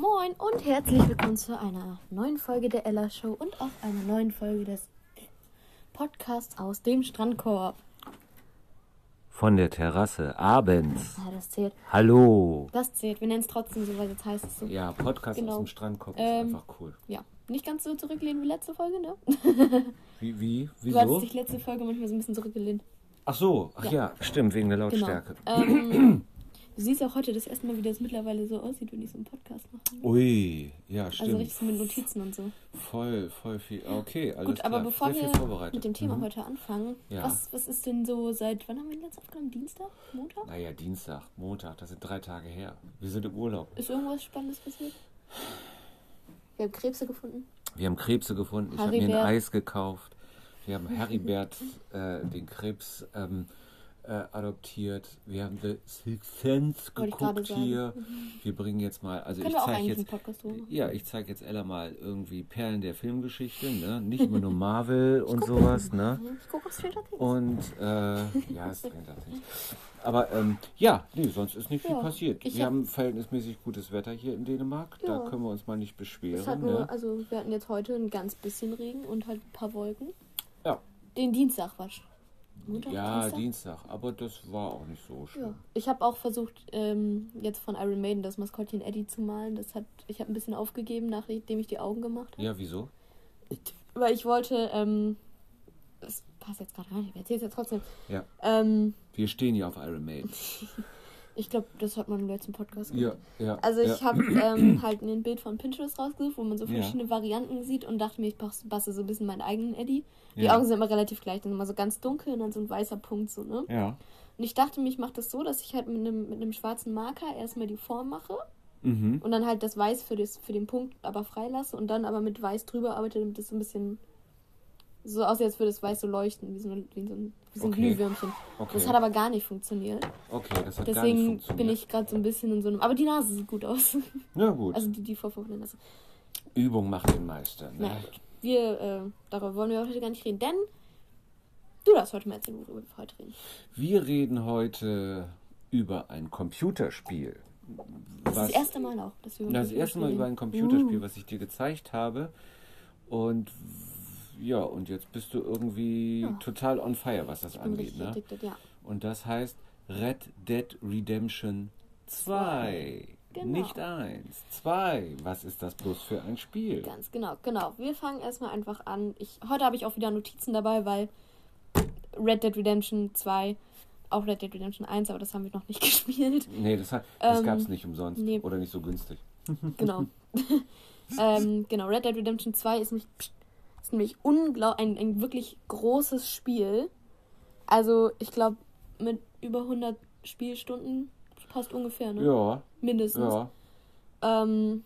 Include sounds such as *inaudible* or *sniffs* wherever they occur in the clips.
Moin und herzlich willkommen zu einer neuen Folge der Ella Show und auch einer neuen Folge des Podcasts aus dem Strandkorb. Von der Terrasse, abends. Ja, das zählt. Hallo. Das zählt. Wir nennen es trotzdem so, weil jetzt heißt es so. Ja, Podcast Genau. aus dem Strandkorb Ähm, ist einfach cool. Ja. Nicht ganz so zurücklehnen wie letzte Folge, ne? Wie, wie, Du hattest wieso? dich letzte Folge manchmal so ein bisschen zurückgelehnt. Ach so, ach Ja. ja, stimmt, wegen der Genau. Lautstärke. Ähm, *clears throat* du siehst auch heute das erste Mal, wie das mittlerweile so aussieht, wenn ich so einen Podcast mache. Ui, ja, Also stimmt. richtig so mit Notizen und so. voll, voll viel. Okay, alles Gut, klar. aber bevor Sehr wir mit dem Thema Mhm. heute anfangen, Ja. was, was ist denn so seit, wann haben wir den letzten aufgenommen? Dienstag? Montag? Naja, Dienstag, Montag, das sind drei Tage her. Wir sind im Urlaub. Ist irgendwas Spannendes passiert? Wir haben Krebse gefunden. Wir haben Krebse gefunden. Ich habe mir ein. Eis gekauft. Wir haben Heribert, äh, den Krebs, ähm, äh, adoptiert. Wir haben The Sixth Sense geguckt hier. Wir bringen jetzt mal, also Können ich zeige jetzt, ja, ich zeige jetzt Ella mal irgendwie Perlen der Filmgeschichte, ne? Nicht immer nur *laughs* Marvel und sowas, ne? Ich gucke Stranger Things. Und äh, *laughs* ja, Stranger Things. Aber ähm, ja, nee, sonst ist nicht viel Ja, passiert. ich Wir hab- haben verhältnismäßig gutes Wetter hier in Dänemark. Ja. Da können wir uns mal nicht beschweren. Es hat nur, ne? also wir hatten jetzt heute ein ganz bisschen Regen und halt ein paar Wolken. Ja. Den Dienstag war sch- Montag, Ja, Dienstag? Dienstag, aber das war auch nicht so schlimm. Ja. Ich habe auch versucht, ähm, jetzt von Iron Maiden das Maskottchen Eddie zu malen. Das hat, ich habe ein bisschen aufgegeben, nachdem ich die Augen gemacht habe. Ja, wieso? Weil ich wollte, ähm, das passt jetzt gerade rein, ich erzähle es jetzt trotzdem. Ja. Ähm, Wir stehen hier auf Iron Maiden. *laughs* ich glaube, das hat man im letzten Podcast Ja, gehört. ja. Also ich ja. habe ähm, *clears throat* halt ein Bild von Pinterest rausgesucht, wo man so Ja. verschiedene Varianten sieht und dachte mir, ich bastel so ein bisschen meinen eigenen Eddie. Die Ja. Augen sind immer relativ gleich, dann immer so ganz dunkel und dann so ein weißer Punkt so, ne? Ja. Und ich dachte mir, ich mache das so, dass ich halt mit einem, mit einem schwarzen Marker erstmal die Form mache Mhm. und dann halt das Weiß für, das, für den Punkt aber freilasse und dann aber mit Weiß drüber arbeite, damit das so ein bisschen so aussieht, als würde das Weiß so leuchten, wie so, wie so ein, so ein Okay. Glühwürmchen. Okay. Das hat aber gar nicht funktioniert. okay, das hat gar nicht Deswegen funktioniert. bin ich gerade so ein bisschen in so einem. Aber die Nase sieht gut aus. *laughs* Na gut. Also die, die Vorfreude Nase. Übung macht den Meister. Ne? Gut. Wir, äh, darüber wollen wir heute gar nicht reden, denn du darfst heute mal erzählen, worüber wir heute reden. Wir reden heute über ein Computerspiel. Das ist das erste Mal auch, dass wir über Das erste Mal über ein Computerspiel Computerspiel, Uh. was ich dir gezeigt habe. Und ja, und jetzt bist du irgendwie Ja. total on fire, was das. Ich angeht. Ne? addicted, ja. Und das heißt Red Dead Redemption 2. Genau. Nicht eins, zwei. Was ist das bloß für ein Spiel? Ganz genau, genau. Wir fangen erstmal einfach an. Ich, heute habe ich auch wieder Notizen dabei, weil Red Dead Redemption 2, auch Red Dead Redemption 1, aber das haben wir noch nicht *laughs* gespielt. Nee, das, hat- das Ähm, gab es nicht umsonst nee. oder nicht so günstig. Genau. *laughs* *laughs* ähm, genau, Red Dead Redemption 2 ist nämlich, ist nämlich unglaublich, ein, ein wirklich großes Spiel. Also, ich glaube, mit über 100 Spielstunden passt ungefähr, ne? Ja, Mindestens. ja. Ähm,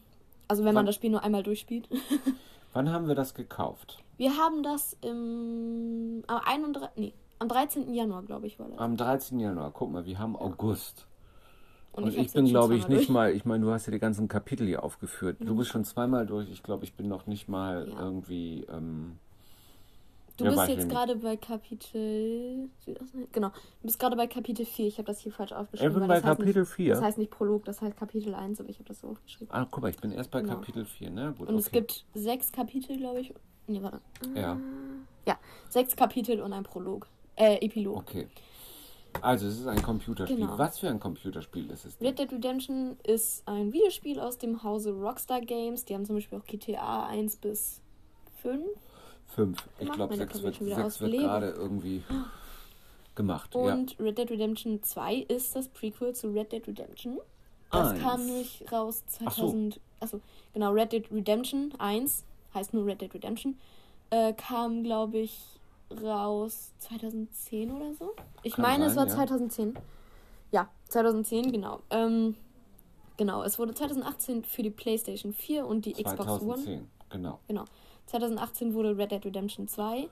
also, wenn man Wann- das Spiel nur einmal durchspielt. *laughs* Wann haben wir das gekauft? Wir haben das im, am, 31, nee, am 13. Januar, glaube ich, war das. Am 13. Januar. Guck mal, wir haben August. Und, ich, hab's bin, jetzt schon glaube ich, zweimal nicht durch. mal, ich meine, du hast ja die ganzen Kapitel hier aufgeführt. Du bist schon zweimal durch. Ich glaube, ich bin noch nicht mal Ja. irgendwie. Ähm, Du ja, bist ich jetzt gerade bei Kapitel. Genau, du bist gerade bei Kapitel 4. Ich habe das hier falsch Ich aufgeschrieben. bin weil bei das heißt Kapitel nicht, 4. Das heißt nicht Prolog, das heißt Kapitel 1, aber ich habe das so aufgeschrieben. Ah, guck mal, ich bin erst bei Genau. Kapitel 4, ne? Gut, Und es okay. gibt sechs Kapitel, glaube ich. Nee, warte. Ja, Ja, sechs Kapitel und ein Prolog. Äh, Epilog. okay. Also, es ist ein Computerspiel. Genau. Was für ein Computerspiel ist es? denn? Red Dead Redemption ist ein Videospiel aus dem Hause Rockstar Games. Die haben zum Beispiel auch GTA 1 bis 5. Fünf. Ich Macht glaube, meine sechs Klavier wird, schon wieder sechs aus wird Leben. gerade irgendwie gemacht. Und Red Dead Redemption 2 ist das Prequel zu Red Dead Redemption. Das Eins. kam nämlich raus Ach so. 2000. Achso, genau, Red Dead Redemption 1, heißt nur Red Dead Redemption, äh, kam, glaube ich, raus 2010 oder so. Ich Kann meine, es sein, war ja. 2010. Ja, 2010, genau. Ähm, genau, es wurde 2018 für die PlayStation 4 und die ja. Xbox One 2010, genau. Genau. 2018 wurde Red Dead Redemption 2,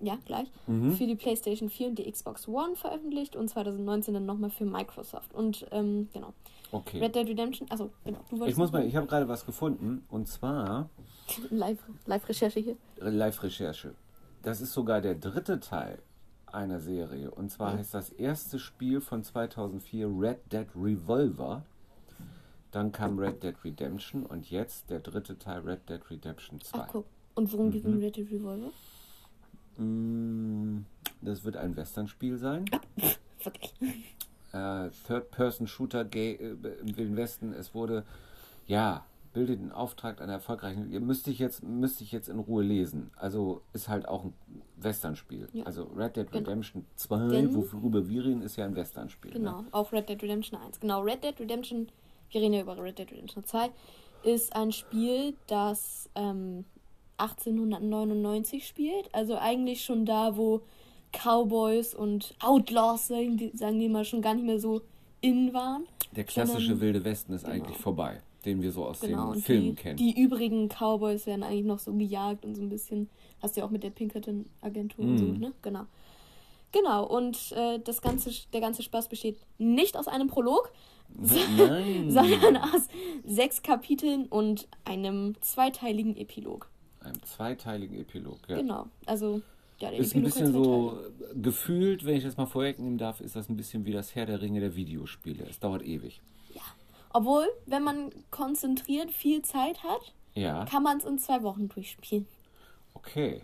ja, gleich, Mhm. für die PlayStation 4 und die Xbox One veröffentlicht und 2019 dann nochmal für Microsoft. Und, ähm, genau. Okay. Red Dead Redemption, also genau, du Ich muss mal, ich habe gerade was gefunden und zwar *laughs* Live- Live-Recherche hier. Live-Recherche. Das ist sogar der dritte Teil einer Serie. Und zwar Mhm. heißt das erste Spiel von 2004 Red Dead Revolver. Dann kam Red Dead Redemption und jetzt der dritte Teil Red Dead Redemption 2. Ach, guck. Und worum geht es Mhm. in Red Dead Revolver? Mm, Das wird ein Western-Spiel sein. *laughs* Äh, Third-Person-Shooter äh, im Wilden Westen. Es wurde, ja, bildet den Auftrag einer erfolgreichen. Ihr müsst ich jetzt, müsste ich jetzt in Ruhe lesen. Also ist halt auch ein Western-Spiel. Ja. Also Red Dead Genau. Redemption 2, Denn- worüber wir reden, ist ja ein Western-Spiel. Genau, Ne? auch Red Dead Redemption 1. Genau, Red Dead Redemption, wir reden ja über Red Dead Redemption 2, ist ein Spiel, das ähm, 1899 spielt. Also eigentlich schon da, wo Cowboys und Outlaws, sagen die, sagen die mal, schon gar nicht mehr so in waren. Der klassische Sondern- Wilde Westen ist Genau. eigentlich vorbei, den wir so aus Genau, den Filmen die, kennen. die übrigen Cowboys werden eigentlich noch so gejagt und so ein bisschen, hast du ja auch mit der Pinkerton-Agentur und so, Mhm. ne? Genau. Genau, und äh, das ganze, der ganze Spaß besteht nicht aus einem Prolog, *laughs* sondern aus sechs Kapiteln und einem zweiteiligen Epilog. Einem zweiteiligen Epilog, ja. Genau, also ja, der Ist ein Epilog hat bisschen so gefühlt, wenn ich das mal vorwegnehmen darf, ist das ein bisschen wie das Herr der Ringe der Videospiele. Es dauert ewig. Ja. Obwohl, wenn man konzentriert viel Zeit hat, Ja, kann man es in zwei Wochen durchspielen. okay.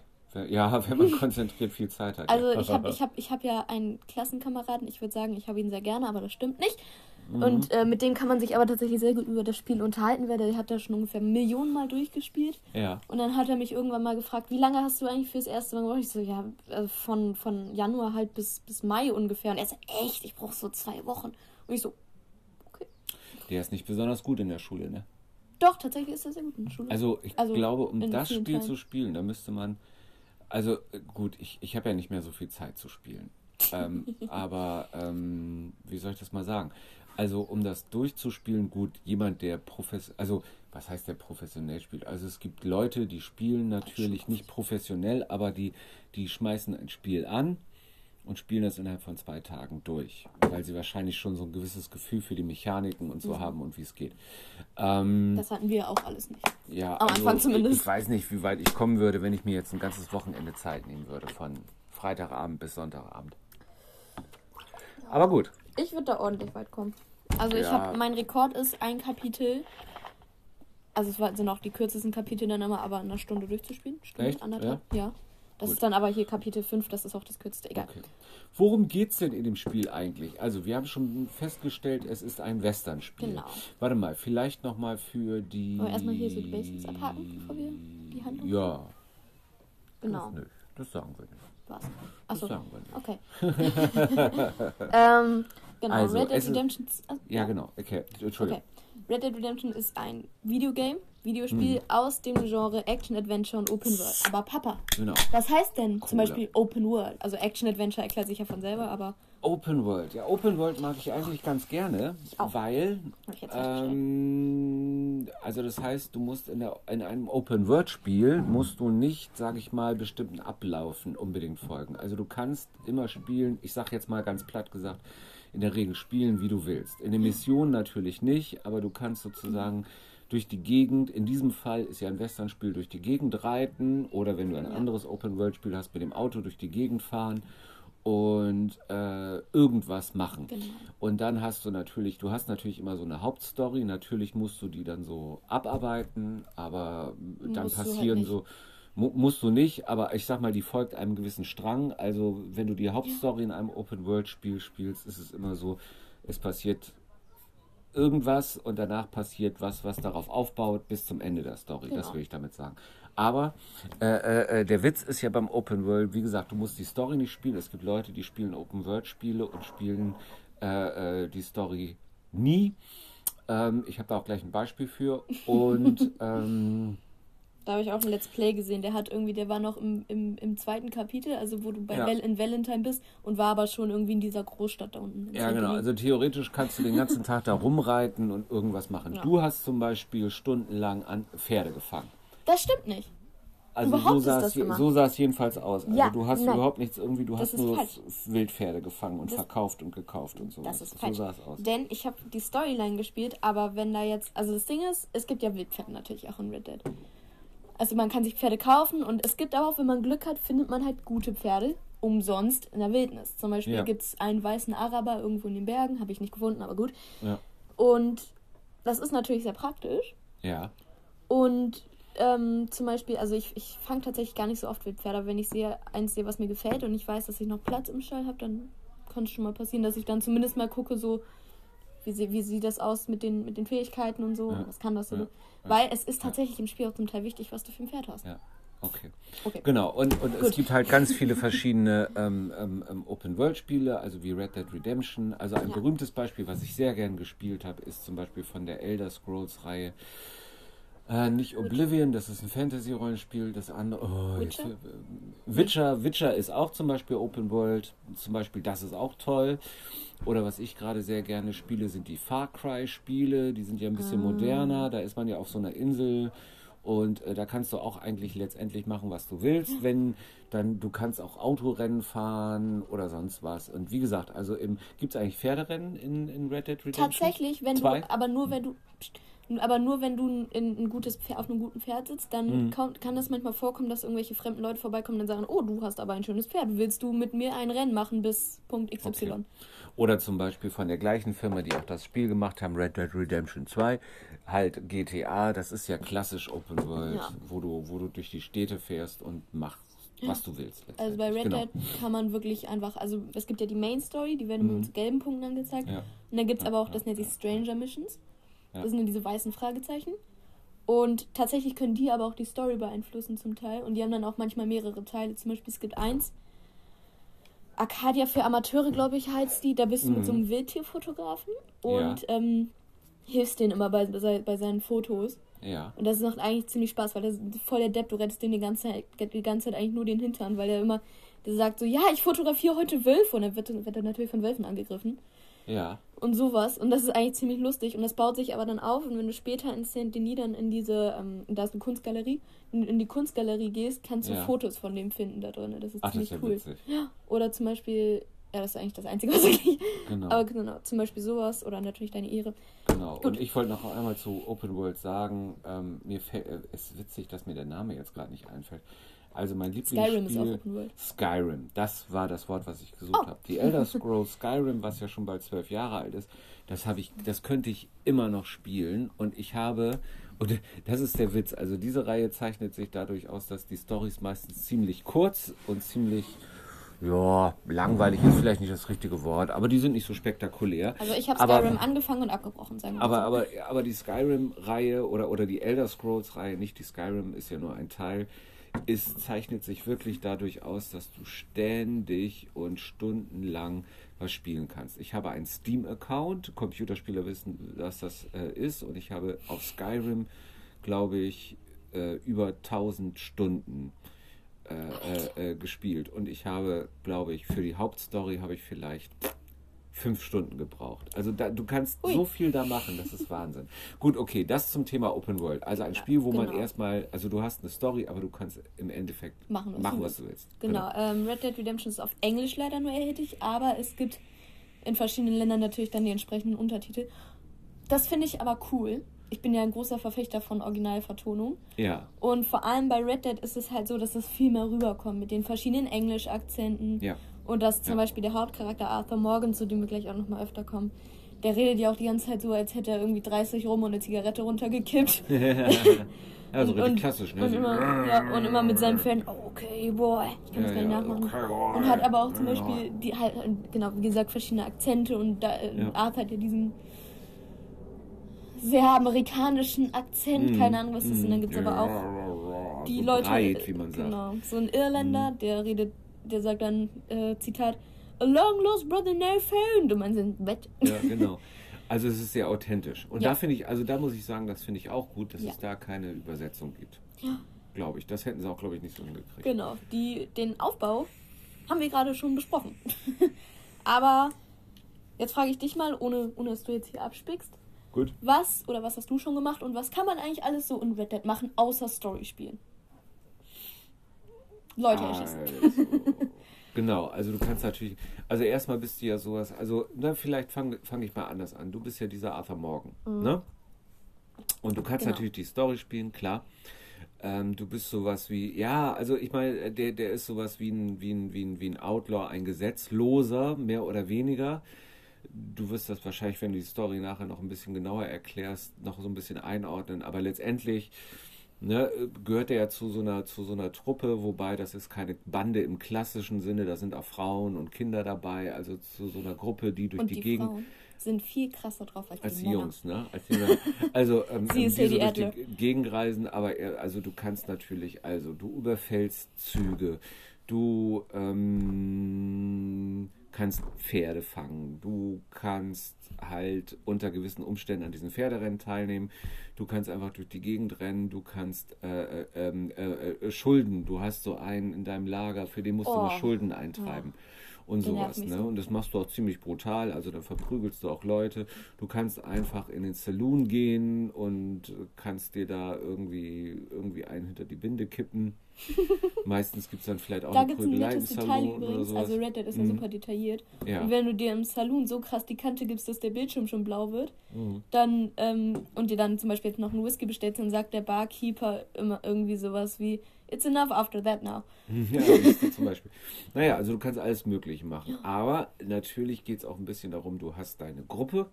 Ja, *laughs* wenn man konzentriert viel Zeit hat. Also ich habe ich hab, ich hab ja einen Klassenkameraden, ich würde sagen, ich habe ihn sehr gerne, aber das stimmt nicht. Mhm. Und äh, mit dem kann man sich aber tatsächlich sehr gut über das Spiel unterhalten, weil der hat da schon ungefähr Millionen Mal durchgespielt. Ja, Und dann hat er mich irgendwann mal gefragt, wie lange hast du eigentlich fürs erste Mal gebraucht? Ich so, ja, also von, von Januar halt bis, bis Mai ungefähr. Und er so, echt, ich brauche so zwei Wochen. Und ich so, der ist nicht besonders gut in der Schule, ne? doch, tatsächlich ist er sehr gut in der Schule. Also ich Also glaube, um das Spiel Teilen. zu spielen, da müsste man. Also äh, gut, ich, ich habe ja nicht mehr so viel Zeit zu spielen. ähm, *laughs* aber ähm, wie soll ich das mal sagen? Also um das durchzuspielen, gut, jemand, der professionell, also was heißt der professionell spielt? Also es gibt Leute, die spielen natürlich nicht professionell, aber die, die schmeißen ein Spiel an und spielen das innerhalb von zwei Tagen durch, weil sie wahrscheinlich schon so ein gewisses Gefühl für die Mechaniken und so haben und wie es geht. Ähm, das hatten wir auch alles nicht. ja, Am Anfang zumindest. Ich, ich weiß nicht, wie weit ich kommen würde, wenn ich mir jetzt ein ganzes Wochenende Zeit nehmen würde, von Freitagabend bis Sonntagabend. Aber gut. Ich würde da ordentlich weit kommen. Also ich Ja. habe, mein Rekord ist ein Kapitel. Also es sind auch die kürzesten Kapitel dann immer, aber in einer Stunde durchzuspielen. Stunde, Echt? anderthalb. Ja. Das Gut. ist dann aber hier Kapitel 5, das ist auch das kürzeste. Egal. Okay. Worum geht's denn in dem Spiel eigentlich? Also, wir haben schon festgestellt, es ist ein Western-Spiel. Genau. Warte mal, vielleicht nochmal für die. Wollen wir erstmal hier so die Basics abhaken, bevor wir die Handlung? Ja. Genau. Nö, das sagen wir nicht. Was? Das Achso. sagen wir nicht. Okay. *laughs* *laughs* ähm, genau, Also, Red Dead es ist- Redemption. äh, Ja, genau. Okay, Entschuldigung. Okay. Red Dead Redemption ist ein Videogame, Videospiel Hm. aus dem Genre Action Adventure und Open World. Aber Papa, Genau. was heißt denn zum Cooler. Beispiel Open World? Also Action Adventure erklärt sich ja von selber, aber Open World. Ja, Open World mag ich eigentlich ganz gerne, auch. weil ähm, also das heißt, du musst in, der, in einem Open World Spiel musst du nicht, sage ich mal, bestimmten Ablaufen unbedingt folgen. Also du kannst immer spielen, ich sage jetzt mal ganz platt gesagt, in der Regel spielen, wie du willst. In den Missionen natürlich nicht, aber du kannst sozusagen durch die Gegend, in diesem Fall ist ja ein Western-Spiel, durch die Gegend reiten oder wenn du ein anderes Open-World-Spiel hast, mit dem Auto durch die Gegend fahren und äh, irgendwas machen. Genau. Und dann hast du natürlich, du hast natürlich immer so eine Hauptstory, natürlich musst du die dann so abarbeiten, aber dann Musst halt passieren nicht. so, mu musst du nicht, aber ich sag mal, die folgt einem gewissen Strang. Also wenn du die Hauptstory in einem Open-World-Spiel spielst, ist es immer so, es passiert irgendwas und danach passiert was, was darauf aufbaut bis zum Ende der Story. Das Genau. will ich damit sagen. Aber äh, äh, äh, der Witz ist ja beim Open World, wie gesagt, du musst die Story nicht spielen. Es gibt Leute, die spielen Open World Spiele und spielen äh, äh, die Story nie. Ähm, ich habe da auch gleich ein Beispiel für. Und *laughs* ähm, Da habe ich auch ein Let's Play gesehen, der hat irgendwie, der war noch im, im, im zweiten Kapitel, also wo du bei Ja. Val in Valentine bist und war aber schon irgendwie in dieser Großstadt da unten. ja, genau. Also theoretisch kannst du den ganzen Tag da rumreiten und irgendwas machen. Ja. Du hast zum Beispiel stundenlang an Pferde gefangen. Das stimmt nicht. Also Überhaupt so sah, es, so sah es jedenfalls aus. Also Ja, du hast nein. überhaupt nichts irgendwie, du Das hast nur falsch. Wildpferde gefangen und Das- verkauft und gekauft und so. Das ist so falsch. sah es aus. Denn ich habe die Storyline gespielt, aber wenn da jetzt, also das Ding ist, es gibt ja Wildpferde natürlich auch in Red Dead. Also man kann sich Pferde kaufen und es gibt aber auch, wenn man Glück hat, findet man halt gute Pferde umsonst in der Wildnis. Zum Beispiel Ja. gibt es einen weißen Araber irgendwo in den Bergen, habe ich nicht gefunden, aber gut. Ja. Und das ist natürlich sehr praktisch. Ja. Und ähm, zum Beispiel, also ich, ich fange tatsächlich gar nicht so oft Wildpferde, aber wenn ich sehe, eins sehe, was mir gefällt und ich weiß, dass ich noch Platz im Stall habe, dann kann es schon mal passieren, dass ich dann zumindest mal gucke, so, wie, sie, wie sieht das aus mit den, mit den Fähigkeiten und so, Ja. was kann das so. Ja. Weil es ist tatsächlich im Spiel auch zum Teil wichtig, was du für ein Pferd hast. Ja. Okay. Okay. Genau, und, und es gibt halt ganz viele verschiedene ähm, ähm, ähm, Open-World-Spiele, also wie Red Dead Redemption. Also ein Ja. berühmtes Beispiel, was ich sehr gern gespielt habe, ist zum Beispiel von der Elder Scrolls-Reihe. Äh, nicht Oblivion, das ist ein Fantasy-Rollenspiel. Das andere, oh, jetzt, Witcher? äh, Witcher, Witcher ist auch zum Beispiel Open World. Zum Beispiel, das ist auch toll. Oder was ich gerade sehr gerne spiele, sind die Far Cry-Spiele. Die sind ja ein bisschen Ah. moderner. Da ist man ja auf so einer Insel. Und äh, da kannst du auch eigentlich letztendlich machen, was du willst. Wenn dann, du kannst auch Autorennen fahren oder sonst was. Und wie gesagt, also gibt es eigentlich Pferderennen in, in Red Dead Redemption? Tatsächlich, wenn Zwei? du, aber nur wenn du, pst, aber nur wenn du in ein gutes Pferd, auf einem guten Pferd sitzt, dann Mhm. kann, das manchmal vorkommen, dass irgendwelche fremden Leute vorbeikommen und dann sagen, oh, du hast aber ein schönes Pferd, willst du mit mir ein Rennen machen bis Punkt XY? Okay. Oder zum Beispiel von der gleichen Firma, die auch das Spiel gemacht haben, Red Dead Redemption 2, halt GTA, das ist ja klassisch Open World, Ja. wo, du, wo du durch die Städte fährst und machst, was du willst. Also bei Red. Genau. Dead kann man wirklich einfach, also es gibt ja die Main Story, die werden mit gelben Punkten angezeigt. Ja. Und dann gibt es Ja, aber auch, das nennt sich Stranger Missions. Ja. Das sind dann diese weißen Fragezeichen. Und tatsächlich können die aber auch die Story beeinflussen zum Teil. Und die haben dann auch manchmal mehrere Teile. Zum Beispiel, es gibt eins, Arcadia für Amateure, glaube ich, heißt die. Da bist du mit so einem Wildtierfotografen und ähm, hilfst denen immer bei, bei, bei seinen Fotos. Ja. Und das macht eigentlich ziemlich Spaß, weil der ist voll der Depp, du rettest den die ganze Zeit, die ganze Zeit eigentlich nur den Hintern, weil der immer, der sagt so, ja, ich fotografiere heute Wölfe und dann wird, wird er natürlich von Wölfen angegriffen Ja. und sowas. Und das ist eigentlich ziemlich lustig und das baut sich aber dann auf und wenn du später in Saint-Denis dann in diese, ähm, da ist eine Kunstgalerie, in, in die Kunstgalerie gehst, kannst du Ja. Fotos von dem finden da drin. Das ist Ach, das ziemlich ist ja cool. witzig. Oder zum Beispiel, ja, das ist eigentlich das Einzige, *laughs* was ich, Genau. aber genau, zum Beispiel sowas oder natürlich deine Ehre. Genau. Gut. Und ich wollte noch einmal zu Open World sagen, ähm, mir fällt, äh, es ist witzig, dass mir der Name jetzt gerade nicht einfällt. Also mein Lieblingsspiel. Skyrim ist auch Open World. Skyrim, das war das Wort, was ich gesucht Oh. habe. Die Elder *laughs* Scrolls Skyrim, was ja schon bald zwölf Jahre alt ist, das habe ich, das könnte ich immer noch spielen. Und ich habe, und das ist der Witz, also diese Reihe zeichnet sich dadurch aus, dass die Storys meistens ziemlich kurz und ziemlich, ja, langweilig ist vielleicht nicht das richtige Wort, aber die sind nicht so spektakulär. Also ich habe Aber- Skyrim angefangen und abgebrochen, sagen wir Aber, so. aber, aber die Skyrim-Reihe oder, oder die Elder Scrolls-Reihe, nicht die Skyrim, ist ja nur ein Teil, ist, zeichnet sich wirklich dadurch aus, dass du ständig und stundenlang was spielen kannst. Ich habe einen Steam-Account, Computerspieler wissen, dass das äh, ist, und ich habe auf Skyrim, glaube ich, äh, über 1000 Stunden äh, äh, äh, gespielt. Und ich habe, glaube ich, für die Hauptstory habe ich vielleicht fünf Stunden gebraucht. Also da, du kannst Ui. so viel da machen, das ist Wahnsinn. Gut, okay, das zum Thema Open World. Also ein Spiel, wo man genau. erstmal, also du hast eine Story, aber du kannst im Endeffekt Machen, was machen du was du willst. Genau, ähm, Red Dead Redemption ist auf Englisch leider nur erhältlich, aber es gibt in verschiedenen Ländern natürlich dann die entsprechenden Untertitel. Das finde ich aber cool. Ich bin ja ein großer Verfechter von Originalvertonung. Ja, Und vor allem bei Red Dead ist es halt so, dass das viel mehr rüberkommt mit den verschiedenen Englisch-Akzenten. ja. Und dass zum Ja. Beispiel der Hauptcharakter Arthur Morgan, zu dem wir gleich auch nochmal öfter kommen, der redet ja auch die ganze Zeit so, als hätte er irgendwie 30 rum und eine Zigarette runtergekippt. *laughs* Also und, richtig und, klassisch, ne? Und So- immer, ja, und immer mit seinem Fan, oh, okay, boy, ich kann das Ja, gar nicht ja, nachmachen. okay, und hat aber auch zum Ja. Beispiel, die halt, genau, wie gesagt, verschiedene Akzente und da, äh, Ja. Arthur hat ja diesen sehr amerikanischen Akzent, Mm, keine Ahnung, was das ist. Und dann gibt es aber auch die so Leute, Breit, wie man sagt. Mhm. genau, so ein Irländer, der redet, der sagt dann, äh, Zitat, A long lost brother now found. Und man sind Bett. Ja, *laughs* genau. Also es ist sehr authentisch. Und Ja. da finde ich, also da muss ich sagen, das finde ich auch gut, dass Ja. es da keine Übersetzung gibt. Ja. Glaube ich. Das hätten sie auch, glaube ich, nicht so hingekriegt. Genau, die, den Aufbau haben wir gerade schon besprochen. *laughs* Aber jetzt frage ich dich mal, ohne, ohne dass du jetzt hier abspickst, Gut. was oder was hast du schon gemacht und was kann man eigentlich alles so in Red Dead machen, außer Story spielen? Leute erschießen. Genau, also du kannst natürlich, also erstmal bist du ja sowas, also na, vielleicht fange fang ich mal anders an. Du bist ja dieser Arthur Morgan, ne? Und du kannst Genau. natürlich die Story spielen, klar. Ähm, du bist sowas wie, ja, also ich meine, der, der ist sowas wie ein, wie, ein, wie, ein, wie ein Outlaw, ein Gesetzloser, mehr oder weniger. du wirst das wahrscheinlich, wenn du die Story nachher noch ein bisschen genauer erklärst, noch so ein bisschen einordnen. Aber letztendlich ne, gehört er ja zu so einer zu so einer Truppe, wobei das ist keine Bande im klassischen Sinne, da sind auch Frauen und Kinder dabei, also zu so einer Gruppe, die durch Und die, die Gegend Frauen sind viel krasser drauf als, als die die. Jungs, ne? Als die. Also *laughs* ähm, Sie ähm, ist die so die Adler. Gegend reisen, aber er- also du kannst natürlich, also du überfällst Züge, du ähm, kannst Pferde fangen, du kannst halt unter gewissen Umständen an diesen Pferderennen teilnehmen, du kannst einfach durch die Gegend rennen, du kannst äh, äh, ähm, äh, äh, Schulden, du hast so einen in deinem Lager, für den musst du Oh. mal Schulden eintreiben. Und nervt sowas, ne? so. Und das machst du auch ziemlich brutal. Also dann verprügelst du auch Leute. Du kannst einfach in den Saloon gehen und kannst dir da irgendwie, irgendwie einen hinter die Binde kippen. *laughs* Meistens gibt es dann vielleicht auch Da eine es ein Prügelei im Detail Saloon oder übrigens. Also Red Dead ist ja Mhm. super detailliert. Ja. Und wenn du dir im Saloon so krass die Kante gibst, dass der Bildschirm schon blau wird, Mhm. dann ähm, und dir dann zum Beispiel jetzt noch einen Whisky bestellst, dann sagt der Barkeeper immer irgendwie sowas wie It's enough after that now. *laughs* Ja, zum Beispiel. Naja, also du kannst alles Mögliche machen. Aber natürlich geht es auch ein bisschen darum, du hast deine Gruppe,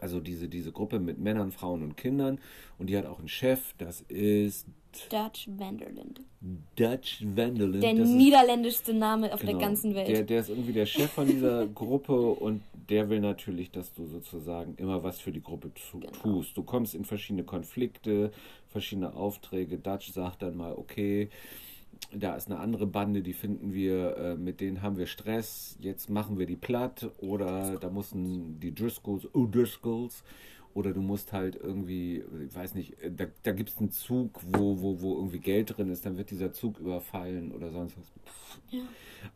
also diese, diese Gruppe mit Männern, Frauen und Kindern. Und die hat auch einen Chef, das ist Dutch Vanderland. Dutch Vanderlyn. Der niederländischste Name auf der Genau. ganzen Welt. Der, der ist irgendwie der Chef von dieser *laughs* Gruppe und der will natürlich, dass du sozusagen immer was für die Gruppe tu Genau. tust. Du kommst in verschiedene Konflikte, verschiedene Aufträge. Dutch sagt dann mal, okay, da ist eine andere Bande, die finden wir, äh, mit denen haben wir Stress, jetzt machen wir die platt oder da mussten die Driscolls, O'Driscolls oder du musst halt irgendwie, ich weiß nicht, äh, da, da gibt es einen Zug, wo, wo, wo irgendwie Geld drin ist, dann wird dieser Zug überfallen oder sonst was. Ja.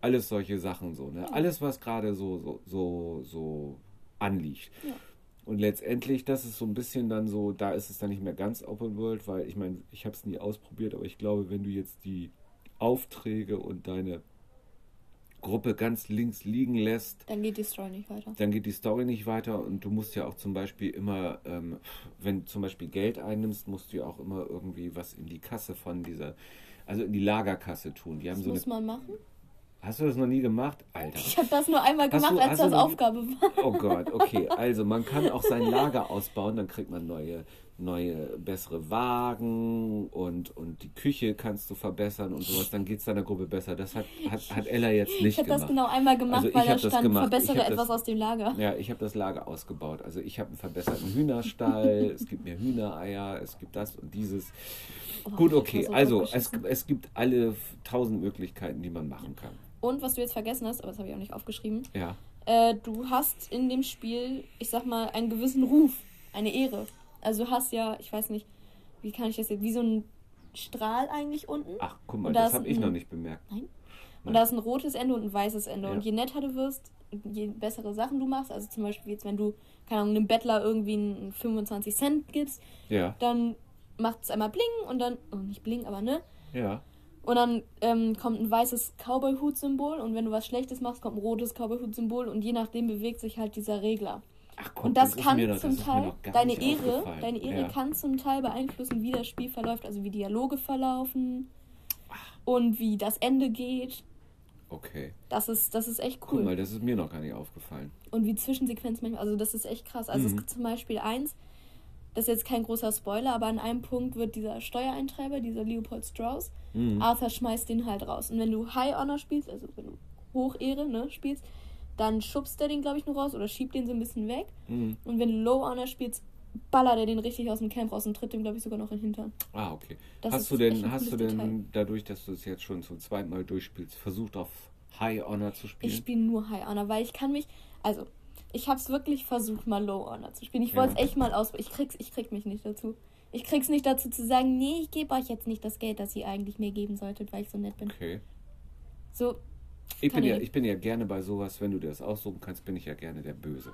Alles solche Sachen so, ne? Alles, was gerade so, so, so, so anliegt. Ja. Und letztendlich, das ist so ein bisschen dann so, da ist es dann nicht mehr ganz Open World, weil ich meine, ich habe es nie ausprobiert, aber ich glaube, wenn du jetzt die Aufträge und deine Gruppe ganz links liegen lässt, Dann geht die Story nicht weiter. dann geht die Story nicht weiter und du musst ja auch zum Beispiel immer, ähm, wenn du zum Beispiel Geld einnimmst, musst du ja auch immer irgendwie was in die Kasse von dieser, also in die Lagerkasse tun. Die haben Das so eine, muss man machen. Hast du das noch nie gemacht? Alter. Ich habe das nur einmal Hast gemacht, du- als das Aufgabe war. Oh Gott, okay. Also man kann auch sein Lager ausbauen, dann kriegt man neue, neue, bessere Wagen und, und die Küche kannst du verbessern und sowas. Dann geht es deiner Gruppe besser. Das hat, hat, hat Ella jetzt nicht Ich habe das gemacht. genau einmal gemacht, Also ich weil da stand, gemacht. verbessere Ich etwas das- aus dem Lager. Ja, ich habe das Lager ausgebaut. Also ich habe einen verbesserten Hühnerstall, es gibt mehr Hühnereier, es gibt das und dieses. Oh, Gut, ich okay. so Also es, es gibt alle tausend Möglichkeiten, die man machen kann. Und was du jetzt vergessen hast, aber das habe ich auch nicht aufgeschrieben, Ja. äh, du hast in dem Spiel, ich sag mal, einen gewissen Ruf, eine Ehre. Also du hast ja, ich weiß nicht, wie kann ich das jetzt, wie so ein Strahl eigentlich unten. Ach, guck mal, da das habe ich noch nicht bemerkt. Nein. Und da ist ein rotes Ende und ein weißes Ende. Ja. Und je netter du wirst, je bessere Sachen du machst, also zum Beispiel jetzt, wenn du, keine Ahnung, einem Bettler irgendwie einen 25 Cent gibst, Ja, dann macht es einmal bling und dann, oh, nicht bling, aber ne? ja. Und dann ähm, kommt ein weißes Cowboy-Hut-Symbol und wenn du was Schlechtes machst, kommt ein rotes Cowboy-Hut-Symbol und je nachdem bewegt sich halt dieser Regler. Ach Und das, ist kann noch- zum das Teil, deine Ehre, deine Ehre ja. kann zum Teil beeinflussen, wie das Spiel verläuft, also wie Dialoge verlaufen und wie das Ende geht. Okay. Das ist, das ist echt Guck cool. mal, das ist mir noch gar nicht aufgefallen. Und wie Zwischensequenzen manchmal, also das ist echt krass. Also es Mhm. gibt zum Beispiel eins, das ist jetzt kein großer Spoiler, aber an einem Punkt wird dieser Steuereintreiber, dieser Leopold Strauss, Mhm. Arthur schmeißt den halt raus. Und wenn du High Honor spielst, also wenn du Hochehre ne, spielst, dann schubst er den, glaube ich, nur raus oder schiebt den so ein bisschen weg. Mhm. Und wenn du Low Honor spielst, ballert er den richtig aus dem Camp raus und tritt dem, glaube ich, sogar noch in den Hintern. Ah, okay. Das hast du denn, hast du denn Detail. dadurch, dass du es jetzt schon zum zweiten Mal durchspielst, versucht auf High Honor zu spielen? Ich spiele nur High Honor, weil ich kann mich, also ich habe es wirklich versucht, mal Low Honor zu spielen. Ich wollte es Ja. echt mal ausprobieren. Ich krieg's, ich krieg mich nicht dazu. Ich krieg's nicht dazu zu sagen, nee, ich gebe euch jetzt nicht das Geld, das ihr eigentlich mir geben solltet, weil ich so nett bin. okay. So, Ich bin, ja, ich bin ja gerne bei sowas, wenn du dir das aussuchen kannst, bin ich ja gerne der Böse.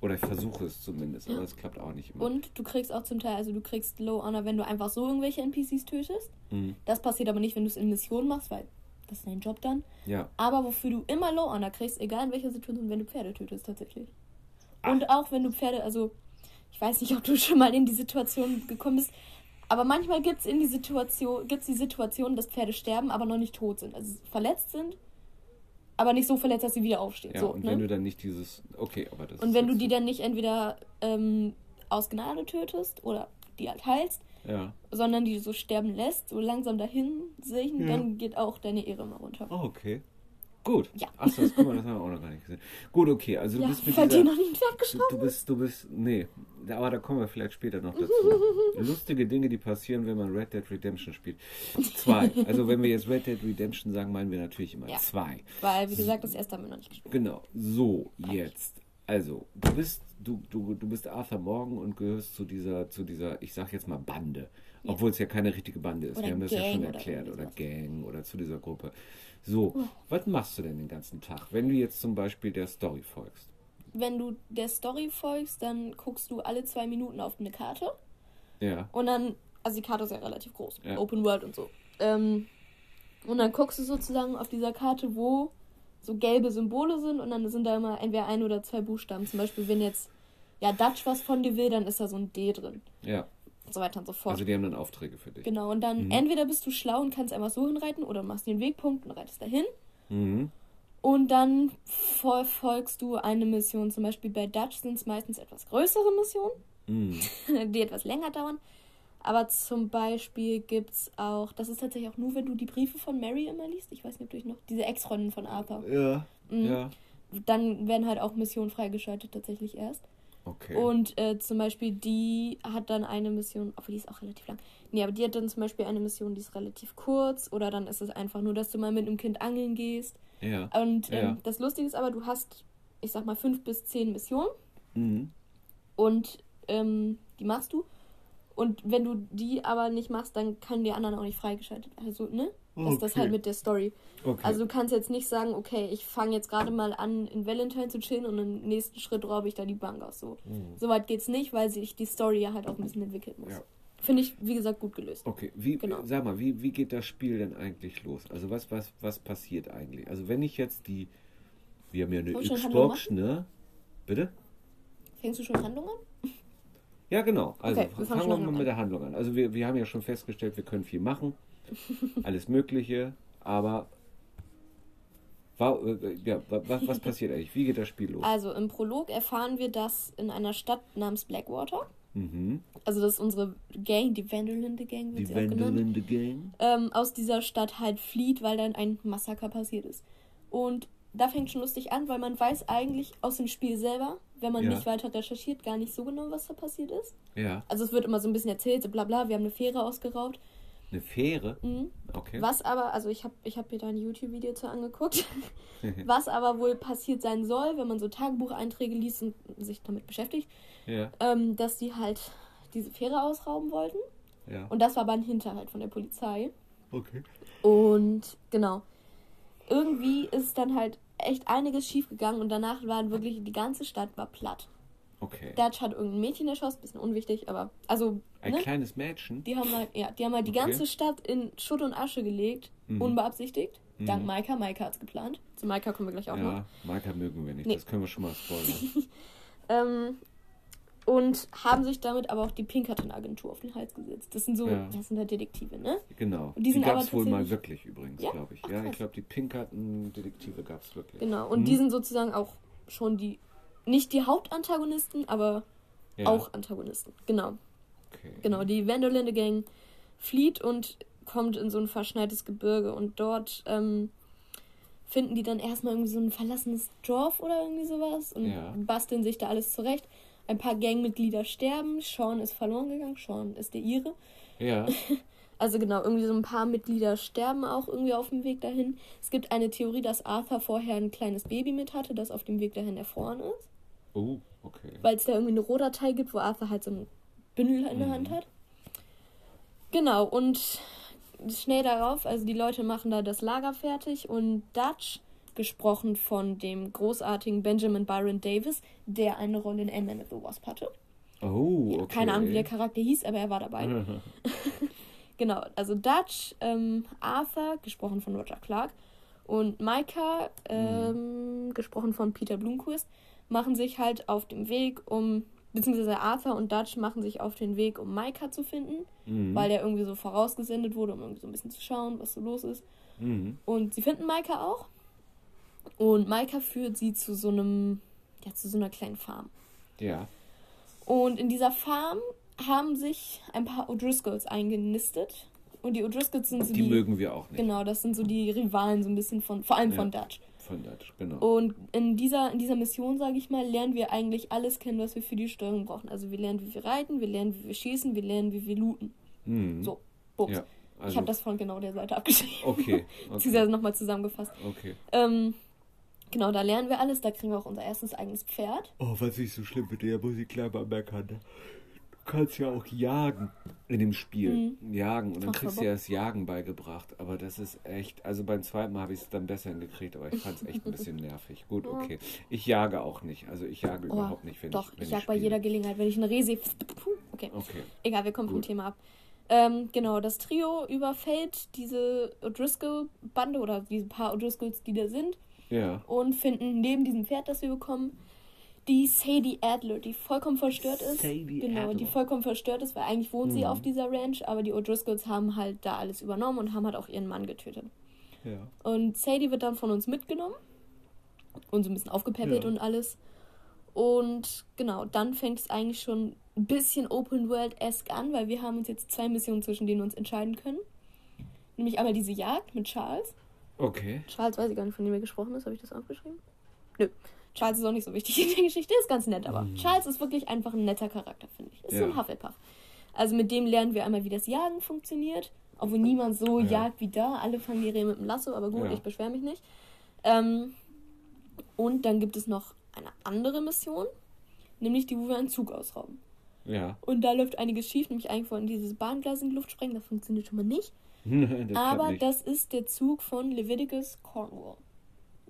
Oder ich versuche es zumindest, aber es klappt auch nicht immer. und du kriegst auch zum Teil, also du kriegst Low Honor, wenn du einfach so irgendwelche NPCs tötest. Mhm. Das passiert aber nicht, wenn du es in Missionen machst, weil das ist dein Job dann. Ja. Aber wofür du immer Low Honor kriegst, egal in welcher Situation, wenn du Pferde tötest tatsächlich. Ach. Und auch wenn du Pferde, also ich weiß nicht, ob du *laughs* schon mal in die Situation gekommen bist, aber manchmal gibt es in die Situation, gibt's die Situation, dass Pferde sterben, aber noch nicht tot sind. Also verletzt sind, aber nicht so verletzt, dass sie wieder aufsteht. Ja, so, und ne? wenn du dann nicht dieses. Okay, aber das Und wenn du die dann nicht entweder ähm, aus Gnade tötest oder die halt heilst, Ja. sondern die so sterben lässt, so langsam dahin sehen, Ja. dann geht auch deine Ehre mal runter. Oh, okay. Gut. Ja. Achso, das, guck mal, das haben wir auch noch gar nicht gesehen. Gut, okay, also du Ja, bist mit dieser, ihr noch nicht du bist, du bist, nee, aber da kommen wir vielleicht später noch dazu. *laughs* Lustige Dinge, die passieren, wenn man Red Dead Redemption spielt. Zwei. Also wenn wir jetzt Red Dead Redemption sagen, meinen wir natürlich immer Ja. zwei. Weil, wie gesagt, das erste haben wir noch nicht gespielt. Genau. So, jetzt. Also, du bist, du, du, du bist Arthur Morgan und gehörst zu dieser, zu dieser, ich sag jetzt mal Bande. Ja. Obwohl es ja keine richtige Bande ist. Oder Wir haben das ja schon oder erklärt. Oder sowas. Gang oder zu dieser Gruppe. So, was machst du denn den ganzen Tag, wenn du jetzt zum Beispiel der Story folgst? Wenn du der Story folgst, dann guckst du alle zwei Minuten auf eine Karte Ja. und dann, also die Karte ist ja relativ groß, Ja. Open World und so. Ähm, und dann guckst du sozusagen auf dieser Karte, wo so gelbe Symbole sind und dann sind da immer entweder ein oder zwei Buchstaben. Zum Beispiel, wenn jetzt ja Dutch was von dir will, dann ist da so ein D drin Ja. und so weiter und so fort. Also die haben dann Aufträge für dich. Genau, und dann Mhm. entweder bist du schlau und kannst einfach so hinreiten oder machst den Wegpunkt und reitest dahin. Mhm. Und dann verfolgst du eine Mission. Zum Beispiel bei Dutch sind es meistens etwas größere Missionen, Mhm. *laughs* die etwas länger dauern. Aber zum Beispiel gibt es auch, das ist tatsächlich auch nur, wenn du die Briefe von Mary immer liest. Ich weiß nicht, ob du dich noch, diese Ex-Freundin von Arthur. Ja. Mhm. Ja. Dann werden halt auch Missionen freigeschaltet tatsächlich erst. Okay. Und äh, zum Beispiel die hat dann eine Mission, obwohl die ist auch relativ lang. Nee, aber die hat dann zum Beispiel eine Mission, die ist relativ kurz. Oder dann ist es einfach nur, dass du mal mit einem Kind angeln gehst. ja. Und ähm, Ja. das Lustige ist aber, du hast, ich sag mal, fünf bis zehn Missionen Mhm. und ähm, die machst du. Und wenn du die aber nicht machst, dann kann die anderen auch nicht freigeschaltet. Also, ne? Das ist das Okay. halt mit der Story. Okay. Also du kannst jetzt nicht sagen, okay, ich fange jetzt gerade mal an, in Valentine zu chillen und im nächsten Schritt raube ich da die Bank aus. So, Mhm. so weit geht's nicht, weil sich die Story ja halt auch ein bisschen entwickeln muss. Ja. Finde ich, wie gesagt, gut gelöst. Okay, wie, Genau. sag mal, wie, wie geht das Spiel denn eigentlich los? Also was, was, was passiert eigentlich? Also wenn ich jetzt die, wir haben ja eine Xbox, ne? Bitte? Fängst du schon Handlung an? Ja, genau. Also Okay, wir fangen wir mal mit der Handlung an. Also wir, wir haben ja schon festgestellt, wir können viel machen, *laughs* alles Mögliche, aber wa- äh, ja, wa- was, was passiert eigentlich? Wie geht das Spiel los? Also im Prolog erfahren wir, dass in einer Stadt namens Blackwater, Mhm. also das ist unsere Gang, die Vanderlinde Gang wird Die sie auch genannt, Vanderlinde Gang. ähm, aus dieser Stadt halt flieht, weil dann ein Massaker passiert ist. Und da fängt schon lustig an, weil man weiß eigentlich aus dem Spiel selber, wenn man Ja. nicht weiter recherchiert, gar nicht so genau, was da passiert ist. Ja, Also es wird immer so ein bisschen erzählt, so bla bla, wir haben eine Fähre ausgeraubt. eine Fähre. Mhm. Okay. Was aber, also ich habe ich hab mir da ein YouTube-Video zu angeguckt, *laughs* *laughs* was aber wohl passiert sein soll, wenn man so Tagebucheinträge liest und sich damit beschäftigt, Ja, ähm, dass die halt diese Fähre ausrauben wollten. ja. Und das war aber ein Hinterhalt von der Polizei. Okay. Und genau. Irgendwie ist dann halt echt einiges schiefgegangen und danach war wirklich die ganze Stadt war platt. Okay. Dutch hat irgendein Mädchen erschossen, bisschen unwichtig, aber also Ein ne? kleines Mädchen. die haben halt, ja, die haben halt die Okay. ganze Stadt in Schutt und Asche gelegt, Mhm. unbeabsichtigt. Mhm. Dank Maika, Maika hat's geplant. Zu Maika kommen wir gleich auch noch. Ja, Maika mögen wir nicht. Nee. Das können wir schon mal spoilern. *laughs* Ähm, und haben sich damit aber auch die Pinkerton-Agentur auf den Hals gesetzt. Das sind so, Ja. das sind halt Detektive, ne? Genau. Und die Die, gab es wohl mal wirklich übrigens, Ja? glaube ich. Ach, ja, ich glaube, die Pinkerton-Detektive gab es wirklich. Genau. Und Mhm. die sind sozusagen auch schon die, nicht die Hauptantagonisten, aber Ja. auch Antagonisten. Genau. Okay. Genau, die Vanderlinde Gang flieht und kommt in so ein verschneites Gebirge und dort ähm, finden die dann erstmal irgendwie so ein verlassenes Dorf oder irgendwie sowas und basteln sich da alles zurecht. Ein paar Gangmitglieder sterben, Sean ist verloren gegangen, Sean ist der ihre. Ja, *laughs* Also genau, irgendwie so ein paar Mitglieder sterben auch irgendwie auf dem Weg dahin. Es gibt eine Theorie, dass Arthur vorher ein kleines Baby mit hatte, das auf dem Weg dahin erfroren ist. oh, okay. Weil es da irgendwie eine Rohdatei gibt, wo Arthur halt so ein Bündel in der Mhm. Hand hat. Genau, und schnell darauf, also die Leute machen da das Lager fertig und Dutch, gesprochen von dem großartigen Benjamin Byron Davis, der eine Rolle in Ant-Man and the Wasp hatte. Oh, Ja, okay. Keine Ahnung, wie der Charakter hieß, aber er war dabei. *laughs* Genau, also Dutch, ähm, Arthur, gesprochen von Roger Clark, und Micah, ähm, gesprochen von Peter Blumquist, machen sich halt auf dem Weg, um, beziehungsweise Arthur und Dutch machen sich auf den Weg, um Micah zu finden, Mhm. weil der irgendwie so vorausgesendet wurde, um irgendwie so ein bisschen zu schauen, was so los ist. Mhm. Und sie finden Micah auch. Und Maika führt sie zu so einem, ja, zu so einer kleinen Farm. Ja. Und in dieser Farm haben sich ein paar O'Driscolls eingenistet. Und die O'Driscolls sind so Die mögen wir auch nicht. Genau, das sind so die Rivalen so ein bisschen von, vor allem von Ja. Dutch. Von Dutch, genau. Und in dieser, in dieser Mission, sage ich mal, lernen wir eigentlich alles kennen, was wir für die Steuerung brauchen. Also wir lernen, wie wir reiten, wir lernen, wie wir schießen, wir lernen, wie wir looten. Mhm. So, bums. Ja, ich also- habe das von genau der Seite abgeschrieben. Okay, *laughs* okay. Beziehungsweise nochmal zusammengefasst. Okay. Ähm, genau, da lernen wir alles. Da kriegen wir auch unser erstes eigenes Pferd. Oh, was ich so schlimm finde, da muss ich gleich mal meckern. Du kannst ja auch jagen in dem Spiel. Jagen. Und dann Ach, kriegst du ja das Jagen beigebracht. Aber das ist echt, also beim zweiten Mal habe ich es dann besser hingekriegt, aber ich fand es echt ein bisschen *laughs* nervig. Gut, okay. Ich jage auch nicht. Also ich jage Oh, überhaupt nicht, wenn doch, ich wenn ich jag bei jeder Gelegenheit, wenn ich eine Reh sehe. Okay. Okay. Egal, wir kommen vom Gut. Thema ab. Ähm, genau, das Trio überfällt diese O'Driscoll-Bande oder diese paar O'Driscolls, die da sind, Ja. und finden neben diesem Pferd, das wir bekommen, die Sadie Adler, die vollkommen verstört ist. Sadie genau, Adler. die vollkommen verstört ist, weil eigentlich wohnt sie Mhm. auf dieser Ranch, aber die O'Driscolls haben halt da alles übernommen und haben halt auch ihren Mann getötet. Ja. Und Sadie wird dann von uns mitgenommen und so ein bisschen aufgepäppelt Ja. und alles. Und genau, dann fängt es eigentlich schon ein bisschen Open World-esque an, weil wir haben uns jetzt zwei Missionen, zwischen denen wir uns entscheiden können. Nämlich einmal diese Jagd mit Charles. Okay. Charles weiß ich gar nicht, von dem er gesprochen ist. Habe ich das aufgeschrieben? Nö. Charles ist auch nicht so wichtig in der Geschichte, ist ganz nett, aber Charles ist wirklich einfach ein netter Charakter, finde ich. Ist so Ja. ein Hufflepuff. Also mit dem lernen wir einmal, wie das Jagen funktioniert. Obwohl niemand so Ja. jagt wie da. Alle fangen die Rehe mit dem Lasso, aber gut, Ja. ich beschwere mich nicht. Ähm, und dann gibt es noch eine andere Mission, nämlich die, wo wir einen Zug ausrauben. Ja. Und da läuft einiges schief, nämlich eigentlich wollen dieses Bahngleis in die Luft sprengen, das funktioniert schon mal nicht. *laughs* das aber das ist der Zug von Leviticus Cornwall.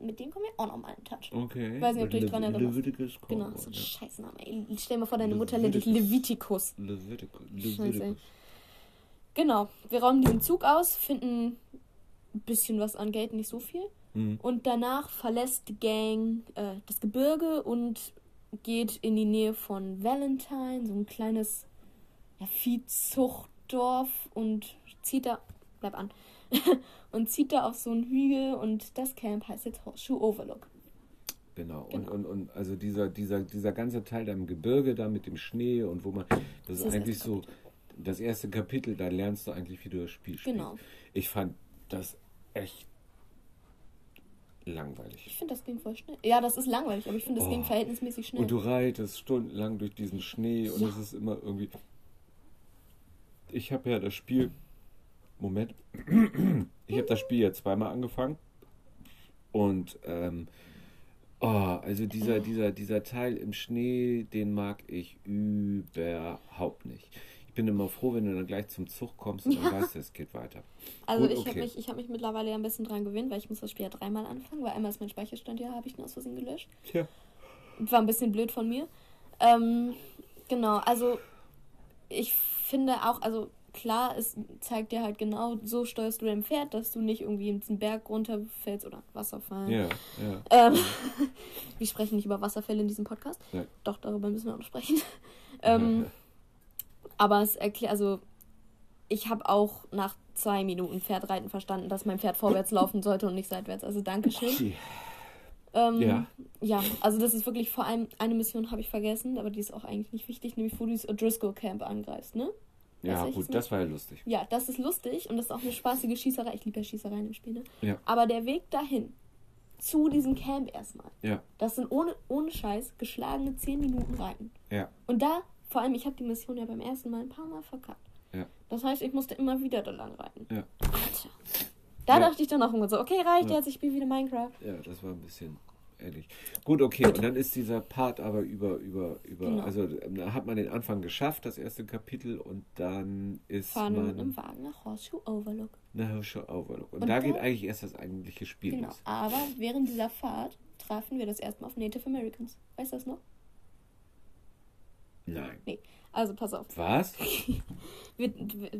Mit dem kommen wir auch noch mal in Touch. Okay. Ich weiß nicht, ob du dich dran erinnerst. Leviticus Genau, Cornwall, so ein ja. Scheißname. Stell dir mal vor, deine Mutter nennt dich Leviticus. Leviticus. Leviticus. Genau, wir rauben diesen Zug aus, finden ein bisschen was an Geld, nicht so viel. Mhm. Und danach verlässt die Gang äh, das Gebirge und geht in die Nähe von Valentine, so ein kleines ja, Viehzuchtdorf und zieht da, bleib an, *laughs* und zieht da auf so einen Hügel und das Camp heißt jetzt Horseshoe Overlook. Genau. Und, Genau. und, und also dieser, dieser, dieser ganze Teil da im Gebirge da mit dem Schnee und wo man. Das, Das ist eigentlich so. Das erste Kapitel, da lernst du eigentlich, wie du das Spiel spielst. Genau. Ich fand das echt langweilig. Ich finde, das ging voll schnell. Ja, das ist langweilig, aber ich finde, das Oh. ging verhältnismäßig schnell. Und du reitest stundenlang durch diesen Schnee und es ist immer irgendwie. Ich habe ja das Spiel. Moment. Ich habe das Spiel ja zweimal angefangen. Und ähm, oh, also dieser, dieser, dieser Teil im Schnee, den mag ich überhaupt nicht. Ich bin immer froh, wenn du dann gleich zum Zug kommst und dann *laughs* weißt du, es geht weiter. Also Gut, ich habe okay. mich, ich hab mich mittlerweile ja ein bisschen dran gewöhnt, weil ich muss das Spiel ja dreimal anfangen, weil einmal ist mein Speicherstand ja, habe ich ihn aus Versehen gelöscht. Tja. War ein bisschen blöd von mir. Ähm, genau, also ich finde auch, also klar, es zeigt dir halt genau, so steuerst du dein Pferd, dass du nicht irgendwie in den Berg runterfällst oder Wasserfall. Ja, ja. Ähm, *laughs* wir sprechen nicht über Wasserfälle in diesem Podcast. Doch, darüber müssen wir auch noch sprechen. *laughs* ähm, aber es erklärt, also ich habe auch nach zwei Minuten Pferdreiten verstanden, dass mein Pferd vorwärts laufen sollte und nicht seitwärts. Also Dankeschön. Okay. Ähm, Ja. Ja, also das ist wirklich vor allem eine Mission habe ich vergessen, aber die ist auch eigentlich nicht wichtig, nämlich wo du das O'Driscoll Camp angreifst, ne? Ja, gut, das war ja lustig. Ja, das ist lustig und das ist auch eine spaßige Schießerei. Ich liebe ja Schießereien im Spiel, ne? Ja. Aber der Weg dahin, zu diesem Camp erstmal, Ja, das sind ohne, ohne Scheiß geschlagene 10 Minuten Reiten. ja, Und da, vor allem, ich habe die Mission ja beim ersten Mal ein paar Mal verkackt. ja, Das heißt, ich musste immer wieder da lang reiten. ja. Alter. Da Ja. dachte ich dann auch irgendwann so, okay, reicht Ja. jetzt, ich spiele wieder Minecraft. Ja, das war ein bisschen ehrlich. Gut, okay, und dann ist dieser Part aber über, über, über, Genau. also ähm, da hat man den Anfang geschafft, das erste Kapitel, und dann ist Fahren wir mit einem man Wagen nach Horseshoe Overlook. nach Hirsche Overlook. Und, Und da da- geht eigentlich erst das eigentliche Spiel Genau. los. Aber während dieser Fahrt trafen wir das erste Mal auf Native Americans. Weißt du das noch? Nein. Nee. Also pass auf. Was? *laughs* Wir,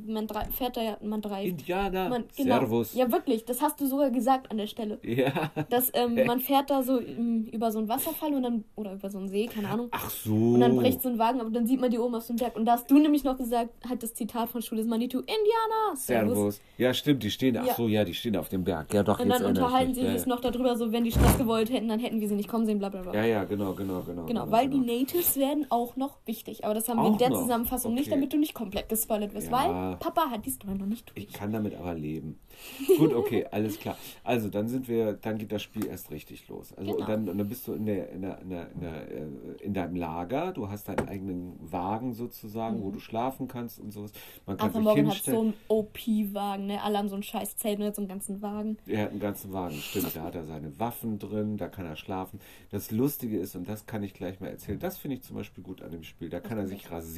man drei, fährt da ja, man drei. Indianer. Man, genau. Servus. Ja, wirklich, das hast du sogar gesagt an der Stelle. Ja. Dass ähm, *laughs* man fährt da so ähm, über so einen Wasserfall und dann, oder über so einen See, keine Ahnung. Ach so. Und dann bricht so ein Wagen, aber dann sieht man die oben auf einem Berg. Und da hast du nämlich noch gesagt, halt das Zitat von Schule Manitou, Indianer, Servus. Ja, stimmt, die stehen, ach Ja. so, ja, die stehen auf dem Berg. Ja, doch, Und dann unterhalten sie sich ja. noch darüber, so wenn die Stress gewollt hätten, dann hätten wir sie nicht kommen sehen, bla bla bla. Ja, ja, genau, genau, genau. Genau, weil die Natives werden auch noch wichtig. Aber das haben wir Auch in der noch? Zusammenfassung nicht, Okay. damit du nicht komplett gespoilert wirst. Ja. Weil Papa hat die Story noch nicht durch. Ich kann damit aber leben. *laughs* Gut, okay, alles klar. Also dann sind wir, dann geht das Spiel erst richtig los. Also Genau. dann, dann bist du in der, in der, in der, in, äh, in deinem Lager. Du hast deinen eigenen Wagen sozusagen, wo du schlafen kannst und sowas. Man kann Arthur sich Morgan hat hinstellen. so einen OP-Wagen, ne? Alle haben so ein scheiß Zelt und so einen ganzen Wagen. Er hat einen ganzen Wagen, stimmt. Da hat er seine Waffen drin, da kann er schlafen. Das Lustige ist, und das kann ich gleich mal erzählen, das finde ich zum Beispiel gut an dem Spiel. Da kann er sich rasieren,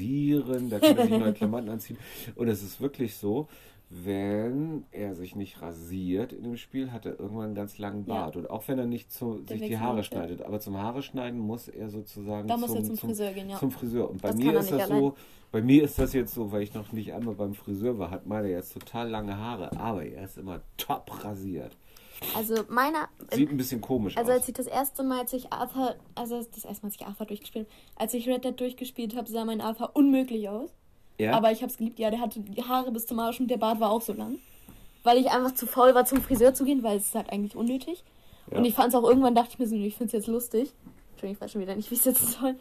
da kann er sich neue Klamotten anziehen. Und es ist wirklich so, wenn er sich nicht rasiert in dem Spiel, hat er irgendwann einen ganz langen Ja. Bart. Und auch wenn er nicht zu, sich die Haare ja. schneidet, aber zum Haare schneiden muss er sozusagen Da muss zum, er zum Friseur gehen, ja. zum Friseur. Und bei Das mir ist das allein. so, bei mir ist das jetzt so, weil ich noch nicht einmal beim Friseur war, hat meiner jetzt total lange Haare, aber er ist immer top rasiert. Also meiner. Sieht ein bisschen komisch Also aus. als ich das erste Mal, als ich Arthur, also das erste Mal, als ich Arthur durchgespielt als ich Red Dead durchgespielt habe, sah mein Arthur unmöglich aus. ja? Aber ich habe es geliebt. Ja, der hatte die Haare bis zum Arsch und der Bart war auch so lang. Weil ich einfach zu faul war, zum Friseur zu gehen, weil es ist halt eigentlich unnötig. Ja. Und ich fand es auch irgendwann, dachte ich mir so, ich finde es jetzt lustig. Entschuldigung, ich weiß schon wieder nicht, wie es jetzt *laughs* soll.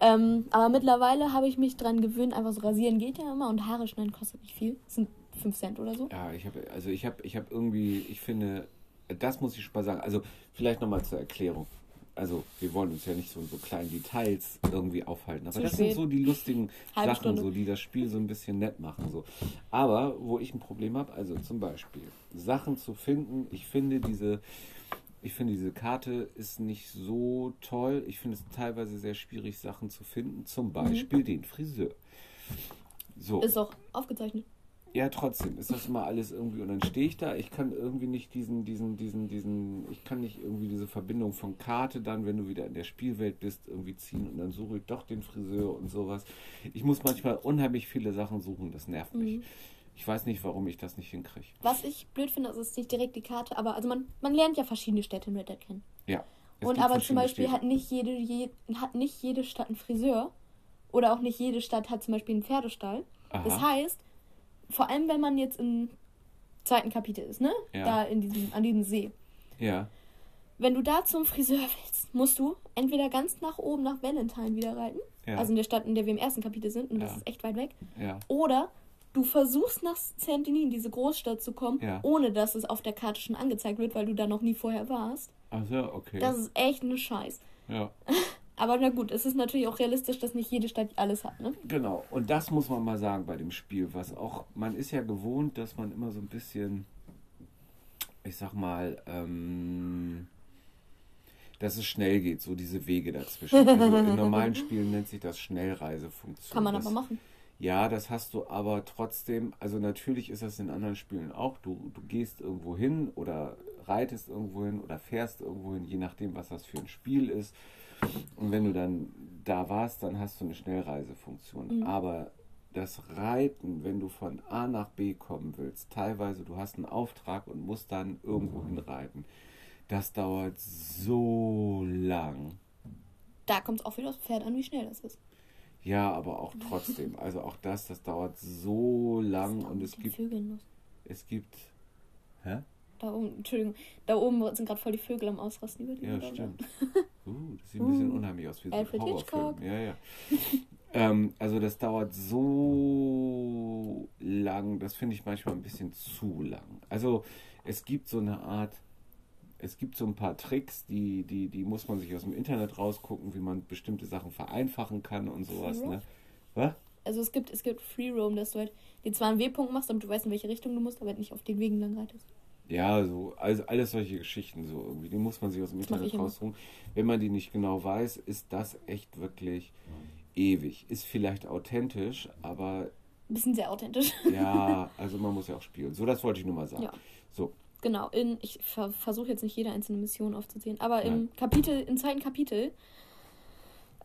Ähm, aber mittlerweile habe ich mich dran gewöhnt, einfach so rasieren geht ja immer und Haare schneiden kostet nicht viel. Das sind 5 Cent oder so. Ja, ich habe, also ich habe, ich habe irgendwie, ich finde, das muss ich mal sagen. Also vielleicht nochmal zur Erklärung. Also wir wollen uns ja nicht so in so kleinen Details irgendwie aufhalten, aber Zu das spät. sind so die lustigen Halbe Sachen, Stunde. so die das Spiel so ein bisschen nett machen. So. Aber wo ich ein Problem habe, also zum Beispiel Sachen zu finden. Ich finde diese, ich finde diese Karte ist nicht so toll. Ich finde es teilweise sehr schwierig, Sachen zu finden. Zum Beispiel den Friseur. So. Mhm. Ist auch aufgezeichnet. Ja, trotzdem ist das immer alles irgendwie und dann stehe ich da, ich kann irgendwie nicht diesen, diesen, diesen, diesen, ich kann nicht irgendwie diese Verbindung von Karte dann, wenn du wieder in der Spielwelt bist, irgendwie ziehen und dann suche ich doch den Friseur und sowas. Ich muss manchmal unheimlich viele Sachen suchen, das nervt mich. Ich weiß nicht, warum ich das nicht hinkriege. Was ich blöd finde, ist es ist nicht direkt die Karte, aber also man, man lernt ja verschiedene Städte in Red Dead kennen. Ja. Und aber zum Beispiel Städte. hat nicht jede, je, hat nicht jede Stadt einen Friseur. Oder auch nicht jede Stadt hat zum Beispiel einen Pferdestall. Aha. Das heißt, vor allem wenn man jetzt im zweiten Kapitel ist, ne? Ja. Da in diesem, an diesem See. Ja, Wenn du da zum Friseur willst, musst du entweder ganz nach oben nach Valentine wieder reiten. Ja. Also in der Stadt, in der wir im ersten Kapitel sind, und das Ja. ist echt weit weg. ja. Oder du versuchst nach Saint-Denis, in diese Großstadt zu kommen, Ja. ohne dass es auf der Karte schon angezeigt wird, weil du da noch nie vorher warst. Also, okay. Das ist echt eine Scheiß. ja. *laughs* Aber na gut, es ist natürlich auch realistisch, dass nicht jede Stadt alles hat, ne? Genau, und das muss man mal sagen bei dem Spiel, was auch, man ist ja gewohnt, dass man immer so ein bisschen, ich sag mal, ähm, dass es schnell geht, so diese Wege dazwischen. Also *laughs* in normalen Spielen nennt sich das Schnellreisefunktion. Kann man das, aber machen. Ja, das hast du aber trotzdem, also natürlich ist das in anderen Spielen auch. Du, du gehst irgendwo hin oder reitest irgendwo hin oder fährst irgendwo hin, je nachdem, was das für ein Spiel ist. Und wenn du dann da warst, dann hast du eine Schnellreisefunktion. Aber das Reiten, wenn du von A nach B kommen willst, teilweise du hast einen Auftrag und musst dann irgendwo hinreiten, das dauert so lang. Da kommt es auch wieder aufs Pferd an, wie schnell das ist. Ja, aber auch trotzdem. *laughs* Also auch das, das dauert so lang und es gibt, es gibt, hä? Da oben, Entschuldigung, da oben sind gerade voll die Vögel am Ausrasten über die Ja, Bilder. stimmt. Uh, das sieht ein bisschen *laughs* unheimlich aus wie so ein Alfred Horrorfilm. Hitchcock. Ja, ja. *laughs* ähm, also das dauert so lang, das finde ich manchmal ein bisschen zu lang. Also es gibt so eine Art, es gibt so ein paar Tricks, die, die, die muss man sich aus dem Internet rausgucken, wie man bestimmte Sachen vereinfachen kann und sowas. Ne? Was? Also es gibt, es gibt Free Roam, dass du halt den zwar einen W-Punkt machst, damit du weißt, in welche Richtung du musst, aber halt nicht auf den Wegen lang reitest. Ja, so, also alles solche Geschichten so irgendwie, die muss man sich aus dem Internet raussuchen. Wenn man die nicht genau weiß, ist das echt wirklich ewig. Ist vielleicht authentisch, aber Ein bisschen sehr authentisch. ja, *laughs* also man muss ja auch spielen. So, das wollte ich nur mal sagen. Ja. So, Genau, in, ich ver versuche jetzt nicht jede einzelne Mission aufzuzählen, aber im Nein. Kapitel, im zweiten Kapitel,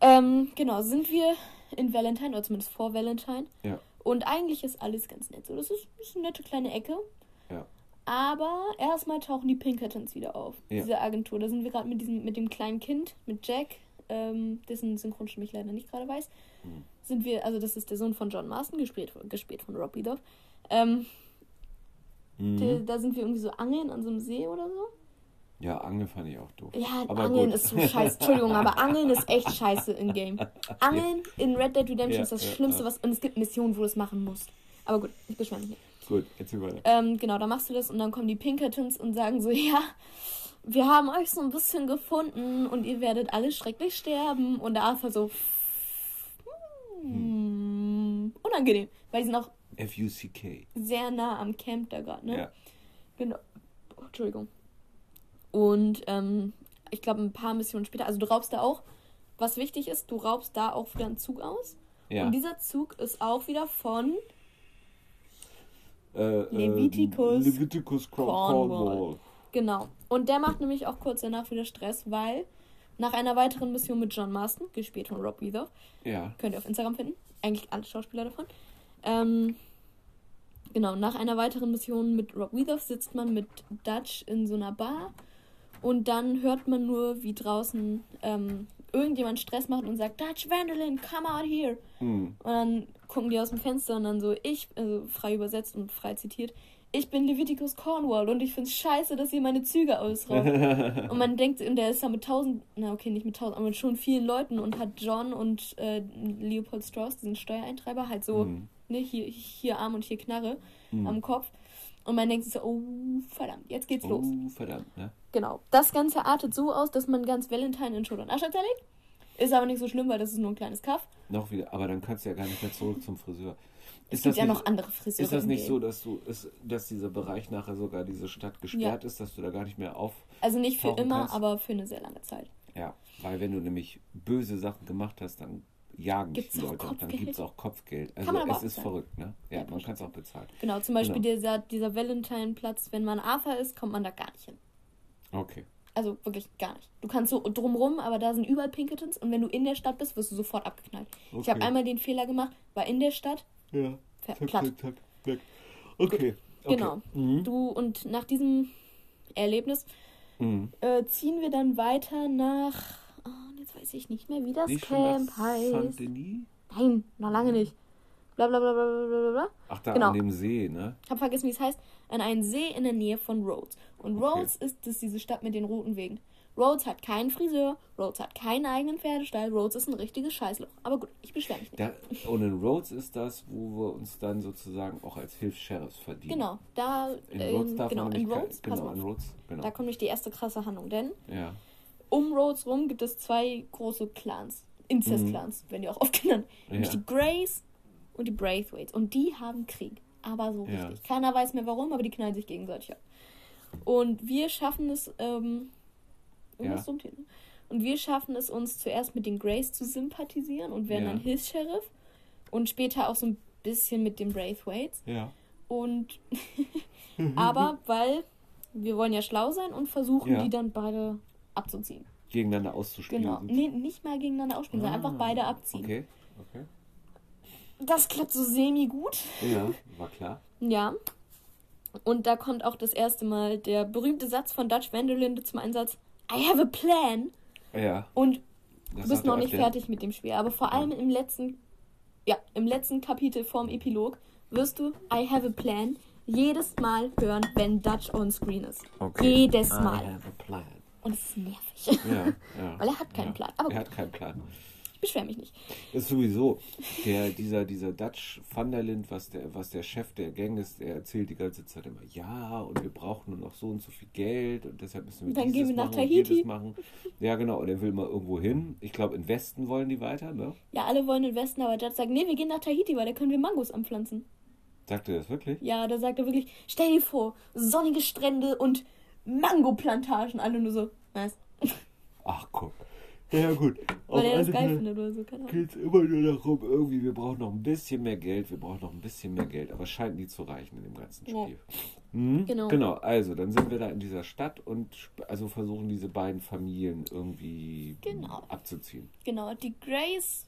ähm, genau, sind wir in Valentine, oder zumindest vor Valentine. Ja. Und eigentlich ist alles ganz nett. So, das ist, ist eine nette kleine Ecke. Aber erstmal tauchen die Pinkertons wieder auf. Ja. Diese Agentur. Da sind wir gerade mit diesem, mit dem kleinen Kind, mit Jack, ähm, dessen Synchronstimme ich leider nicht gerade weiß. Hm. Sind wir, also das ist der Sohn von John Marston, gespielt, gespielt von Rob Bedoff. Ähm, Mhm. die- Da sind wir irgendwie so angeln an so einem See oder so. Ja, Angeln fand ich auch doof. Ja, Aber Angeln gut. ist so scheiße. Entschuldigung, aber Angeln ist echt scheiße im Game. *laughs* Angeln in Red Dead Redemption Ja, ist das ja, Schlimmste, was. Und es gibt Missionen, wo du es machen musst. Aber gut, ich beschwere mich nicht. Gut, erzähl weiter. Ähm, genau, da machst du das und dann kommen die Pinkertons und sagen so, *laughs* ja, wir haben euch so ein bisschen gefunden und ihr werdet alle schrecklich sterben. Und der Arthur so, hm, unangenehm, weil die sind auch F-U-C-K. sehr nah am Camp da gerade, ne? Ja. Genau. Oh, Entschuldigung. Und ähm, ich glaube, ein paar Missionen später, also du raubst da auch, was wichtig ist, du raubst da auch wieder einen Zug aus. Ja. Und dieser Zug ist auch wieder von Äh, Leviticus äh, Leviticus Cor- Cornwall. Cornwall. Genau. Und der macht nämlich auch kurz danach wieder Stress, weil nach einer weiteren Mission mit John Marston, gespielt von Rob Weather, Ja. könnt ihr auf Instagram finden, eigentlich alle Schauspieler davon, ähm, genau, nach einer weiteren Mission mit Rob Weather sitzt man mit Dutch in so einer Bar und dann hört man nur, wie draußen ähm, irgendjemand Stress macht und sagt, Dutch Vanderlyn, come out here. Hm. Und dann gucken die aus dem Fenster und dann so, ich, also frei übersetzt und frei zitiert, ich bin Leviticus Cornwall und ich find's scheiße, dass ihr meine Züge ausraubt. *laughs* und man denkt, und der ist da mit tausend, na okay, nicht mit tausend, aber mit schon vielen Leuten und hat John und äh, Leopold Strauss, diesen Steuereintreiber, halt so, Hm. ne, hier, hier Arm und hier Knarre Hm. am Kopf. Und man denkt so, oh, verdammt, jetzt geht's los. Oh, verdammt, ne? Genau. Das Ganze artet so aus, dass man ganz Valentine in Schutt und Asche zerlegt. Ist aber nicht so schlimm, weil das ist nur ein kleines Kaff. Noch wieder, aber dann kannst du ja gar nicht mehr zurück zum Friseur. Es Ist gibt das ja nicht- noch andere Friseure. Ist das nicht so, dass du, ist, dass dieser Bereich nachher sogar diese Stadt gesperrt ist, dass du da gar nicht mehr auf. Also nicht für immer, kannst? aber für eine sehr lange Zeit. Ja, weil wenn du nämlich böse Sachen gemacht hast, dann jagen Gibt's die Leute und dann gibt es auch Kopfgeld. Also es ist bezahlen. verrückt, ne? Ja, Ja, man kann es auch bezahlen. Genau, zum Beispiel Genau. dieser, dieser Valentine-Platz, wenn man Arthur ist, kommt man da gar nicht hin. Okay. Also wirklich gar nicht. Du kannst so drumrum, aber da sind überall Pinkertons und wenn du in der Stadt bist, wirst du sofort abgeknallt. Ich Okay. habe einmal den Fehler gemacht, war in der Stadt, Ja. Ver- Zack, platt. zack, zack. Okay. okay. Genau. Mhm. Du und nach diesem Erlebnis Mhm. äh, ziehen wir dann weiter nach. Oh, jetzt weiß ich nicht mehr, wie das Nicht Camp heißt. Nein, noch lange nicht. Bla bla bla bla bla bla bla. Ach, da Genau. an dem See, ne? Hab vergessen, wie es heißt. An einen See in der Nähe von Rhodes. Und Okay. Rhodes ist das diese Stadt mit den roten Wegen. Rhodes hat keinen Friseur, Rhodes hat keinen eigenen Pferdestall, Rhodes ist ein richtiges Scheißloch. Aber gut, ich beschwere mich nicht. Da, und in Rhodes ist das, wo wir uns dann sozusagen auch als Hilfs-Sheriffs verdienen. Genau, da, In ähm, Rhodes darf genau, man in pass genau, in. Rhodes, genau. Da kommt nämlich die erste krasse Handlung, denn ja. um Rhodes rum gibt es zwei große Clans. Incest-Clans, werden die auch oft genannt. Nämlich Mhm. Ja. die Greys und die Braithwaites. Und die haben Krieg. Aber so Ja. richtig. Keiner weiß mehr warum, aber die knallen sich gegenseitig ab. Und wir schaffen es, ähm, Ja. ne? Und wir schaffen es uns zuerst mit den Greys zu sympathisieren und werden Ja. dann Hilfs-Sheriff. Und später auch so ein bisschen mit den Braithwaites. Ja. Und *laughs* aber weil wir wollen ja schlau sein und versuchen Ja. die dann beide abzuziehen. Gegeneinander auszuspielen. Genau. Nee, nicht mal gegeneinander ausspielen, sondern Ah, einfach beide abziehen. Okay. Okay. Das klappt so semi-gut. Ja, war klar. Ja. Und da kommt auch das erste Mal der berühmte Satz von Dutch Vanderlinde zum Einsatz. I have a plan. Ja. Und Das du bist noch nicht fertig mit dem Spiel. Aber vor allem im letzten, ja, im letzten Kapitel vorm Epilog wirst du I have a plan jedes Mal hören, wenn Dutch on screen ist. Okay. Jedes I Mal. have a plan. Und es ist nervig. Ja, ja. *laughs* Weil er hat keinen ja. Plan. Aber er gut. hat keinen Plan. Beschwere mich nicht. Das ist sowieso der, dieser, dieser Dutch Vanderlind, was der, was der Chef der Gang ist, der erzählt die ganze Zeit immer, ja, und wir brauchen nur noch so und so viel Geld und deshalb müssen wir Dann gehen wir nach machen und Tahiti. jedes machen. Ja, genau, und er will mal irgendwo hin. Ich glaube, in Westen wollen die weiter, ne? Ja, alle wollen den Westen, aber Dutch sagt, nee, wir gehen nach Tahiti, weil da können wir Mangos anpflanzen. Sagt er das wirklich? Ja, da sagt er wirklich, stell dir vor, sonnige Strände und Mangoplantagen. Alle nur so, was? Ach, guck. Ja, gut. Weil er das geil findet oder so, keine Ahnung. geht immer nur darum, irgendwie, wir brauchen noch ein bisschen mehr Geld, wir brauchen noch ein bisschen mehr Geld, aber es scheint nie zu reichen in dem ganzen Ja. Spiel. Mhm. Genau. Genau, also dann sind wir da in dieser Stadt und also versuchen diese beiden Familien irgendwie Genau. abzuziehen. Genau, die Grays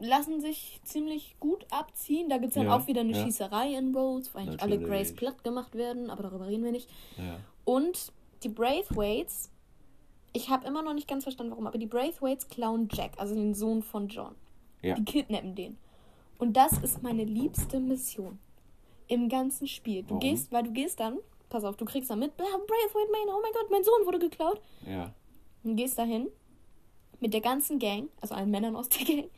lassen sich ziemlich gut abziehen. Da gibt es dann Ja, auch wieder eine ja. Schießerei in Rhodes, wo eigentlich alle. Grays platt gemacht werden, aber darüber reden wir nicht. Ja. Und die Braithwaites, ich habe immer noch nicht ganz verstanden, warum, aber die Braithwaites klauen Jack, also den Sohn von John. Ja. Die kidnappen den. Und das ist meine liebste Mission im ganzen Spiel. Du Warum? gehst, weil du gehst dann, pass auf, du kriegst dann mit, "Ah, Braithwaite Main, oh mein Gott, mein Sohn wurde geklaut. Ja. Du gehst dahin mit der ganzen Gang, also allen Männern aus der Gang,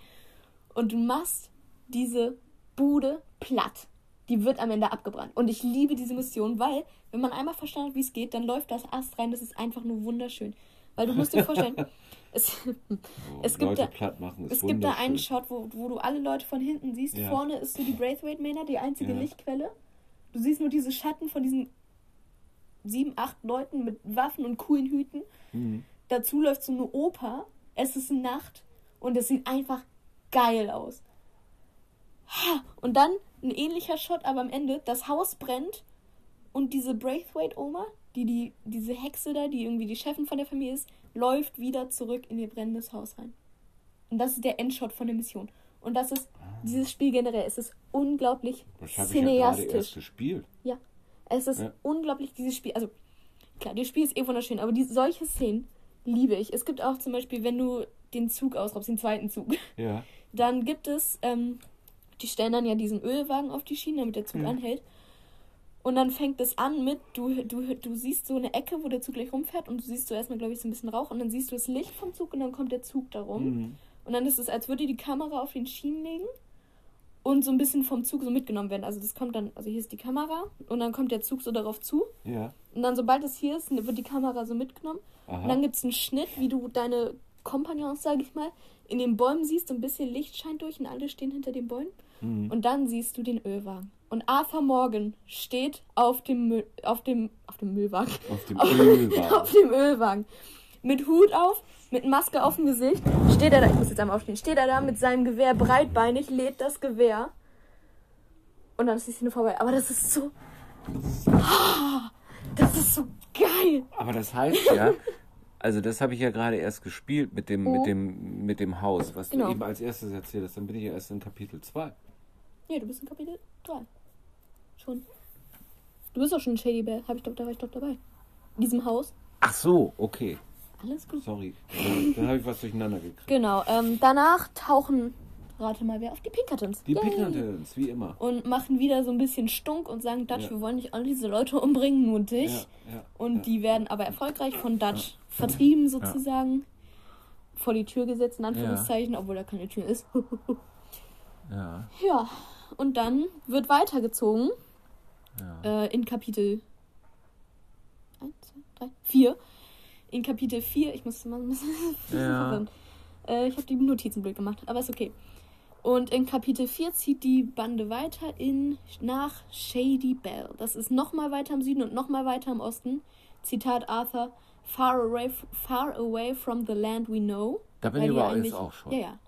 und du machst diese Bude platt. Die wird am Ende abgebrannt. Und ich liebe diese Mission, weil, wenn man einmal verstanden hat, wie es geht, dann läuft das Ast rein. Das ist einfach nur wunderschön. Weil du musst dir vorstellen, *laughs* es, So, es gibt Leute da, es gibt da einen. Shot, wo, wo du alle Leute von hinten siehst. Ja. Vorne ist so die Braithwaite Manor, die einzige Ja. Lichtquelle. Du siehst nur diese Schatten von diesen sieben, acht Leuten mit Waffen und coolen Hüten. Mhm. Dazu läuft so eine Oper. Es ist Nacht und es sieht einfach geil aus. Ha! Und dann ein ähnlicher Shot, aber am Ende, das Haus brennt und diese Braithwaite-Oma, die, die diese Hexe da, die irgendwie die Chefin von der Familie ist, läuft wieder zurück in ihr brennendes Haus rein. Und das ist der Endshot von der Mission. Und das ist dieses Spiel generell. Es ist unglaublich Das habe ich ja erst cineastisch. gespielt. Ja, es ist Ja. unglaublich, dieses Spiel. Also, klar, das Spiel ist eh wunderschön, aber die, solche Szenen liebe ich. Es gibt auch zum Beispiel, wenn du den Zug ausraubst, den zweiten Zug, *laughs* Ja. dann gibt es, ähm, die stellen dann ja diesen Ölwagen auf die Schiene, damit der Zug Mhm. anhält. Und dann fängt es an mit, du, du, du siehst so eine Ecke, wo der Zug gleich rumfährt und du siehst so erstmal, glaube ich, so ein bisschen Rauch und dann siehst du das Licht vom Zug und dann kommt der Zug da rum. Mhm. Und dann ist es, als würde die Kamera auf den Schienen legen und so ein bisschen vom Zug so mitgenommen werden. Also das kommt dann, also hier ist die Kamera und dann kommt der Zug so darauf zu. Ja. Und dann, sobald es hier ist, wird die Kamera so mitgenommen. Aha. Und dann gibt es einen Schnitt, wie du deine Kompagnons, sage ich mal, in den Bäumen siehst. So ein bisschen Licht scheint durch und alle stehen hinter den Bäumen. Mhm. Und dann siehst du den Ölwagen. Und Arthur Morgan steht auf dem, Müll, auf dem, auf dem Müllwagen. *laughs* Auf dem Ölwagen. auf dem Ölwagen. Mit Hut auf, mit Maske auf dem Gesicht. Steht er da, ich muss jetzt einmal aufstehen, steht er da mit seinem Gewehr breitbeinig, lädt das Gewehr. Und dann ist die Szene vorbei. Aber das ist so. *gasps* Das ist so geil. Aber das heißt ja, also das habe ich ja gerade erst gespielt mit dem, Oh. mit dem, mit dem Haus, was Genau. du eben als erstes erzählt hast. Dann bin ich ja erst in Kapitel 2. Nee, du bist in Kapitel 3. Schon. Du bist auch schon in Shady Bell. Hab ich doch, da war ich doch dabei. In diesem Haus. Ach so, okay. Alles gut. Sorry. Dann habe ich was durcheinander gekriegt. Genau. Ähm, danach tauchen, rate mal wer, auf die Pinkertons. Die Yay. Pinkertons, wie immer. Und machen wieder so ein bisschen Stunk und sagen, Dutch, Ja. wir wollen nicht all diese Leute umbringen, nur dich. Ja, ja, Und die werden aber erfolgreich von Dutch vertrieben sozusagen. Vor die Tür gesetzt, in Anführungszeichen, obwohl da keine Tür ist. *laughs* Ja, ja. Und dann wird weitergezogen ja. äh, in Kapitel 1, 2, 3, 4. In Kapitel 4, ich muss mal ein bisschen *laughs* Ja. Äh, ich habe die Notizen blöd gemacht, aber ist okay. Und in Kapitel 4 zieht die Bande weiter in nach Shady Bell. Das ist nochmal weiter im Süden und nochmal weiter im Osten. Zitat Arthur, far away, far away from the land we know. Da bin ich aber jetzt auch schon. Ja, ja.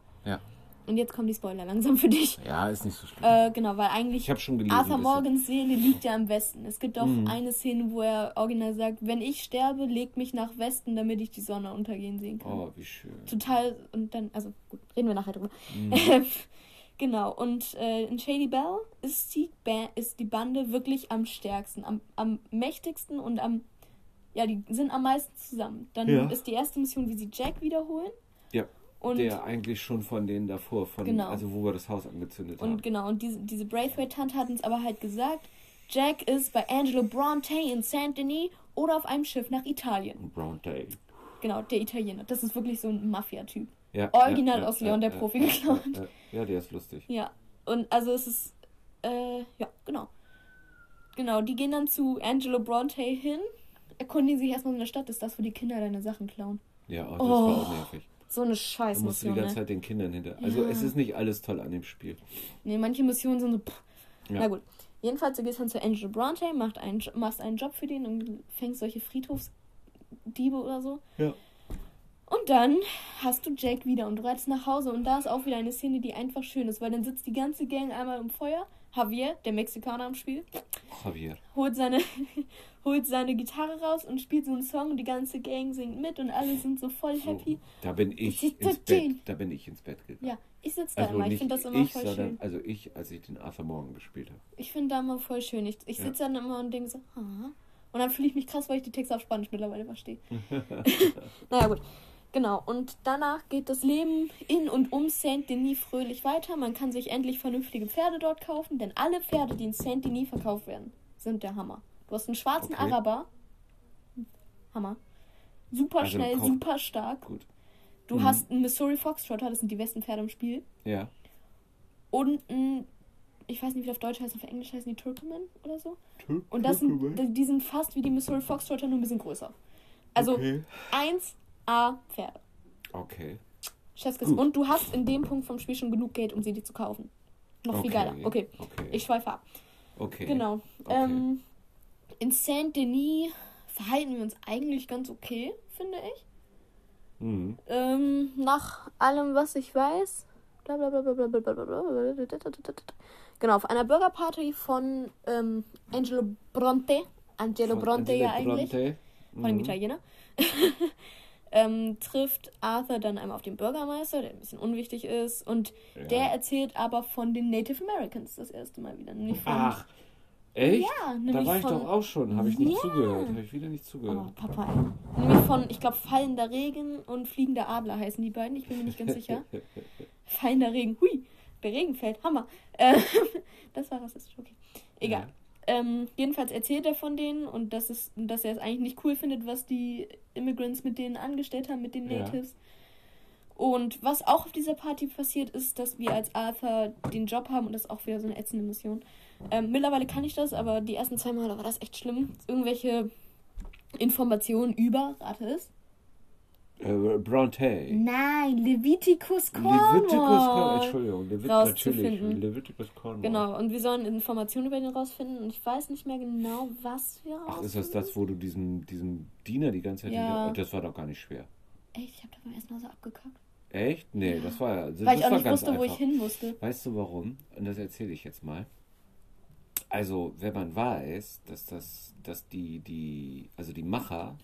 Und jetzt kommen die Spoiler langsam für dich. Ja, ist nicht so schlimm. Äh, genau, weil eigentlich ich habe schon gelesen. Arthur. Morgans Seele liegt ja im Westen. Es gibt auch Mhm. eine Szene, wo er original sagt, wenn ich sterbe, legt mich nach Westen, damit ich die Sonne untergehen sehen kann. Oh, wie schön. Total, und dann, also gut, reden wir nachher drüber. Mhm. *laughs* genau, und äh, in Shady Bell ist die, ba ist die Bande wirklich am stärksten, am, am mächtigsten und am, ja, die sind am meisten zusammen. Dann Ja. ist die erste Mission, wie sie Jack wiederholen. Ja, Und der eigentlich schon von denen davor, von, Genau. also wo wir das Haus angezündet Und haben. genau, und diese, diese Braithwaite-Tante hat uns aber halt gesagt, Jack ist bei Angelo Bronte in Saint-Denis oder auf einem Schiff nach Italien. Brown Day. Genau, der Italiener. Das ist wirklich so ein Mafia-Typ. Ja, Original ja, aus Leon der Profi geklaut. Ja, der ist lustig. Ja, und also es ist, äh, ja, genau. Genau, die gehen dann zu Angelo Bronte hin, erkundigen sich erstmal in der Stadt. Ist das, wo die Kinder deine Sachen klauen? Ja, oh, das Oh, war auch nervig. So eine musst du die Scheißmission, ganze ne? Zeit den Kindern hinter. Also Ja. es ist nicht alles toll an dem Spiel. Nee, manche Missionen sind so. Ja. Na gut. Jedenfalls, du gehst dann zu Angelo Bronte, machst einen, machst einen Job für den und fängst solche Friedhofsdiebe oder so. Ja. Und dann hast du Jack wieder und du reitest nach Hause und da ist auch wieder eine Szene, die einfach schön ist, weil dann sitzt die ganze Gang einmal im Feuer, Javier, der Mexikaner im Spiel, Javier. holt seine, *laughs* holt seine Gitarre raus und spielt so einen Song und die ganze Gang singt mit und alle sind so voll happy. Da bin ich ins Bett. Da bin ich ins Bett gegangen. Ja, ich sitze da Also immer. Ich finde das immer ich, voll sondern schön. also ich, als ich den Arthur Morgan gespielt habe. Ich finde da immer voll schön. Ich, ich Ja. sitze dann immer und denke so, ah. Und dann fühle ich mich krass, weil ich die Texte auf Spanisch mittlerweile verstehe. *laughs* *laughs* naja, gut. Genau. Und danach geht das Leben in und um Saint-Denis fröhlich weiter. Man kann sich endlich vernünftige Pferde dort kaufen, denn alle Pferde, die in Saint-Denis verkauft werden, sind der Hammer. Du hast einen schwarzen Okay. Araber. Hammer. Super Also schnell, super stark. Gut. Du Mhm. hast einen Missouri Foxtrotter, das sind die besten Pferde im Spiel. Ja. Und ein, ich weiß nicht, wie das auf Deutsch heißt, auf Englisch heißen die Turkoman oder so. Und das sind, die sind fast wie die Missouri Foxtrotter, nur ein bisschen größer. Also Okay. A. Pferde. Okay. Cheskis. Und du hast in dem Punkt vom Spiel schon genug Geld, um sie dir zu kaufen. Noch okay. viel geiler. Okay. okay. Ich schweife ab. Okay. Genau. Okay. Ähm, in Saint-Denis verhalten wir uns eigentlich ganz okay, finde ich. Mhm. Ähm, nach allem, was ich weiß. Genau, auf einer Burgerparty von ähm, Angelo Bronte. Angelo von Bronte Angelo ja Bronte. eigentlich. Mhm. Von dem Italiener ähm, trifft Arthur dann einmal auf den Bürgermeister, der ein bisschen unwichtig ist. Und Ja. der erzählt aber von den Native Americans das erste Mal wieder. Nämlich von, Ach, echt? Ja, da nämlich war ich von- doch auch schon. Habe ich nicht Ja. zugehört. Habe ich wieder nicht Oh, zugehört. Papa, ey. Nämlich von, ich glaube, fallender Regen und fliegender Adler heißen die beiden. Ich bin mir nicht ganz sicher. *laughs* Fallender Regen. Hui, der Regen fällt. Hammer. Äh, *laughs* das war rassistisch, okay. Egal. Ja. Ähm, jedenfalls erzählt er von denen und dass, es, dass er es eigentlich nicht cool findet, was die Immigrants mit denen angestellt haben, mit den Ja. Natives. Und was auch auf dieser Party passiert ist, dass wir als Arthur den Job haben und das ist auch wieder so eine ätzende Mission. Ähm, mittlerweile kann ich das, aber die ersten zwei Male war das echt schlimm. Irgendwelche Informationen über, rate es? Äh, Bronte. Nein, Leviticus Leviticus Cornwall. Cornwall. Entschuldigung, Levit natürlich. Leviticus Cornwall. Genau, und wir sollen Informationen über den rausfinden und ich weiß nicht mehr genau, was wir Ach, rausfinden. ist das das, wo du diesem, diesem Diener die ganze Zeit... Ja. Das war doch gar nicht schwer. Echt, ich habe da beim ersten Mal so abgekackt. Echt? Nee, das war ja... Weil ich auch nicht wusste, wo ich einfach. hin musste. Weißt du warum? Und das erzähle ich jetzt mal. Also, wenn man weiß, dass das, dass die, die, also die Macher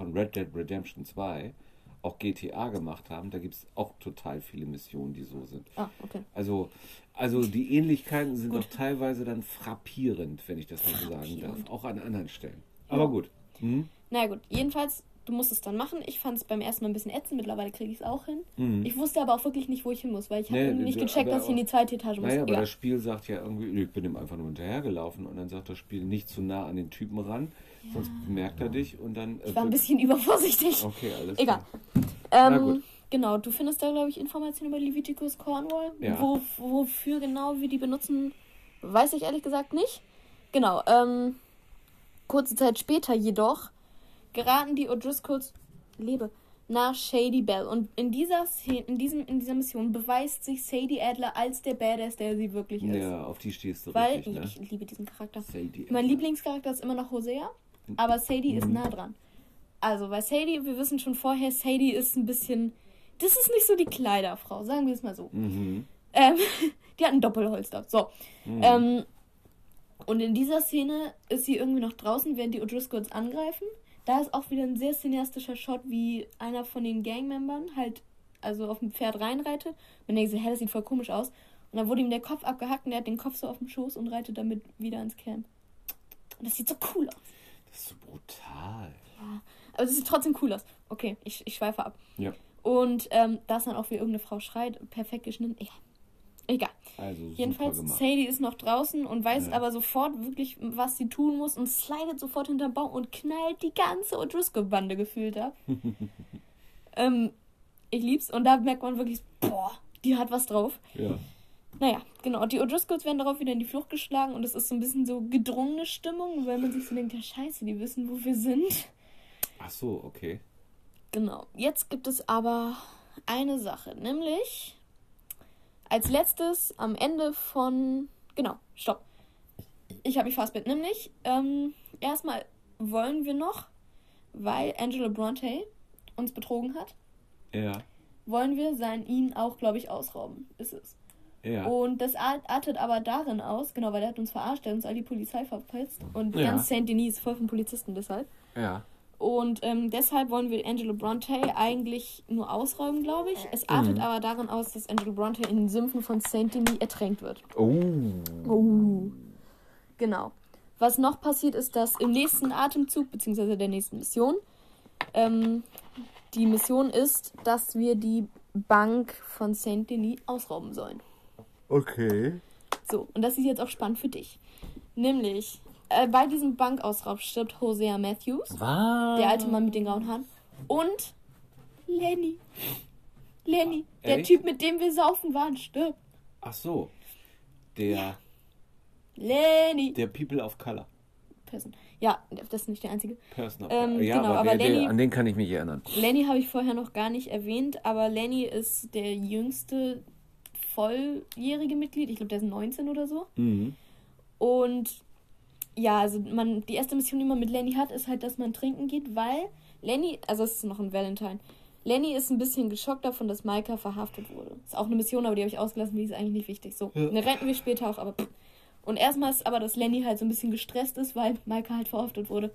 von Red Dead Redemption 2 auch GTA gemacht haben, da gibt es auch total viele Missionen, die so sind. Ah, okay. Also, also die Ähnlichkeiten sind Gut. doch teilweise dann frappierend, wenn ich das mal so sagen darf. Auch an anderen Stellen. Aber gut. Hm? Na gut, jedenfalls, du musst es dann machen. Ich fand es beim ersten Mal ein bisschen ätzend, mittlerweile kriege ich es auch hin. Mhm. Ich wusste aber auch wirklich nicht, wo ich hin muss, weil ich habe Nee, irgendwie nicht gecheckt, dass ich in die zweite Etage muss. Naja, aber Egal. das Spiel sagt ja irgendwie, ich bin ihm einfach nur hinterhergelaufen und dann sagt das Spiel nicht zu nah an den Typen ran, sonst bemerkt er dich und dann. Ich war ein bisschen *laughs* übervorsichtig. Okay, alles Egal. klar. Na Ähm, gut. genau, du findest da, glaube ich, Informationen über Leviticus Cornwall. Ja. Wo, wofür genau wir die benutzen, weiß ich ehrlich gesagt nicht. Genau, ähm, kurze Zeit später jedoch geraten die O'Driscolls, lebe, nach Shady Bell. Und in dieser Szene, in, diesem, in dieser Mission beweist sich Sadie Adler als der Badass, der sie wirklich ist. Ja, auf die stehst du Weil richtig, ne? ich liebe diesen Charakter. Sadie. Mein Lieblingscharakter ist immer noch Hosea, aber Sadie ist Mhm. nah dran. Also, weil Sadie, wir wissen schon vorher, Sadie ist ein bisschen. Das ist nicht so die Kleiderfrau, sagen wir es mal so. Mhm. Ähm, *laughs* die hat ein Doppelholster. So. Mhm. Ähm, und in dieser Szene ist sie irgendwie noch draußen, während die O'Driscolls angreifen. Da ist auch wieder ein sehr cineastischer Shot, wie einer von den Gangmembern halt also auf dem Pferd reinreitet. Man denkt so, hä, das sieht voll komisch aus. Und dann wurde ihm der Kopf abgehackt und er hat den Kopf so auf dem Schoß und reitet damit wieder ins Camp. Und das sieht so cool aus. Das ist so brutal. Aber es sieht trotzdem cool aus. Okay, ich, ich schweife ab. Ja. Und ähm, da ist dann auch wie irgendeine Frau schreit, perfekt geschnitten. Egal. Egal. Also Jedenfalls, gemacht. Sadie ist noch draußen und weiß Ja. aber sofort wirklich, was sie tun muss und slidet sofort hinterm Baum und knallt die ganze O'Driscoll-Bande gefühlt ab. *laughs* ähm, ich lieb's und da merkt man wirklich, boah, die hat was drauf. Ja. Naja, genau. Die O'Driscolls werden darauf wieder in die Flucht geschlagen und es ist so ein bisschen so gedrungene Stimmung, weil man sich so denkt, ja scheiße, die wissen, wo wir sind. Ach so, okay. Genau. Jetzt gibt es aber eine Sache, nämlich als letztes am Ende von. Genau, stopp. Ich habe mich fast mit. Nämlich, ähm, erstmal wollen wir noch, weil Angela Bronte uns betrogen hat, Ja. wollen wir sein ihn auch, glaube ich, ausrauben. Ist es. Ja. Und das art- artet aber darin aus, genau, weil er hat uns verarscht, er hat uns all die Polizei verpetzt. Und Ja. ganz Saint Denis ist voll von Polizisten deshalb. Ja. Und ähm, deshalb wollen wir Angelo Bronte eigentlich nur ausräumen, glaube ich. Es artet Mhm. aber darin aus, dass Angelo Bronte in den Sümpfen von Saint Denis ertränkt wird. Oh. Oh. Genau. Was noch passiert ist, dass im nächsten Atemzug, beziehungsweise der nächsten Mission, ähm, die Mission ist, dass wir die Bank von Saint Denis ausrauben sollen. Okay. So, und das ist jetzt auch spannend für dich. Nämlich, äh, bei diesem Bankausraub stirbt Hosea Matthews, Was? der alte Mann mit den grauen Haaren, und Lenny. Lenny, der Echt? Typ, mit dem wir saufen waren, stirbt. Ach so. Der, Lenny. der People of Color. Person. Ja, das ist nicht der einzige. Person of Ähm. Ja, genau, aber, aber der, Lenny- der, an den kann ich mich erinnern. Lenny habe ich vorher noch gar nicht erwähnt, aber Lenny ist der jüngste volljährige Mitglied. Ich glaube, der ist 19 oder so. Mhm. Und ja, also man, die erste Mission, die man mit Lenny hat, ist halt, dass man trinken geht, weil Lenny, also es ist noch ein Valentine. Lenny ist ein bisschen geschockt davon, dass Maika verhaftet wurde. Ist auch eine Mission, aber die habe ich ausgelassen, die ist eigentlich nicht wichtig. So, Ja. eine renten wir später auch, aber pff. Und erstmal ist aber, dass Lenny halt so ein bisschen gestresst ist, weil Maika halt verhaftet wurde.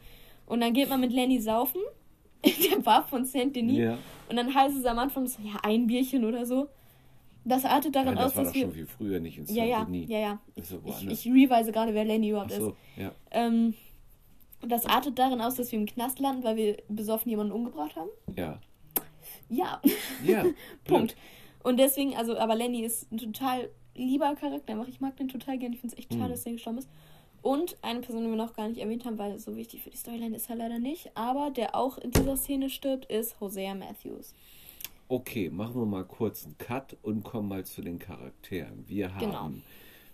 Und dann geht man mit Lenny saufen in *laughs* der Bar von Saint Denis. Ja. Und dann heißt es am Anfang so, ja, ein Bierchen oder so. Das artet darin Nein, das aus, war dass doch wir. schon viel früher, nicht in Ja, ja, ja, ja. So Ich, ich reweise gerade, wer Lenny überhaupt Ach ist. so, ja. Ähm, das artet darin aus, dass wir im Knast landen, weil wir besoffen jemanden umgebracht haben. Ja. Ja, Ja. *laughs* Punkt. Und deswegen, also, aber Lenny ist ein total lieber Charakter. Einfach, ich mag den total gern. Ich finde es echt schade, Mhm. dass der gestorben ist. Und eine Person, die wir noch gar nicht erwähnt haben, weil so wichtig für die Storyline ist er leider nicht. Aber der auch in dieser Szene stirbt, ist Hosea Matthews. Okay, machen wir mal kurz einen Cut und kommen mal zu den Charakteren. Wir haben, Genau.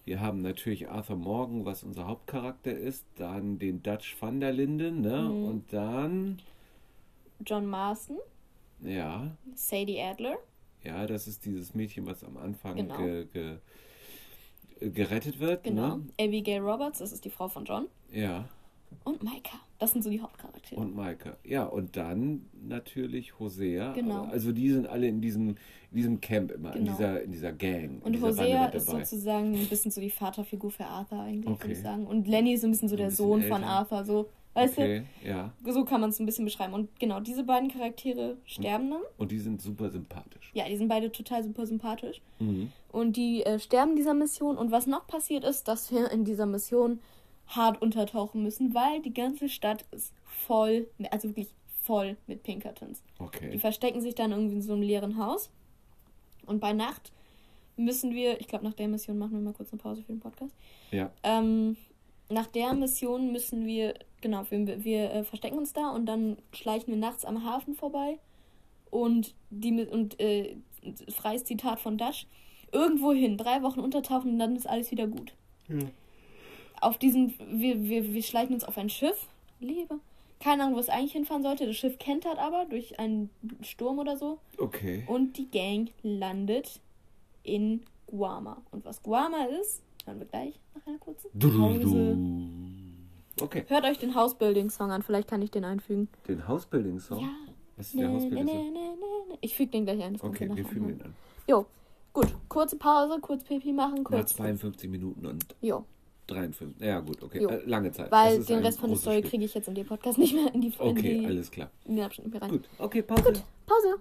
wir haben natürlich Arthur Morgan, was unser Hauptcharakter ist, dann den Dutch van der Linden, ne? Mhm. Und dann, John Marston, ja, Sadie Adler, ja, das ist dieses Mädchen, was am Anfang Genau. ge, ge, gerettet wird, genau. ne? Abigail Roberts, das ist die Frau von John. Ja, Und Micah. Das sind so die Hauptcharaktere. und Maike. Ja, und dann natürlich Hosea. Genau. Also die sind alle in diesem, in diesem Camp immer, in, Genau. dieser, in dieser Gang. in Und dieser Hosea ist sozusagen ein bisschen so die Vaterfigur für Arthur eigentlich, würde Okay. ich sagen. Und Lenny ist so ein bisschen so Ein der bisschen Sohn von älter. Arthur, so. Weißt Okay, ja. du? So kann man es ein bisschen beschreiben. Und genau, diese beiden Charaktere sterben dann. Und die sind super sympathisch. Ja, die sind beide total super sympathisch. Mhm. Und die äh, sterben in dieser Mission. Und was noch passiert ist, dass wir in dieser Mission hart untertauchen müssen, weil die ganze Stadt ist voll, also wirklich voll mit Pinkertons. Die Okay. verstecken sich dann irgendwie in so einem leeren Haus. Und bei Nacht müssen wir, ich glaube, nach der Mission machen wir mal kurz eine Pause für den Podcast. Ja. Ähm, nach der Mission müssen wir, genau, wir, wir äh, verstecken uns da und dann schleichen wir nachts am Hafen vorbei. Und die mit- und äh, freies Zitat von Dash. Irgendwo hin, drei Wochen untertauchen und dann ist alles wieder gut. Auf diesen, wir, wir, wir schleichen uns auf ein Schiff. Liebe. Keine Ahnung, wo es eigentlich hinfahren sollte. Das Schiff kentert aber durch einen Sturm oder so. Okay. Und die Gang landet in Guama. Und was Guama ist, hören wir gleich nach einer kurzen Pause. Okay. Hört euch den Housebuilding-Song an, vielleicht kann ich den einfügen. Den Housebuilding-Song? Ja. Was ist der Ne, ne, Housebuilding-Song? ne, ne, ne. Ich füge den gleich ein. Okay, wir fügen den an. Jo, gut. Kurze Pause, kurz Pipi machen, Nach kurz. 52 Minuten und Jo, 53. Ja, gut, okay. Äh, lange Zeit. weil den Rest von der Story kriege ich jetzt in den Podcast nicht mehr in die, in Okay, die alles klar. in den Abschnitt mehr rein. Gut, okay, Pause. Pause.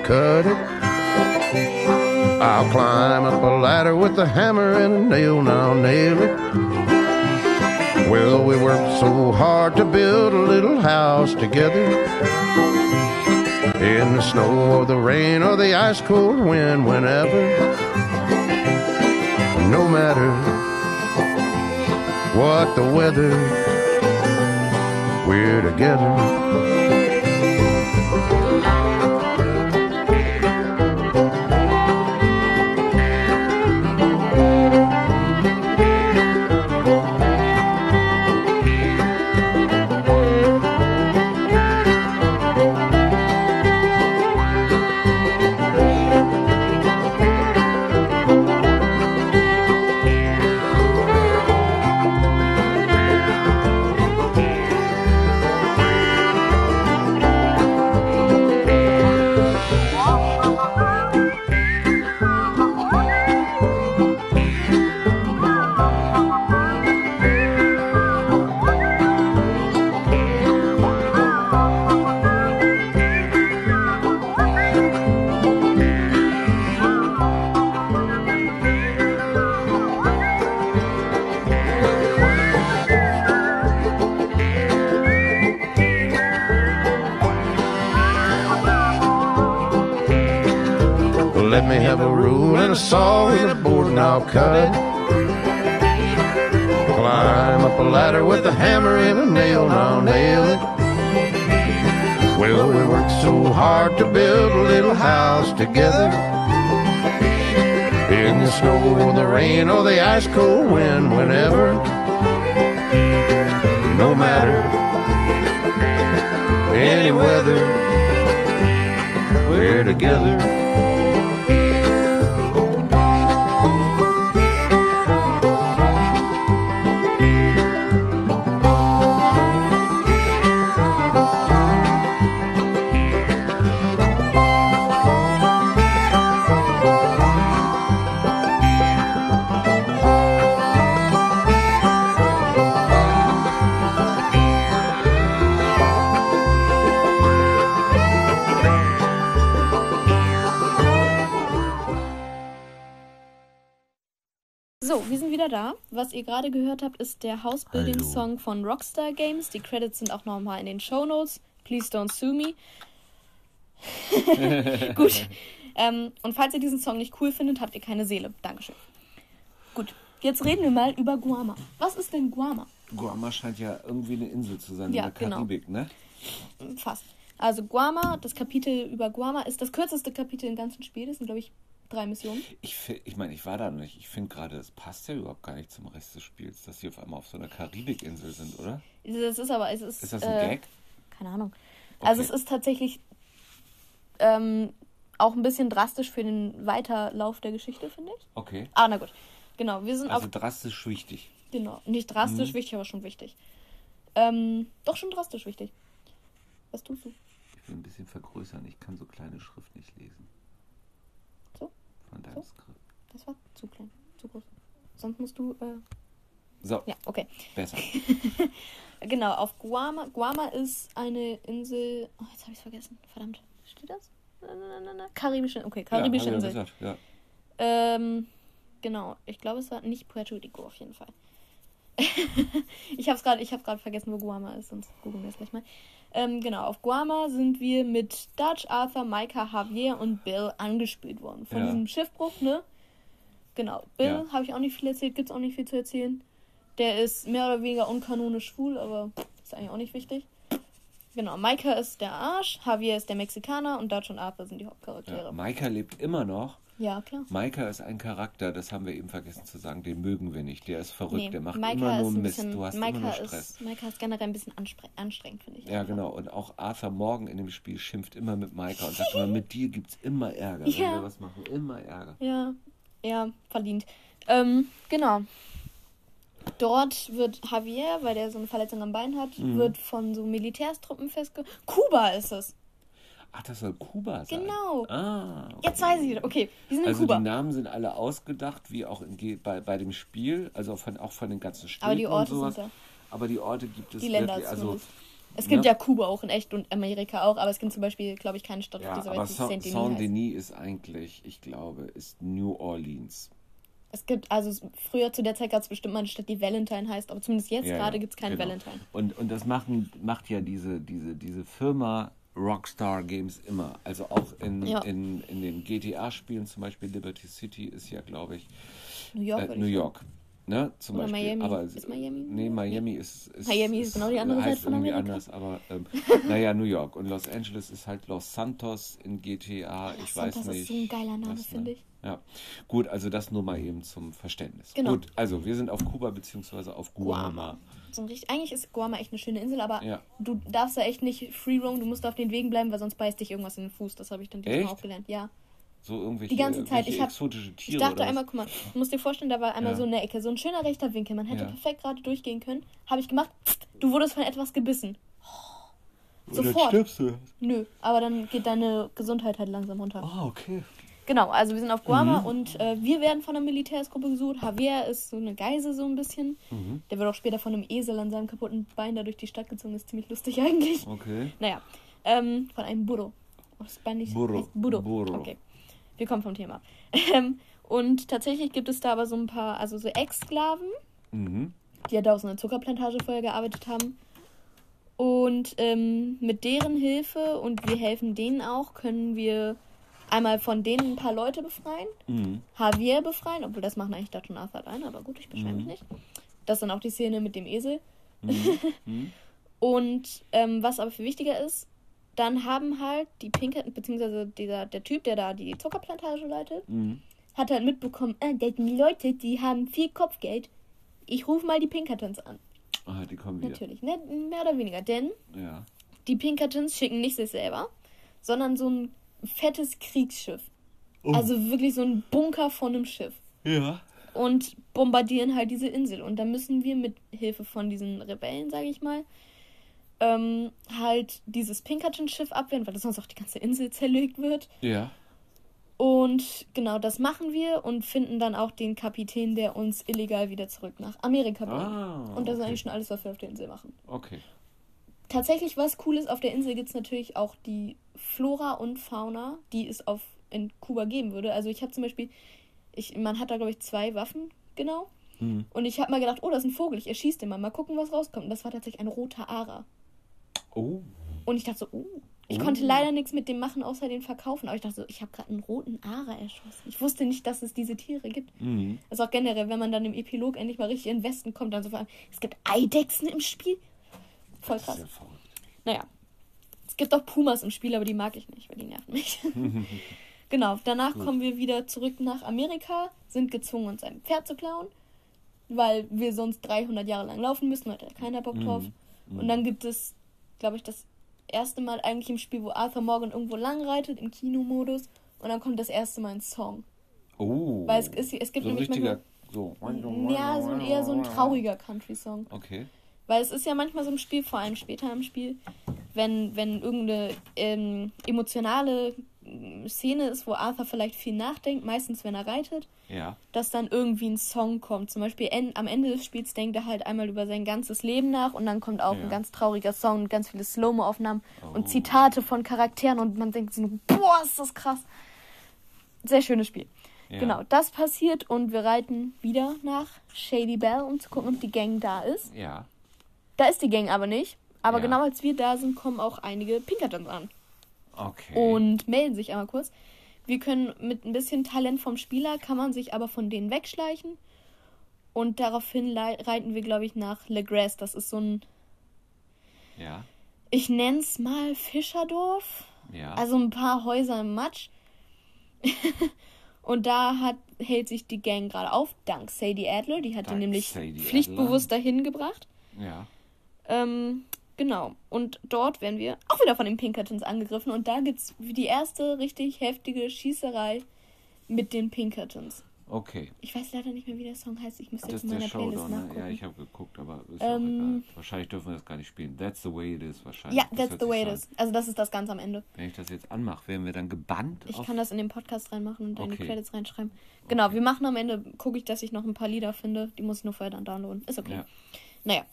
I'll cut it. I'll climb up a ladder with a hammer and a nail I'll nail it. Well, we worked so hard to build a little house together. In the snow or the rain or the ice cold wind, whenever. No matter what the weather, we're together. So, wir sind wieder da. Was ihr gerade gehört habt, ist der House-Building-Song von Rockstar Games. Die Credits sind auch nochmal in den Show Notes. Please don't sue me. *laughs* Gut. Ähm, und falls ihr diesen Song nicht cool findet, habt ihr keine Seele. Dankeschön. Gut. Jetzt reden wir mal über Guama. Was ist denn Guama? Guam scheint ja irgendwie eine Insel zu sein Ja, in der genau. Karibik, ne? Fast. Also Guama, das Kapitel über Guama ist das kürzeste Kapitel im ganzen Spiel. Das sind, glaube ich, drei Missionen. Ich, ich meine, ich war da nicht. Ich finde gerade, es passt ja überhaupt gar nicht zum Rest des Spiels, dass sie auf einmal auf so einer Karibikinsel sind, oder? Das ist aber, es ist. Ist das ein äh, Gag? Keine Ahnung. Also Okay. es ist tatsächlich ähm, auch ein bisschen drastisch für den Weiterlauf der Geschichte, finde ich. Okay. Ah, na gut. Genau, wir sind Also auf. drastisch wichtig. Genau, nicht drastisch Mhm. wichtig, aber schon wichtig. Ähm, doch schon drastisch wichtig. Was tust du? Ich will ein bisschen vergrößern. Ich kann so kleine Schrift nicht lesen. Von deinem So? Skript. Das war zu klein, zu groß. Sonst musst du. Äh, So, ja, okay. besser. *laughs* Genau, auf Guama. Guama ist eine Insel. Oh, jetzt habe ich es vergessen. Verdammt. Steht das? Na, na, na, na. Karibische. Okay, karibische ja, Insel. gesagt, ja. Ähm, genau. Ich glaube, es war nicht Puerto Rico auf jeden Fall. *laughs* ich habe es gerade, vergessen, wo Guama ist, sonst googeln wir es gleich mal. Ähm, genau, auf Guama sind wir mit Dutch, Arthur, Micah, Javier und Bill angespielt worden. Von Ja. diesem Schiffbruch, ne? Genau. Bill Ja. habe ich auch nicht viel erzählt, gibt's auch nicht viel zu erzählen. Der ist mehr oder weniger unkanonisch schwul, aber ist eigentlich auch nicht wichtig. Genau, Micah ist der Arsch, Javier ist der Mexikaner und Dutch und Arthur sind die Hauptcharaktere. ja. Maika lebt immer noch. Ja, klar. Maika ist ein Charakter, das haben wir eben vergessen zu sagen, den mögen wir nicht. Der ist verrückt, Nee, der macht Maika immer nur Mist. bisschen- Du hast Maika immer nur Stress. Ist, Maika ist generell ein bisschen anstrengend, finde ich. Ja, einfach. genau. Und auch Arthur Morgan in dem Spiel schimpft immer mit Maika und sagt immer, *laughs* mit dir gibt's immer Ärger, wenn Ja. wir was machen. Immer Ärger. Ja, ja, verdient. Ähm, genau. Dort wird Javier, weil der so eine Verletzung am Bein hat, Mhm. wird von so Militärstruppen festge... Kuba ist es. Ach, das soll Kuba sein. Genau. Ah, okay. Jetzt weiß ich wieder. Okay, die sind in Also Kuba. die Namen sind alle ausgedacht, wie auch in, bei, bei dem Spiel, also von, auch von den ganzen Städten Aber die Orte und sowas. sind da. Aber die Orte gibt es Die Länder wirklich, also zumindest. Es gibt Ne? ja Kuba auch in echt und Amerika auch, aber es gibt zum Beispiel, glaube ich, keine Stadt Ja, auf dieser aber Welt, die Sa- Saint-Denis. Saint-Denis ist eigentlich, ich glaube, ist New Orleans. Es gibt, also früher zu der Zeit gab es bestimmt mal eine Stadt, die Valentine heißt, aber zumindest jetzt Ja, gerade ja, gibt es keinen genau. Valentine. Und, und das machen, macht ja diese, diese, diese Firma Rockstar Games immer. Also auch in, Ja. in, in den GTA-Spielen, zum Beispiel Liberty City ist ja, glaube ich, New York, äh, New ich York. Ne, zum Oder Beispiel. Miami. Aber, Ist Miami? Nee, Miami ist, ist, Miami ist genau die andere Seite von Amerika. anders, aber ähm, *laughs* naja, New York. Und Los Angeles ist halt Los Santos in GTA. ich Los weiß Santos ist nicht. so ein geiler Name, finde ich. Ja, gut, also das nur mal eben zum Verständnis. Genau. Gut, also wir sind auf Kuba beziehungsweise auf Guama. So richtig, eigentlich ist Guama echt eine schöne Insel, aber Ja. du darfst da echt nicht free roam, du musst auf den Wegen bleiben, weil sonst beißt dich irgendwas in den Fuß. Das habe ich dann diesmal Echt? auch gelernt. Ja. So irgendwelche, Die ganze Zeit. Ich, hab, exotische Tiere. ich dachte einmal, guck mal, du musst dir vorstellen, da war einmal Ja. so eine Ecke, so ein schöner rechter Winkel. Man hätte Ja. perfekt gerade durchgehen können. Habe ich gemacht. Du wurdest von etwas gebissen. Dann sofort. stirbst du. Nö, aber dann geht deine Gesundheit halt langsam runter. Ah, okay. Genau, also wir sind auf Guama Mhm. und äh, wir werden von einer Militärsgruppe gesucht. Javier ist so eine Geise so ein bisschen. Mhm. Der wird auch später von einem Esel an seinem kaputten Bein da durch die Stadt gezogen. Ist ziemlich lustig eigentlich. Okay. Naja, ähm, von einem Burro. Auf Spanisch Burro. heißt Burro. Burro. Okay, wir kommen vom Thema. *laughs* Ähm, und tatsächlich gibt es da aber so ein paar, also so Ex-Sklaven, Mhm. die ja da aus einer Zuckerplantage vorher gearbeitet haben. Und ähm, mit deren Hilfe und wir helfen denen auch, können wir einmal von denen ein paar Leute befreien, Mhm. Javier befreien, obwohl das machen eigentlich Dutch und Arthur alleine, aber gut, ich beschwere mich nicht. Das ist dann auch die Szene mit dem Esel. Mhm. *laughs* Und ähm, was aber viel wichtiger ist, dann haben halt die Pinkerton, beziehungsweise dieser, der Typ, der da die Zuckerplantage leitet, Mhm. hat halt mitbekommen, äh, das sind die Leute, die haben viel Kopfgeld. Ich rufe mal die Pinkertons an. Ah, die kommen wieder. Natürlich, ne? mehr oder weniger. Denn Ja. die Pinkertons schicken nicht sich selber, sondern so ein fettes Kriegsschiff. Oh. Also wirklich so ein Bunker von einem Schiff. Ja. Und bombardieren halt diese Insel. Und da müssen wir mit Hilfe von diesen Rebellen, sage ich mal, ähm, halt dieses Pinkerton-Schiff abwehren, weil das sonst auch die ganze Insel zerlegt wird. Ja. Und genau das machen wir und finden dann auch den Kapitän, der uns illegal wieder zurück nach Amerika bringt. Ah, und das ist okay. eigentlich schon alles, was wir auf der Insel machen. Okay. Tatsächlich, was cool ist, auf der Insel gibt es natürlich auch die Flora und Fauna, die es auf in Kuba geben würde. Also ich habe zum Beispiel, ich, man hat da glaube ich zwei Waffen, genau. Mhm. Und ich habe mal gedacht, oh, das ist ein Vogel, ich erschieße den mal, mal gucken, was rauskommt. Und das war tatsächlich ein roter Ara. Oh. Und ich dachte so, oh. Ich Oh. konnte leider nichts mit dem machen, außer den verkaufen. Aber ich dachte so, ich habe gerade einen roten Ara erschossen. Ich wusste nicht, dass es diese Tiere gibt. Mhm. Also auch generell, wenn man dann im Epilog endlich mal richtig in den Westen kommt, dann so vor allem, es gibt Eidechsen im Spiel. Voll Das ist krass. ja verrückt. Naja. Es gibt auch Pumas im Spiel, aber die mag ich nicht, weil die nerven mich. *laughs* genau, danach Gut. kommen wir wieder zurück nach Amerika, sind gezwungen, uns ein Pferd zu klauen, weil wir sonst 300 Jahre lang laufen müssen, hat ja keiner Bock drauf. Und dann gibt es, glaube ich, das erste Mal eigentlich im Spiel, wo Arthur Morgan irgendwo lang reitet, im Kinomodus. Und dann kommt das erste Mal ein Song. Oh. Weil es, ist, es gibt so ein nämlich richtiger. So. manchmal, ja, so ein, eher so ein trauriger Country-Song. Okay. Weil es ist ja manchmal so im Spiel, vor allem später im Spiel, wenn, wenn irgendeine ähm, emotionale ähm, Szene ist, wo Arthur vielleicht viel nachdenkt, meistens wenn er reitet, Ja. dass dann irgendwie ein Song kommt. Zum Beispiel en am Ende des Spiels denkt er halt einmal über sein ganzes Leben nach und dann kommt auch Ja. ein ganz trauriger Song und ganz viele Slow-Mo-Aufnahmen Oh. und Zitate von Charakteren und man denkt so, boah, ist das krass. Sehr schönes Spiel. Ja. Genau, das passiert und wir reiten wieder nach Shady Bell, um zu gucken, ob die Gang da ist. Ja. Da ist die Gang aber nicht. Aber Ja. genau als wir da sind, kommen auch einige Pinkertons an Okay. und melden sich einmal kurz. Wir können mit ein bisschen Talent vom Spieler, kann man sich aber von denen wegschleichen. Und daraufhin reiten wir, glaube ich, nach Le Grasse. Das ist so ein, Ja. ich nenne es mal Fischerdorf. Ja. Also ein paar Häuser im Matsch. *laughs* und da hat, hält sich die Gang gerade auf, dank Sadie Adler. Die hat ihn Dank nämlich Sadie pflichtbewusst dahin gebracht. ja. Ähm, genau. Und dort werden wir auch wieder von den Pinkertons angegriffen. Und da gibt es die erste richtig heftige Schießerei mit den Pinkertons. Okay. Ich weiß leider nicht mehr, wie der Song heißt. Ich müsste Das jetzt in meiner Playlist Showdown. Ne? nachgucken. Ja, ich habe geguckt, aber ist Ähm, auch egal. Wahrscheinlich dürfen wir das gar nicht spielen. That's the way it is wahrscheinlich. ja, Das that's the way it is. Also das ist das ganz am Ende. Wenn ich das jetzt anmache, werden wir dann gebannt? Ich kann das in den Podcast reinmachen und die Okay. Credits reinschreiben. Genau, wir machen am Ende, gucke ich, dass ich noch ein paar Lieder finde. Die muss ich nur vorher dann downloaden. Ist okay. Ja. Naja.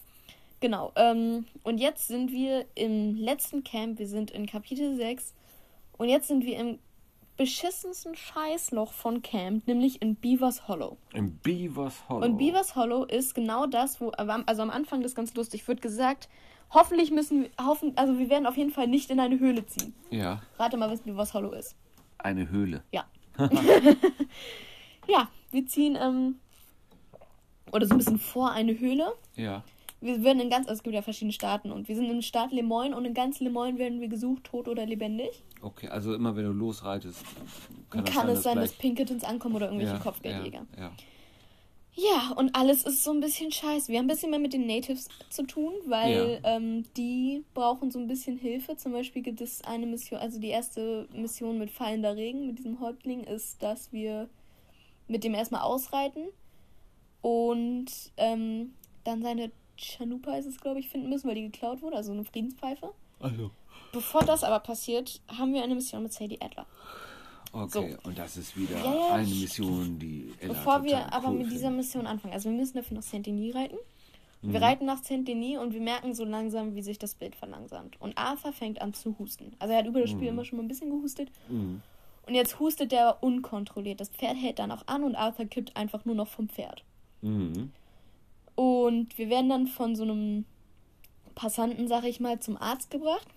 Genau. Ähm, und jetzt sind wir im letzten Camp. Wir sind in Kapitel 6. Und jetzt sind wir im beschissensten Scheißloch von Camp, nämlich in Beavers Hollow. Im Beavers Hollow. Und Beavers Hollow ist genau das, wo, also am Anfang das ganz lustig, wird gesagt, hoffentlich müssen wir, hoffen, also wir werden auf jeden Fall nicht in eine Höhle ziehen. Ja, Rate mal, was Beavers Hollow ist. eine Höhle. Ja. *laughs* ja, wir ziehen, ähm, oder so ein bisschen vor eine Höhle. Ja. Wir werden in ganz, also es gibt ja verschiedene Staaten und wir sind im Staat Lemoyne und in ganz Lemoyne werden wir gesucht, tot oder lebendig. Okay, also immer wenn du losreitest, kann, kann es sein, dass Pinkertons ankommen oder irgendwelche ja, Kopfgeldjäger. Ja, ja. Ja, und alles ist so ein bisschen scheiße. Wir haben ein bisschen mehr mit den Natives zu tun, weil ähm, die brauchen so ein bisschen Hilfe. Zum Beispiel gibt es eine Mission, also die erste Mission mit fallender Regen, mit diesem Häuptling, ist, dass wir mit dem erstmal ausreiten und ähm, dann seine Chanupa ist es, glaube ich, finden müssen, weil die geklaut wurde, also eine Friedenspfeife. Also. Bevor das aber passiert, haben wir eine Mission mit Sadie Adler. Okay, und das ist wieder Ja, ja. eine Mission, die Ella Bevor wir total aber cool mit dieser findet. Mission anfangen, also wir müssen dafür nach Saint-Denis reiten. Mhm. Wir reiten nach Saint-Denis und wir merken so langsam, wie sich das Bild verlangsamt. Und Arthur fängt an zu husten. Also er hat über das Spiel immer schon mal ein bisschen gehustet. Mhm. Und jetzt hustet er unkontrolliert. Das Pferd hält dann auch an und Arthur kippt einfach nur noch vom Pferd. Mhm. Und wir werden dann von so einem Passanten, sag ich mal, zum Arzt gebracht.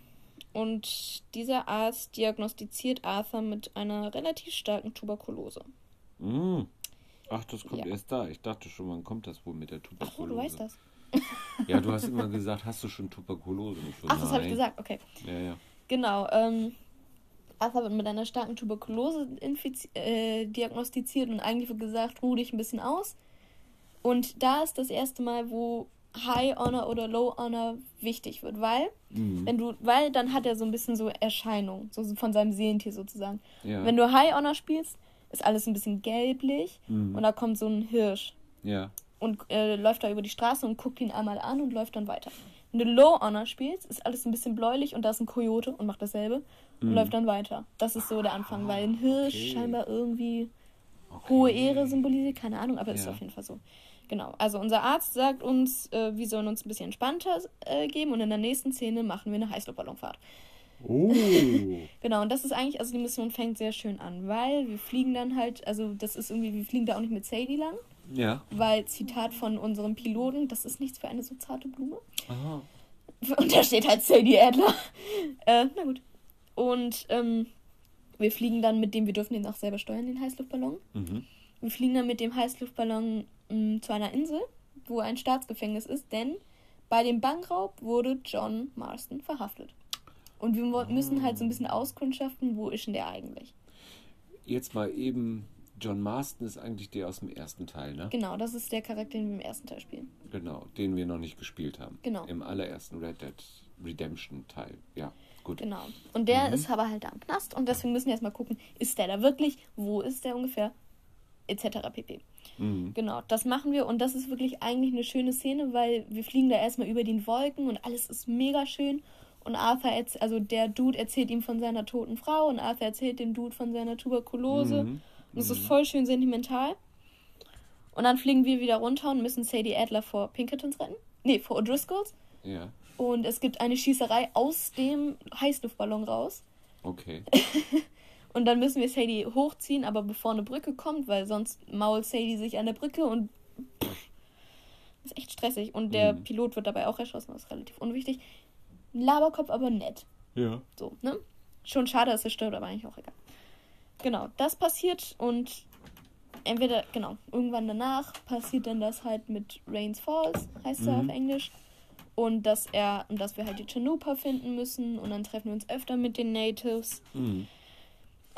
Und dieser Arzt diagnostiziert Arthur mit einer relativ starken Tuberkulose. Mhm. Ach, das kommt Ja. erst da. Ich dachte schon, wann kommt das wohl mit der Ach Tuberkulose? du weißt das. Ja, du hast immer gesagt, hast du schon Tuberkulose? Ich so, Ach, das habe ich gesagt, okay. Ja, ja. Genau, ähm, Arthur wird mit einer starken Tuberkulose äh, diagnostiziert und eigentlich wird gesagt, ruh dich ein bisschen aus. Und da ist das erste Mal, wo High Honor oder Low Honor wichtig wird, weil, Mhm. wenn du, weil dann hat er so ein bisschen so Erscheinungen, so von seinem Seelentier sozusagen. Ja. Wenn du High Honor spielst, ist alles ein bisschen gelblich Mhm. und da kommt so ein Hirsch Ja. und äh, läuft da über die Straße und guckt ihn einmal an und läuft dann weiter. Wenn du Low Honor spielst, ist alles ein bisschen bläulich und da ist ein Kojote und macht dasselbe und läuft dann weiter. Das ist so der Anfang, weil ein Hirsch okay. scheinbar irgendwie Okay. hohe Ehre symbolisiert, keine Ahnung, aber ist Ja. auf jeden Fall so. Genau, also unser Arzt sagt uns, äh, wir sollen uns ein bisschen entspannter äh, geben und in der nächsten Szene machen wir eine Heißluftballonfahrt. Oh. *laughs* Genau, und das ist eigentlich, also die Mission fängt sehr schön an, weil wir fliegen dann halt, also das ist irgendwie, wir fliegen da auch nicht mit Sadie lang, ja. weil Zitat von unserem Piloten, das ist nichts für eine so zarte Blume. Aha. *laughs* Und da steht halt Sadie Adler. *laughs* äh, na gut. Und ähm, wir fliegen dann mit dem, wir dürfen den auch selber steuern, den Heißluftballon. Mhm. Wir fliegen dann mit dem Heißluftballon mh, zu einer Insel, wo ein Staatsgefängnis ist, denn bei dem Bankraub wurde John Marston verhaftet. Und wir müssen halt so ein bisschen auskundschaften, wo ist denn der eigentlich? Jetzt mal eben, John Marston ist eigentlich der aus dem ersten Teil, ne? Genau, das ist der Charakter, den wir im ersten Teil spielen. Genau, den wir noch nicht gespielt haben. Genau. Im allerersten Red Dead Redemption Teil. Ja, gut. Genau. Und der ist aber halt da am Knast und deswegen müssen wir erstmal gucken, ist der da wirklich? Wo ist der ungefähr? Etc. pp. Mhm. Genau, das machen wir und das ist wirklich eigentlich eine schöne Szene, weil wir fliegen da erstmal über den Wolken und alles ist mega schön. Und Arthur, also der Dude erzählt ihm von seiner toten Frau und Arthur erzählt dem Dude von seiner Tuberkulose. Mhm. Und es ist voll schön sentimental. Und dann fliegen wir wieder runter und müssen Sadie Adler vor Pinkertons retten. Nee, vor O'Driscolls. Ja, Und es gibt eine Schießerei aus dem Heißluftballon raus. okay. *laughs* Und dann müssen wir Sadie hochziehen, aber bevor eine Brücke kommt, weil sonst mault Sadie sich an der Brücke und pff, *sniffs* ist echt stressig. Und der Mhm. Pilot wird dabei auch erschossen, das ist relativ unwichtig. Laberkopf, aber nett. Ja. So, ne? Schon schade, dass er stirbt, aber eigentlich auch egal. Genau, das passiert und entweder, genau, irgendwann danach passiert dann das halt mit Rains Falls, heißt er Mhm. auf Englisch. Und dass er, und dass wir halt die Chanupa finden müssen und dann treffen wir uns öfter mit den Natives. Mhm.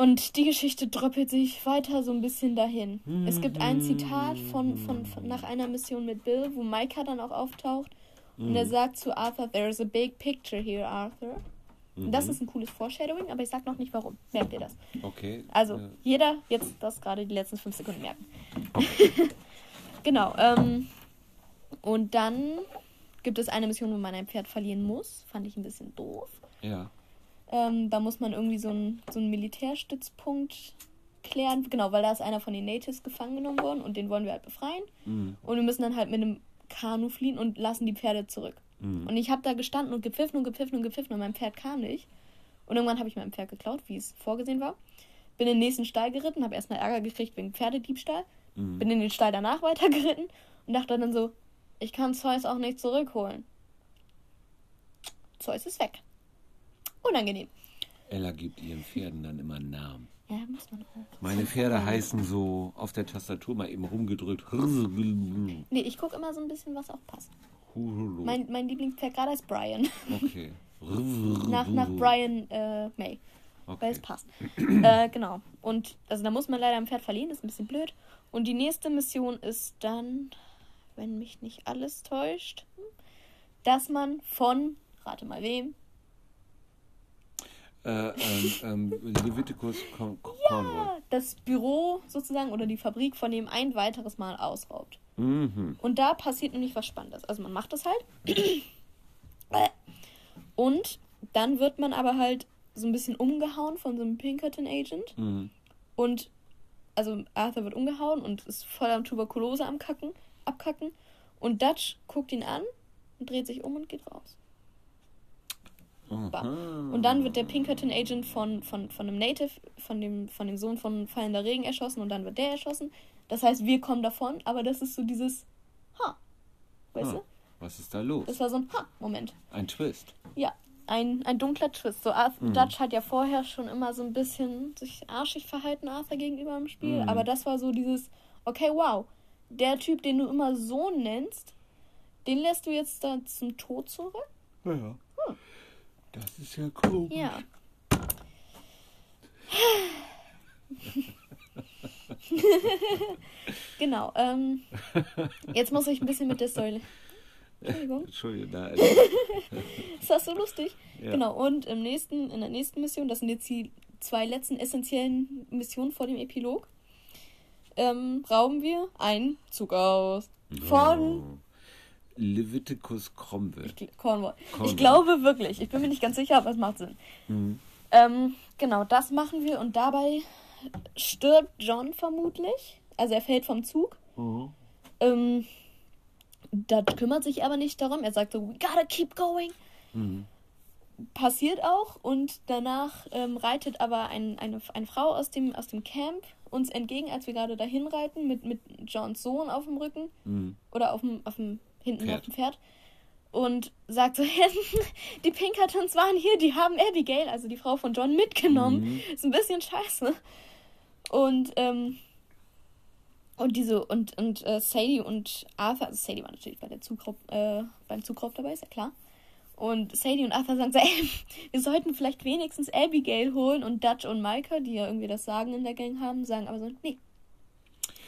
Und die Geschichte dröppelt sich weiter so ein bisschen dahin. Es gibt ein Zitat von, von, von nach einer Mission mit Bill, wo Micah dann auch auftaucht. Und er sagt zu Arthur, there is a big picture here, Arthur. Und das ist ein cooles Foreshadowing, aber ich sag noch nicht warum. Merkt ihr das? Okay. Also, äh, jeder jetzt das gerade die letzten fünf Sekunden merken. *laughs* genau. Ähm, und dann gibt es eine Mission, wo man ein Pferd verlieren muss. Fand ich ein bisschen doof. ja. Ähm, da muss man irgendwie so einen so einen Militärstützpunkt klären. Genau, weil da ist einer von den Natives gefangen genommen worden und den wollen wir halt befreien. Mhm. Und wir müssen dann halt mit einem Kanu fliehen und lassen die Pferde zurück. Und ich habe da gestanden und gepfiffen und gepfiffen und gepfiffen und mein Pferd kam nicht. Und irgendwann habe ich mein Pferd geklaut, wie es vorgesehen war. Bin in den nächsten Stall geritten, habe erstmal Ärger gekriegt wegen Pferdediebstahl. Bin in den Stall danach *laughs* weiter geritten und dachte dann so, ich kann Zeus auch nicht zurückholen. Zeus ist weg. Unangenehm. Ella gibt ihren Pferden dann immer einen Namen. Ja, muss man auch. Meine Pferde heißen so auf der Tastatur mal eben rumgedrückt. Nee, ich gucke immer so ein bisschen, was auch passt. Mein, mein Lieblingspferd gerade ist Brian. Okay. *laughs* nach, nach Brian äh, May. Weil Okay. es passt. äh, genau. Und also da muss man leider ein Pferd verlieren, das ist ein bisschen blöd. Und die nächste Mission ist dann, wenn mich nicht alles täuscht, dass man von, rate mal wem, Äh, ähm, ähm, Leviticus Con Cornwall. das Büro sozusagen oder die Fabrik von dem ein weiteres Mal ausraubt. Mhm. Und da passiert nämlich was Spannendes. Also man macht das halt. *clears throat* Äh. Und dann wird man aber halt so ein bisschen umgehauen von so einem Pinkerton-Agent. Mhm. Und also Arthur wird umgehauen und ist voll am Tuberkulose am Kacken, abkacken. Und Dutch guckt ihn an und dreht sich um und geht raus. Bam. Und dann wird der Pinkerton-Agent von, von, von einem Native, von dem, von dem Sohn von Fallender Regen erschossen und dann wird der erschossen. Das heißt, wir kommen davon, aber das ist so dieses Ha. Weißt Ah, du? was ist da los? Das war so ein Ha-Moment. Ein Twist. Ja, ein, ein dunkler Twist. So Arthur, Dutch hat ja vorher schon immer so ein bisschen sich arschig verhalten Arthur gegenüber im Spiel, Mhm. aber das war so dieses, okay, wow, der Typ, den du immer Sohn nennst, den lässt du jetzt da zum Tod zurück? Ja. Das ist ja cool. Ja. *laughs* genau, ähm, jetzt muss ich ein bisschen mit der Story. Entschuldigung. Entschuldigung, da, Ist *laughs* das so lustig? Ja. Genau, und im nächsten, in der nächsten Mission, das sind jetzt die zwei letzten essentiellen Missionen vor dem Epilog, ähm, rauben wir einen Zug aus. Von Leviticus Cromwell. Cornwall. Cornwall. Ich glaube wirklich, ich bin mir nicht ganz sicher, aber es macht Sinn. Mhm. Ähm, genau, das machen wir und dabei stirbt John vermutlich. Also er fällt vom Zug. Mhm. Ähm, Dutch kümmert sich aber nicht darum. Er sagt so, we gotta keep going. Mhm. Passiert auch und danach ähm, reitet aber ein, eine, eine Frau aus dem, aus dem Camp uns entgegen, als wir gerade dahin reiten, mit, mit Johns Sohn auf dem Rücken Mhm. oder auf dem, auf dem hinten Pferd. auf dem Pferd und sagt so, *laughs* die Pinkertons waren hier, die haben Abigail, also die Frau von John, mitgenommen. Mhm. Ist ein bisschen scheiße. Und, ähm, und diese, und, und äh, Sadie und Arthur, also Sadie war natürlich bei der Zugraub, äh, beim Zugraub dabei, ist ja klar. Und Sadie und Arthur sagen so, *laughs* ey, wir sollten vielleicht wenigstens Abigail holen und Dutch und Micah, die ja irgendwie das Sagen in der Gang haben, sagen aber so, nee.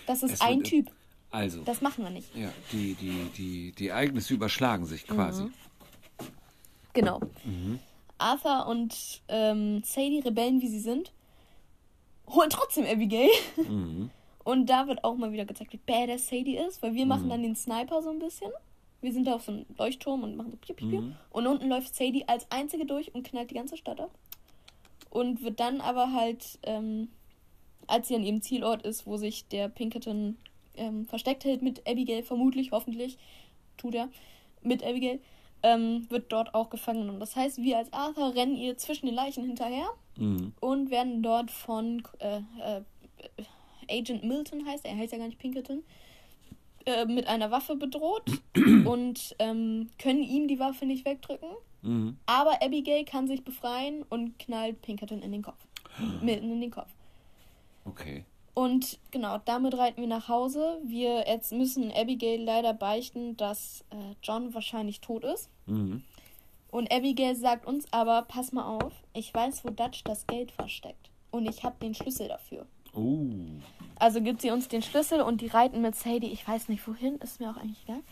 Das ist Es ein wird- Typ. Also, Das machen wir nicht. ja, die, die, die, die Ereignisse überschlagen sich quasi. Genau. Arthur und ähm, Sadie, Rebellen wie sie sind, holen trotzdem Abigail. Mhm. *laughs* Und da wird auch mal wieder gezeigt, wie badass Sadie ist, weil wir machen dann den Sniper so ein bisschen. Wir sind da auf so einem Leuchtturm und machen so piu, piu, piu. Mhm. Und unten läuft Sadie als einzige durch und knallt die ganze Stadt ab. Und wird dann aber halt, ähm, als sie an ihrem Zielort ist, wo sich der Pinkerton ähm, versteckt hält mit Abigail, vermutlich, hoffentlich, tut er, mit Abigail, ähm, wird dort auch gefangen genommen. Das heißt, wir als Arthur rennen ihr zwischen den Leichen hinterher Mhm. und werden dort von äh, äh, Agent Milton heißt, er er heißt ja gar nicht Pinkerton, äh, mit einer Waffe bedroht *clears throat* und ähm, können ihm die Waffe nicht wegdrücken. Mhm. Aber Abigail kann sich befreien und knallt Pinkerton in den Kopf. *gasps* Mitten in den Kopf. Okay. Und genau, damit reiten wir nach Hause. Wir jetzt müssen Abigail leider beichten, dass äh, John wahrscheinlich tot ist. Mhm. Und Abigail sagt uns aber, pass mal auf, ich weiß, wo Dutch das Geld versteckt. Und ich habe den Schlüssel dafür. Oh. Also gibt sie uns den Schlüssel und die reiten mit Sadie, ich weiß nicht wohin, ist mir auch eigentlich egal.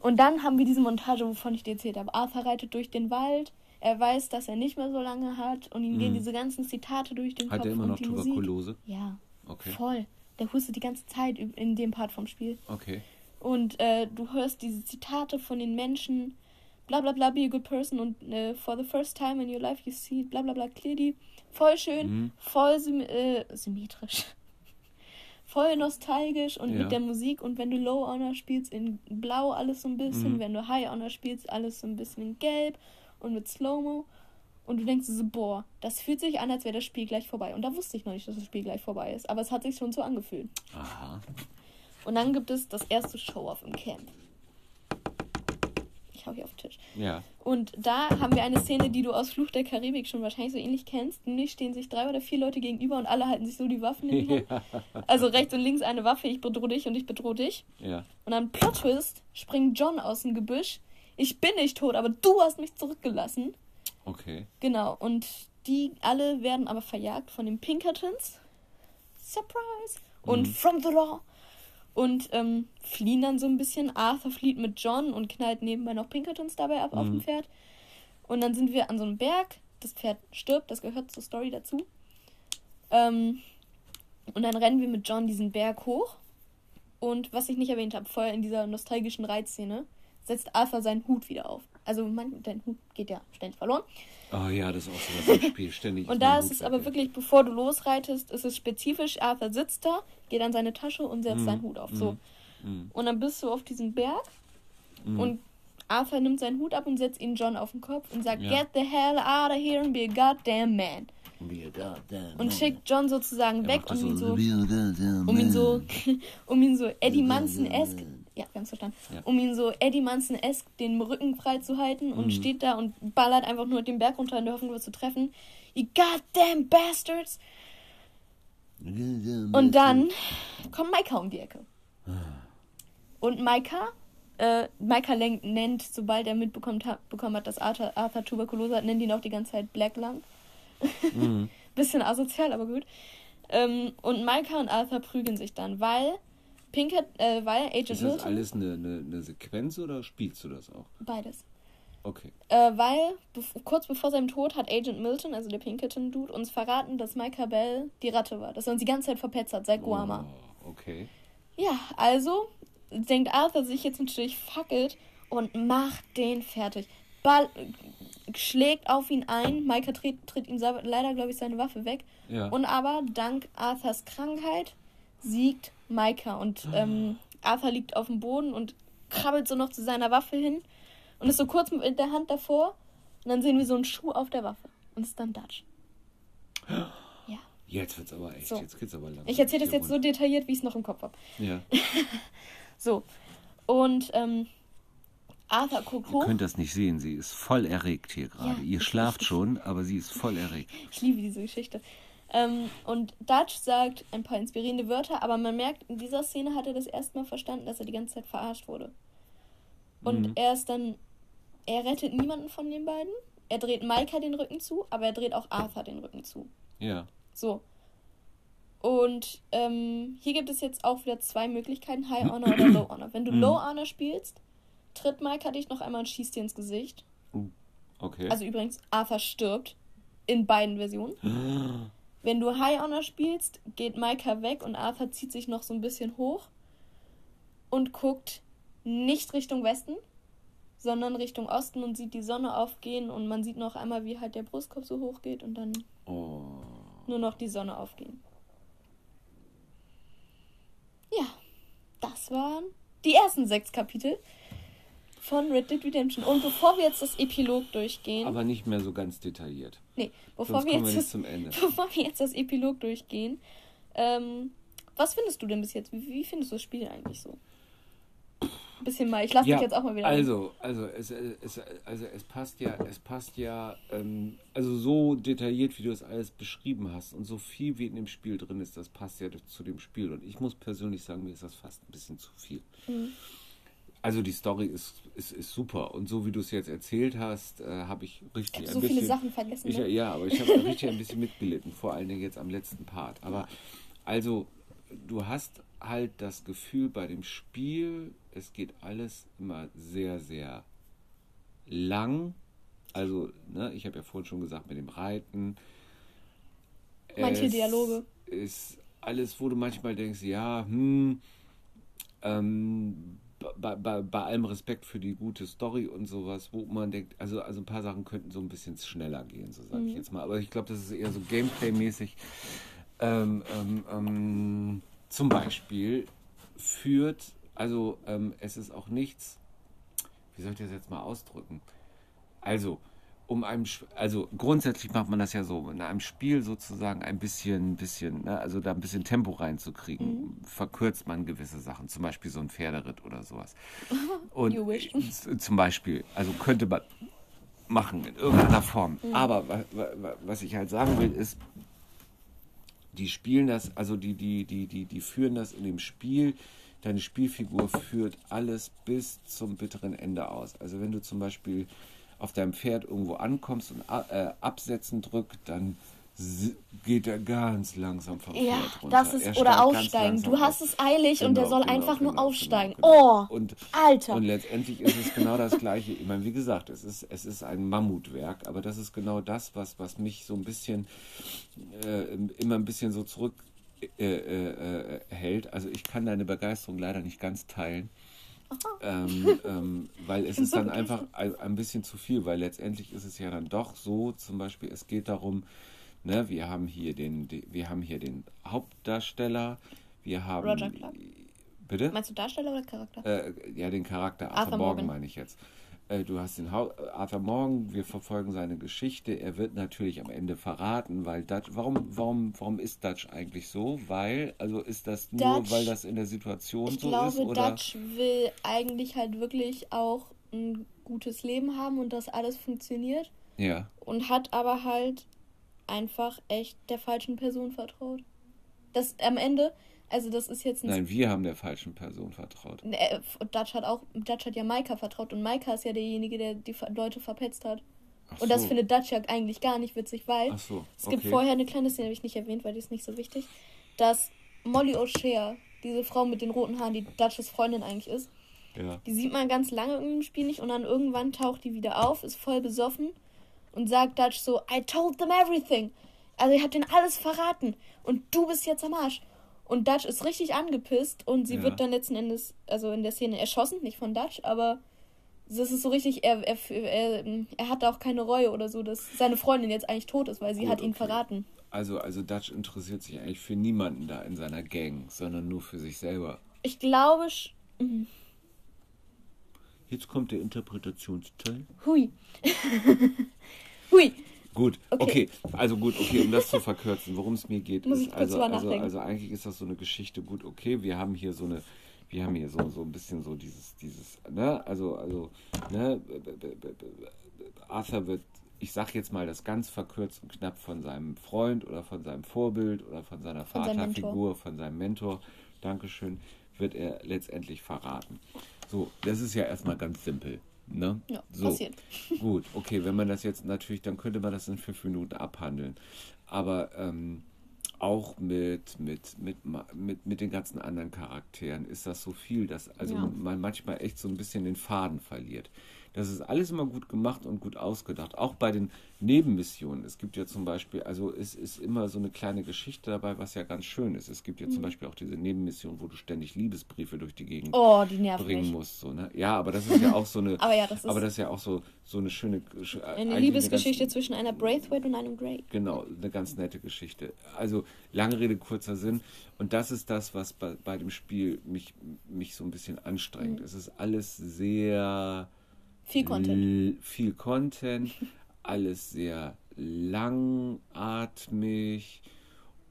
Und dann haben wir diese Montage, wovon ich dir erzählt habe. Arthur reitet durch den Wald, er weiß, dass er nicht mehr so lange hat und ihm gehen diese ganzen Zitate durch den Hat Kopf er immer noch die Musik. Tuberkulose? Ja, Okay. voll. Der hustet die ganze Zeit in dem Part vom Spiel. Okay. Und äh, du hörst diese Zitate von den Menschen, bla bla bla, be a good person und äh, for the first time in your life you see bla bla bla clearly. Voll schön, Mhm. voll sym äh, symmetrisch. *laughs* voll nostalgisch und Ja. mit der Musik und wenn du Low Honor spielst in Blau alles so ein bisschen, Mhm. wenn du High Honor spielst alles so ein bisschen in Gelb und mit Slow-Mo und du denkst so, boah, das fühlt sich an, als wäre das Spiel gleich vorbei. Und da wusste ich noch nicht, dass das Spiel gleich vorbei ist, aber es hat sich schon so angefühlt. Aha. Und dann gibt es das erste Show-Off im Camp. Ich hau hier auf den Tisch. Ja. Und da haben wir eine Szene, die du aus Fluch der Karibik schon wahrscheinlich so ähnlich kennst. Nämlich stehen sich drei oder vier Leute gegenüber und alle halten sich so die Waffen in die Hand. *laughs* Also rechts und links eine Waffe, ich bedrohe dich und ich bedrohe dich. Ja. Und dann Plot Twist, springt John aus dem Gebüsch. Ich bin nicht tot, aber du hast mich zurückgelassen. Okay. Genau, und die alle werden aber verjagt von den Pinkertons. Surprise! Und From the Law. Und ähm, fliehen dann so ein bisschen. Arthur flieht mit John und knallt nebenbei noch Pinkertons dabei ab auf dem Pferd. Und dann sind wir an so einem Berg. Das Pferd stirbt, das gehört zur Story dazu. Ähm, und dann rennen wir mit John diesen Berg hoch. Und was ich nicht erwähnt habe, vorher in dieser nostalgischen Reitszene, setzt Arthur seinen Hut wieder auf. Also man, dein Hut geht ja ständig verloren. Oh ja, das ist auch so im Spiel. Ständig. *laughs* Und da ist es aber wirklich, bevor du losreitest, ist es spezifisch, Arthur sitzt da, geht an seine Tasche und setzt seinen Hut auf. So. Mhm. Und dann bist du auf diesem Berg Mhm. und Arthur nimmt seinen Hut ab und setzt ihn John auf den Kopf und sagt, Ja. get the hell out of here and be a goddamn man. Goddamn Und schickt John sozusagen Er weg, um ihn so, *laughs* um ihn so, um ihn so Eddie Munson-esk, ja, wir haben verstanden, Ja. um ihn so Eddie Munson-esk den Rücken frei zu halten und Mhm. steht da und ballert einfach nur den Berg runter in der Hoffnung, was zu treffen. You goddamn bastards! Und dann kommt Maika um die Ecke. Und Maika, äh, Maika nennt, sobald er mitbekommen hat, bekommen hat, dass Arthur, Arthur Tuberkulose hat, nennt ihn auch die ganze Zeit Black Lung. Mhm. *laughs* Bisschen asozial, aber gut. Ähm, und Maika und Arthur prügeln sich dann, weil Pinkett, äh, weil Agent Ist das Milton, alles eine, eine, eine Sequenz oder spielst du das auch? beides. Okay. Äh, weil bev kurz bevor seinem Tod hat Agent Milton, also der Pinkerton-Dude, uns verraten, dass Maika Bell die Ratte war. Dass er uns die ganze Zeit verpetzt hat, seit Guama. Oh, okay. Ja, also denkt Arthur sich jetzt natürlich fackelt und macht den fertig. Ball schlägt auf ihn ein. Maika tritt, tritt ihm leider, glaube ich, seine Waffe weg. Ja. Und aber dank Arthurs Krankheit siegt Maika. Und ähm, Arthur liegt auf dem Boden und krabbelt so noch zu seiner Waffe hin und ist so kurz mit der Hand davor. Und dann sehen wir so einen Schuh auf der Waffe. Und es ist dann Dutch. Ja. Jetzt wird's aber echt. So. Jetzt geht's aber langsam. Ich erzähle das jetzt so detailliert, wie ich es noch im Kopf habe. Ja. *laughs* So. Und ähm, Arthur guckt Ihr hoch. könnt das nicht sehen. Sie ist voll erregt hier gerade. Ja, Ihr schlaft schon, aber sie ist voll erregt. *laughs* Ich liebe diese Geschichte. Ähm, und Dutch sagt ein paar inspirierende Wörter, aber man merkt, in dieser Szene hat er das erste Mal verstanden, dass er die ganze Zeit verarscht wurde. Und Mhm. er ist dann, er rettet niemanden von den beiden. Er dreht Maika den Rücken zu, aber er dreht auch Arthur den Rücken zu. Ja. So. Und ähm, hier gibt es jetzt auch wieder zwei Möglichkeiten, High Honor oder Low Honor. Wenn du Mhm. Low Honor spielst, tritt Maika dich noch einmal und schießt dir ins Gesicht. Okay. Also übrigens, Arthur stirbt in beiden Versionen. *gasps* Wenn du High Honor spielst, geht Maika weg und Arthur zieht sich noch so ein bisschen hoch und guckt nicht Richtung Westen, sondern Richtung Osten und sieht die Sonne aufgehen und man sieht noch einmal, wie halt der Brustkorb so hoch geht und dann oh. nur noch die Sonne aufgehen. Ja, das waren die ersten sechs Kapitel von Red Dead Redemption. Und bevor wir jetzt das Epilog durchgehen, Aber nicht mehr so ganz detailliert. nee, bevor wir, wir jetzt nicht das, zum Ende. *laughs* bevor wir jetzt das Epilog durchgehen, ähm, was findest du denn bis jetzt? Wie, wie findest du das Spiel eigentlich so? Ein bisschen mal, ich lasse dich jetzt auch mal wieder. ein. Also, also es, es, also es passt ja, es passt ja, ähm, also so detailliert, wie du es alles beschrieben hast und so viel wie in dem Spiel drin ist, das passt ja zu dem Spiel. Und ich muss persönlich sagen, mir ist das fast ein bisschen zu viel. Mhm. Also die Story ist, ist, ist super und so wie du es jetzt erzählt hast, äh, habe ich richtig Ich ein hab so viele bisschen, Sachen vergessen. ich, Ne? ja, aber ich habe richtig ein bisschen mitgelitten, vor allen Dingen jetzt am letzten Part. Aber also, du hast halt das Gefühl bei dem Spiel, es geht alles immer sehr, sehr lang. Also, ne, ich habe ja vorhin schon gesagt, mit dem Reiten. Manche Es Dialoge. Ist alles, wo du manchmal denkst, ja, hm, ähm, bei, bei, bei allem Respekt für die gute Story und sowas, wo man denkt, also, also ein paar Sachen könnten so ein bisschen schneller gehen, so sage ich jetzt mal. Aber ich glaube, das ist eher so Gameplay-mäßig. Ähm, ähm, ähm, zum Beispiel führt, also ähm, es ist auch nichts, wie soll ich das jetzt mal ausdrücken? Also, um einem, also grundsätzlich macht man das ja so, in einem Spiel sozusagen ein bisschen, bisschen, ne, also da ein bisschen Tempo reinzukriegen, verkürzt man gewisse Sachen, zum Beispiel so ein Pferderitt oder sowas. *laughs* Und You wish. zum Beispiel, also könnte man machen in irgendeiner Form. Aber wa, wa, wa- was ich halt sagen will, ist, die spielen das, also die, die, die, die, die führen das in dem Spiel. Deine Spielfigur führt alles bis zum bitteren Ende aus. Also wenn du zum Beispiel auf deinem Pferd irgendwo ankommst und äh, absetzen drückt, dann geht er ganz langsam vom Ja, Pferd runter. das ist, Er oder aufsteigen. Du hast es eilig und der Genau, soll genau, einfach nur genau, aufsteigen. genau, genau. Oh, und, Alter. Und letztendlich ist es genau das Gleiche. Ich meine, wie gesagt, es ist, es ist ein Mammutwerk, aber das ist genau das, was, was mich so ein bisschen, äh, immer ein bisschen so zurück äh, äh, äh. Also ich kann deine Begeisterung leider nicht ganz teilen. Ähm, ähm, weil es ist dann einfach ein, ein bisschen zu viel, weil letztendlich ist es ja dann doch so, zum Beispiel, es geht darum, ne, wir haben hier den, die, wir haben hier den Hauptdarsteller, wir haben Roger Clark. Bitte? Meinst du Darsteller oder Charakter? Äh, ja, den Charakter Arthur, Arthur Morgan Morgan. meine ich jetzt. Äh, du hast den Hau Arthur Morgan, wir verfolgen seine Geschichte. Er wird natürlich am Ende verraten, weil Dutch, warum, warum, warum ist Dutch eigentlich so? Weil, also ist das nur, Dutch- weil das in der Situation Ich so glaube, ist? Oder? Dutch will eigentlich halt wirklich auch ein gutes Leben haben und dass alles funktioniert. Ja. Und hat aber halt einfach echt der falschen Person vertraut. Das am Ende, also das ist jetzt ein Nein, wir haben der falschen Person vertraut. Äh, Dutch hat auch, Dutch hat ja Maika vertraut und Maika ist ja derjenige, der die Leute verpetzt hat. Ach Und das so. findet Dutch ja eigentlich gar nicht witzig, weil Ach so, es gibt vorher eine kleine Szene, die ich nicht erwähnt, weil die ist nicht so wichtig, dass Molly O'Shea, diese Frau mit den roten Haaren, die Dutches Freundin eigentlich ist, Ja. die sieht man ganz lange im Spiel nicht und dann irgendwann taucht die wieder auf, ist voll besoffen und sagt Dutch so, I told them everything. Also ich hab denen alles verraten und du bist jetzt am Arsch. Und Dutch ist richtig angepisst und sie Ja. wird dann letzten Endes, also in der Szene erschossen, nicht von Dutch, aber das ist so richtig, er, er, er, er hat auch keine Reue oder so, dass seine Freundin jetzt eigentlich tot ist, weil sie Gut, hat ihn okay. verraten. Also, also Dutch interessiert sich eigentlich für niemanden da in seiner Gang, sondern nur für sich selber. Ich glaube, sch- Jetzt kommt der Interpretationsteil. hui. *laughs* hui. Gut, okay. Okay. also gut, okay, um das zu verkürzen, worum es mir geht, Muss ist also, also, also eigentlich ist das so eine Geschichte, gut, okay, wir haben hier so eine, wir haben hier so, so ein bisschen so dieses, dieses, ne, also, also, ne, Arthur wird, ich sag jetzt mal das ganz verkürzt und knapp von seinem Freund oder von seinem Vorbild oder von seiner Von Vaterfigur, von seinem Mentor, Dankeschön, wird er letztendlich verraten. So, das ist ja erstmal ganz simpel. Ne? Ja, so. passiert. *laughs* Gut, okay, wenn man das jetzt natürlich, dann könnte man das in fünf Minuten abhandeln. Aber ähm, auch mit, mit, mit, mit, mit den ganzen anderen Charakteren ist das so viel, dass also Ja. man manchmal echt so ein bisschen den Faden verliert. Das ist alles immer gut gemacht und gut ausgedacht. Auch bei den Nebenmissionen. Es gibt ja zum Beispiel, also es ist immer so eine kleine Geschichte dabei, was ja ganz schön ist. Es gibt ja zum Beispiel auch diese Nebenmission, wo du ständig Liebesbriefe durch die Gegend Mhm. Oh, die bringen mich. musst. So, ne? Ja, aber das ist ja auch so eine. *laughs* Aber ja, das ist- aber das ist ja auch so, so eine schöne. sch- Eine Liebesgeschichte ganz- zwischen einer Braithwaite und einem Grey. Genau, eine ganz nette Geschichte. Also lange Rede, kurzer Sinn. Und das ist das, was bei, bei dem Spiel mich, mich so ein bisschen anstrengt. Mhm. Es ist alles sehr Viel Content. viel Content, *laughs* alles sehr langatmig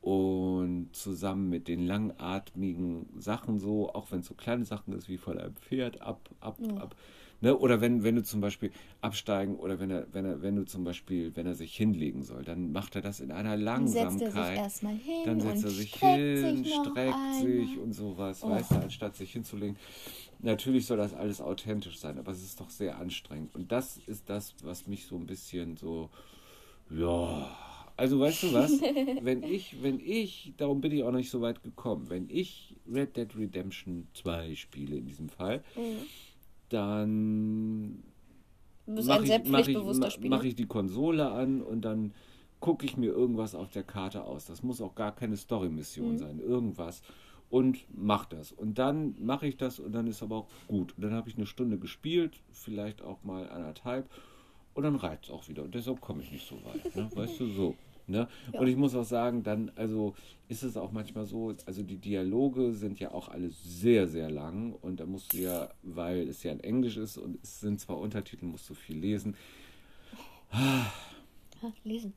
und zusammen mit den langatmigen Sachen so, auch wenn es so kleine Sachen ist wie von einem Pferd ab, ab, ab. Ne? Oder wenn, wenn du zum Beispiel absteigen oder wenn er, wenn er, wenn du zum Beispiel, wenn er sich hinlegen soll, dann macht er das in einer Dann setzt er sich Langsamkeit. erstmal hin Dann setzt er sich hin, sich streckt einmal. sich und sowas, weißt du, anstatt sich hinzulegen. Natürlich soll das alles authentisch sein, aber es ist doch sehr anstrengend. Und das ist das, was mich so ein bisschen so, ja. Also weißt du was? *laughs* wenn ich, wenn ich, darum bin ich auch noch nicht so weit gekommen, wenn ich Red Dead Redemption 2 spiele in diesem Fall, Mhm. Dann mache ich, mach ich, mach ich die Konsole an und dann gucke ich mir irgendwas auf der Karte aus. Das muss auch gar keine Mhm. Story-Mission sein, irgendwas. Und mach das. Und dann mache ich das und dann ist aber auch gut. Und dann habe ich eine Stunde gespielt, vielleicht auch mal anderthalb. Und dann reizt es auch wieder. Und deshalb komme ich nicht so weit. Ne? *laughs* Weißt du, so. Ne? Ja. Und ich muss auch sagen, dann, also ist es auch manchmal so, also die Dialoge sind ja auch alle sehr, sehr lang und da musst du ja, weil es ja in Englisch ist und es sind zwar Untertitel, musst du viel lesen. Ja, lesen.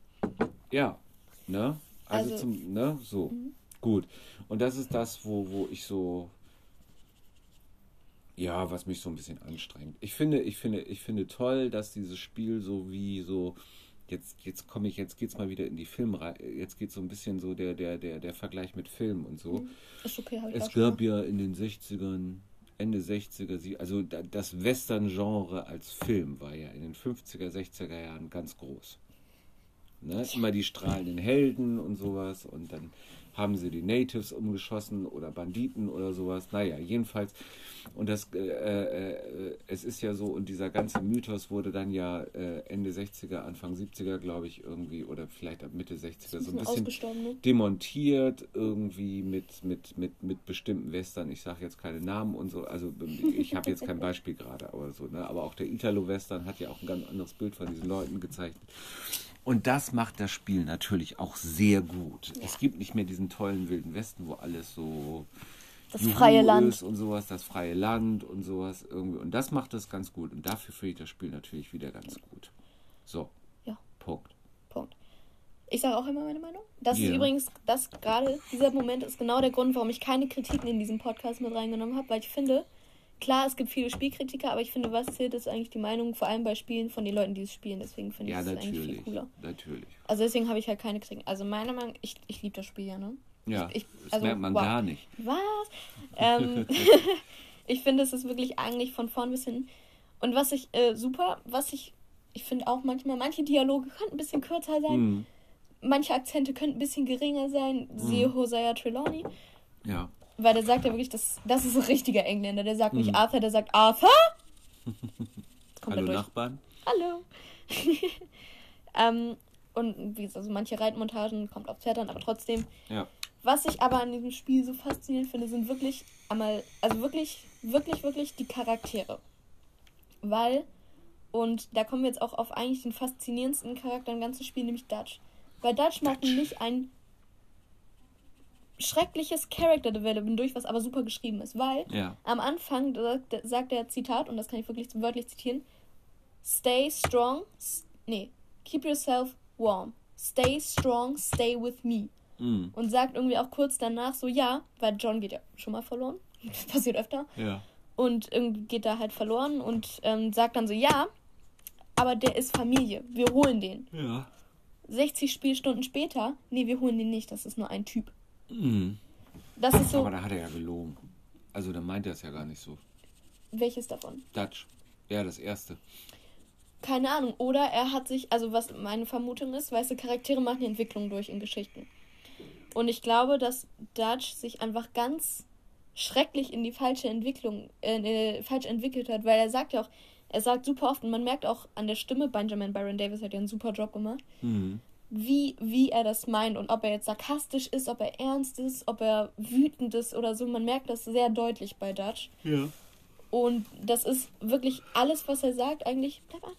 Ja, ne? Also, Also- zum, ne, so. Gut. Und das ist das, wo, wo ich so, ja, was mich so ein bisschen anstrengt. Ich finde, ich finde, ich finde toll, dass dieses Spiel so wie so, jetzt, jetzt komme ich, jetzt geht's mal wieder in die Filmreihe, jetzt geht so ein bisschen so der, der, der, der Vergleich mit Film und so. Ist okay, habe ich Es gab ja in den 60ern, Ende 60er, sie- also da- das Western-Genre als Film war ja in den 50er, 60er Jahren ganz groß. Ne? Immer die strahlenden Helden und sowas und dann haben sie die Natives umgeschossen oder Banditen oder sowas. Naja, jedenfalls. Und das, äh, äh, es ist ja so, und dieser ganze Mythos wurde dann ja äh, Ende 60er, Anfang 70er, glaube ich, irgendwie, oder vielleicht ab Mitte 60er so ein bisschen ne? demontiert irgendwie mit, mit, mit, mit bestimmten Western. Ich sage jetzt keine Namen und so. Also ich habe jetzt kein Beispiel gerade, aber so. Ne? Aber auch der Italo-Western hat ja auch ein ganz anderes Bild von diesen Leuten gezeichnet. Und das macht das Spiel natürlich auch sehr gut. Es gibt nicht mehr diesen tollen wilden Westen, wo alles so Das Juhu freie Land. ist und sowas, das freie Land und sowas irgendwie. Und das macht das ganz gut. Und dafür finde ich das Spiel natürlich wieder ganz gut. So, Ja, Punkt. Punkt. Ich sage auch immer meine Meinung. Das Ja. ist übrigens, das gerade, dieser Moment ist genau der Grund, warum ich keine Kritiken in diesem Podcast mit reingenommen habe, weil ich finde, klar, es gibt viele Spielkritiker, aber ich finde, was zählt, ist eigentlich die Meinung, vor allem bei Spielen von den Leuten, die es spielen. Deswegen finde ich Ja, es eigentlich viel cooler. Natürlich. Also deswegen habe ich halt keine Kritiken. Also meiner Meinung ich, ich liebe das Spiel ja, ne? Ja, Ich- das also, merkt man wow. gar nicht. Was? ähm, *laughs* *laughs* ich finde, es ist wirklich eigentlich von vorn bis hin. Und was ich äh, super, was ich, ich finde auch manchmal, manche Dialoge könnten ein bisschen kürzer sein, Mhm. manche Akzente könnten ein bisschen geringer sein. Siehe Hosea Trelawney. Ja. Weil der sagt ja wirklich, das, das ist ein richtiger Engländer. Der sagt nicht Mhm. Arthur, der sagt Arthur. *laughs* Hallo. Nachbarn. Hallo. *laughs* ähm, und wie gesagt, also manche Reitmontagen kommt auf Pferd an, aber trotzdem. Ja. Was ich aber an diesem Spiel so faszinierend finde, sind wirklich einmal, also wirklich, wirklich, wirklich die Charaktere. Weil, und da kommen wir jetzt auch auf eigentlich den faszinierendsten Charakter im ganzen Spiel, nämlich Dutch. Weil Dutch macht nämlich ein schreckliches Character Development durch, was aber super geschrieben ist. Weil Ja. am Anfang sagt, sagt er Zitat, und das kann ich wirklich wörtlich zitieren: Stay strong, nee, keep yourself warm. Stay strong, stay with me. Mhm. Und sagt irgendwie auch kurz danach so: Ja, weil John geht ja schon mal verloren. Das *laughs* passiert öfter. Ja. Und irgendwie geht er halt verloren und ähm, sagt dann so: Ja, aber der ist Familie. Wir holen den. Ja. 60 Spielstunden später: Nee, wir holen den nicht. Das ist nur ein Typ. Mhm. Das ist so. Aber da hat er ja gelogen. Also da meint er es ja gar nicht so. Welches davon? Dutch. Ja, das erste. Keine Ahnung. Oder er hat sich, also was meine Vermutung ist, weißt du, Charaktere machen die Entwicklung durch in Geschichten. Und ich glaube, dass Dutch sich einfach ganz schrecklich in die falsche Entwicklung, äh, äh, falsch entwickelt hat, weil er sagt ja auch, er sagt super oft, und man merkt auch an der Stimme, Benjamin Byron Davis hat ja einen super Job gemacht, Mhm. Wie, wie er das meint und ob er jetzt sarkastisch ist, ob er ernst ist, ob er wütend ist oder so. Man merkt das sehr deutlich bei Dutch. Ja. Und das ist wirklich alles, was er sagt, eigentlich. Bleib an.